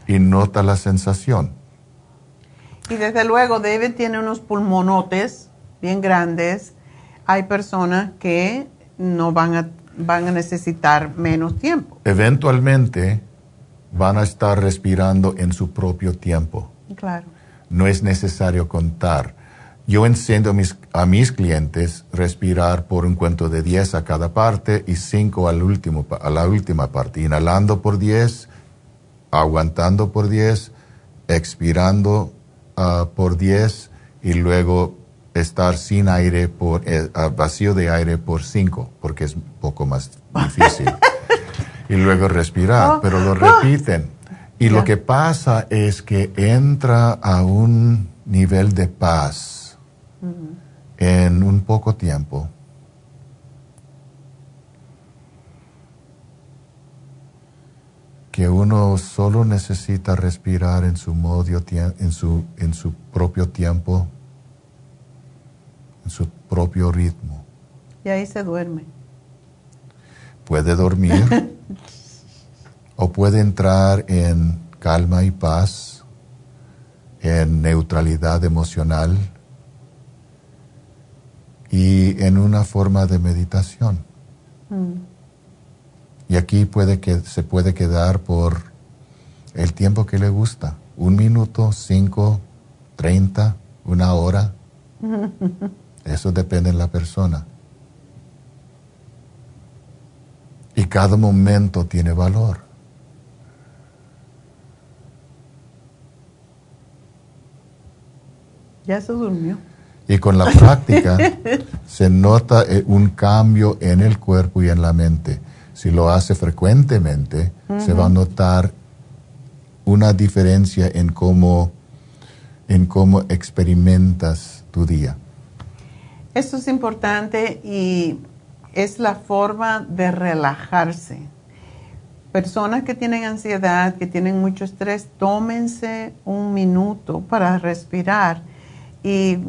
y nota la sensación. Y desde luego David tiene unos pulmonotes bien grandes. Hay personas que no van a, van a necesitar menos tiempo. Eventualmente van a estar respirando en su propio tiempo. Claro. No es necesario contar. Yo enseño a mis, a mis clientes respirar por un cuento de 10 a cada parte y 5 al último, a la última parte, inhalando por 10, aguantando por 10, expirando ah, por 10 y luego estar sin aire por eh, ah, vacío de aire por 5 porque es un poco más difícil. Y luego respirar Oh. pero lo repiten. Y lo que pasa es que entra a un nivel de paz en un poco tiempo que uno solo necesita respirar en su modo en su en su propio tiempo en su propio ritmo. Y ahí se duerme. puede dormir o puede entrar en calma y paz en neutralidad emocional y en una forma de meditación y aquí puede que se puede quedar por el tiempo que le gusta, un minuto, cinco, treinta, una hora. Eso depende de la persona. Y cada momento tiene valor. Ya se durmió. Y con la práctica se nota eh, un cambio en el cuerpo y en la mente. Si lo hace frecuentemente, se va a notar una diferencia en cómo, en cómo experimentas tu día. Esto es importante y es la forma de relajarse. Personas que tienen ansiedad, que tienen mucho estrés, tómense un minuto para respirar. Y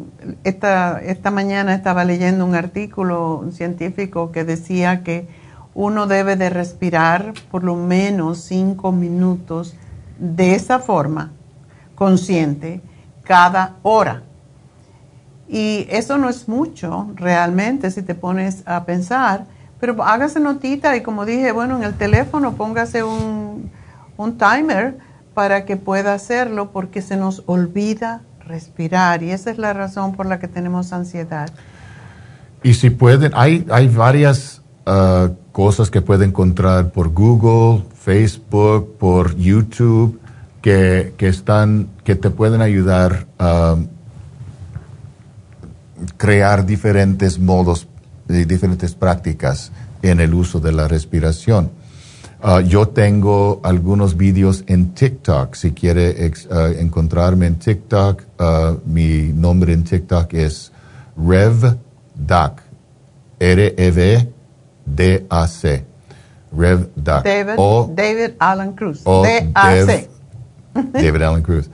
esta, esta mañana estaba leyendo un artículo científico que decía que uno debe de respirar por lo menos cinco minutos de esa forma, consciente, cada hora. Y eso no es mucho realmente si te pones a pensar, pero hágase notita y como dije, bueno, en el teléfono póngase un, un timer para que pueda hacerlo porque se nos olvida respirar y esa es la razón por la que tenemos ansiedad. Y si pueden, hay, hay varias ah, cosas que pueden encontrar por Google, Facebook, por YouTube, que, que están, que te pueden ayudar a crear diferentes modos y diferentes prácticas en el uso de la respiración. Ah, yo tengo algunos vídeos en TikTok. Si quiere ah, encontrarme en TikTok, ah, mi nombre en TikTok es RevDac. R-E-V-D-A-C. RevDac. David, O, David Alan Cruz. D-A-C. David Allen Cruz.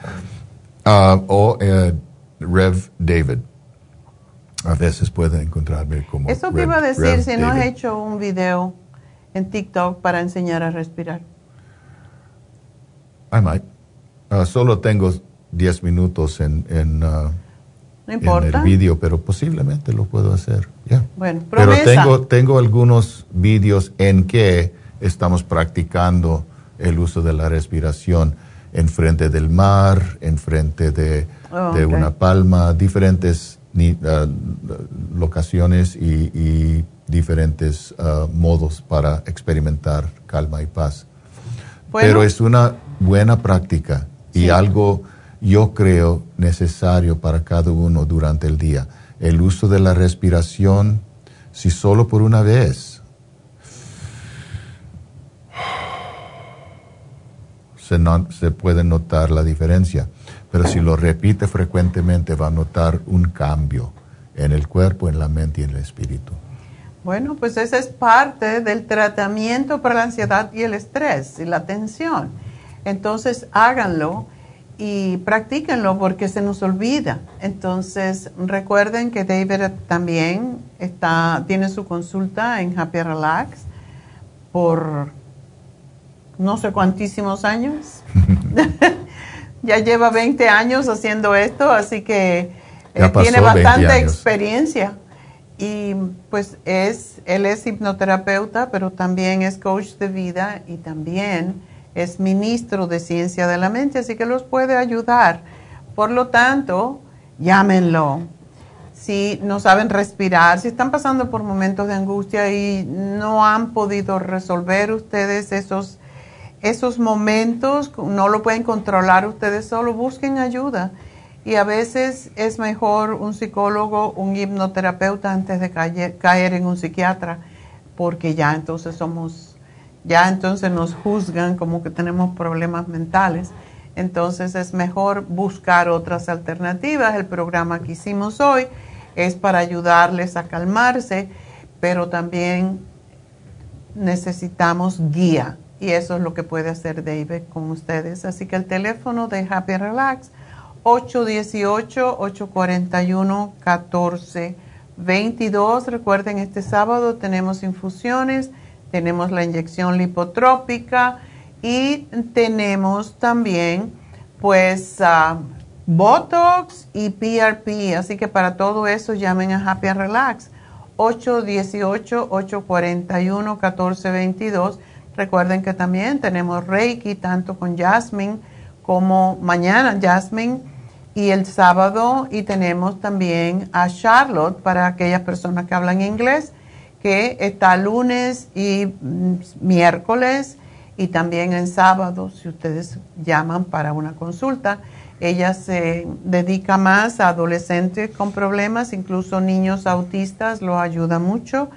Ah, o eh, Rev David. A veces pueden encontrarme como. Eso Rev- iba a decir Rev si no has David. hecho un video en TikTok para enseñar a respirar. I might. Ah, solo tengo 10 minutos en, en, ah, No en importa. el vídeo, pero posiblemente lo puedo hacer. Bueno, Pero tengo, tengo algunos vídeos en que estamos practicando el uso de la respiración enfrente del mar, enfrente de, Oh, de ok. una palma, diferentes ah, locaciones y, y diferentes ah, modos para experimentar calma y paz. Bueno. Pero es una buena práctica y Sí. algo yo creo necesario para cada uno durante el día. El uso de la respiración, si solo por una vez, se, no- se puede notar la diferencia. Pero si lo repite frecuentemente, va a notar un cambio en el cuerpo, en la mente y en el espíritu. Bueno, pues esa es parte del tratamiento para la ansiedad y el estrés y la tensión. Entonces háganlo y practíquenlo porque se nos olvida. Entonces recuerden que David también está, tiene su consulta en Happy Relax por no sé cuantísimos años. ya lleva 20 años haciendo esto, así que eh, tiene pasó 20 bastante experiencia. Y pues es, él es hipnoterapeuta, pero también es coach de vida y también es ministro de ciencia de la mente, así que los puede ayudar. Por lo tanto, llámenlo. Si no saben respirar, si están pasando por momentos de angustia y no han podido resolver ustedes esos, esos momentos, no lo pueden controlar ustedes solo, busquen ayuda. y a veces es mejor un psicólogo, un hipnoterapeuta antes de caer, caer en un psiquiatra, porque ya entonces somos, ya entonces nos juzgan como que tenemos problemas mentales. Entonces es mejor buscar otras alternativas. El programa que hicimos hoy es para ayudarles a calmarse, pero también necesitamos guía y eso es lo que puede hacer David con ustedes. Así que el teléfono de Happy Relax 818-841-1422. Recuerden, este sábado tenemos infusiones, tenemos la inyección lipotrópica y tenemos también pues uh, Botox y PRP. Así que para todo eso llamen a Happy Relax 818-841-1422 Recuerden que también tenemos Reiki tanto con Jasmine como mañana Jasmine y el sábado y tenemos también a Charlotte para aquellas personas que hablan inglés que está lunes y miércoles y también en sábado si ustedes llaman para una consulta. Ella se dedica más a adolescentes con problemas, incluso niños autistas, lo ayuda mucho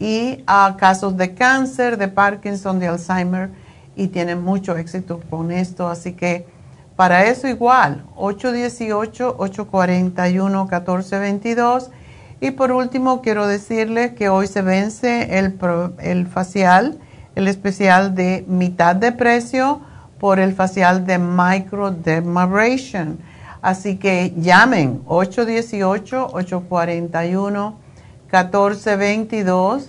y a casos de cáncer, de Parkinson, de Alzheimer y tienen mucho éxito con esto. Así que para eso igual, 818-841-1422. Y por último, quiero decirles que hoy se vence el, el facial, el especial de mitad de precio por el facial de microdermabrasion. Así que llamen 818-841-1422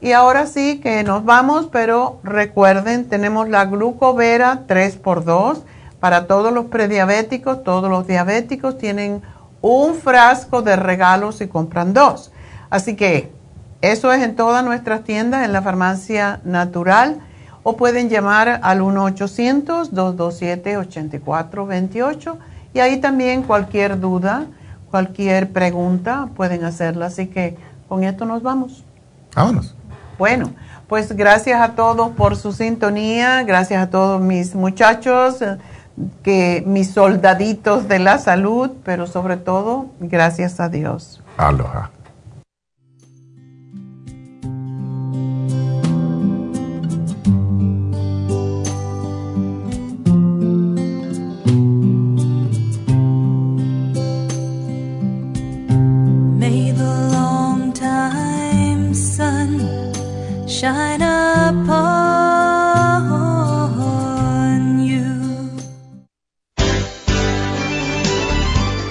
y ahora sí que nos vamos, pero recuerden, tenemos la glucovera 3x2 para todos los prediabéticos, todos los diabéticos tienen un frasco de regalos si compran dos. Así que eso es en todas nuestras tiendas, en la farmacia natural, o pueden llamar al 1-800-227-8428 y ahí también cualquier duda, cualquier pregunta pueden hacerla. Así que con esto nos vamos. Vámonos. Bueno, pues gracias a todos por su sintonía, gracias a todos mis muchachos, que mis soldaditos de la salud, pero sobre todo gracias a Dios. Aloha.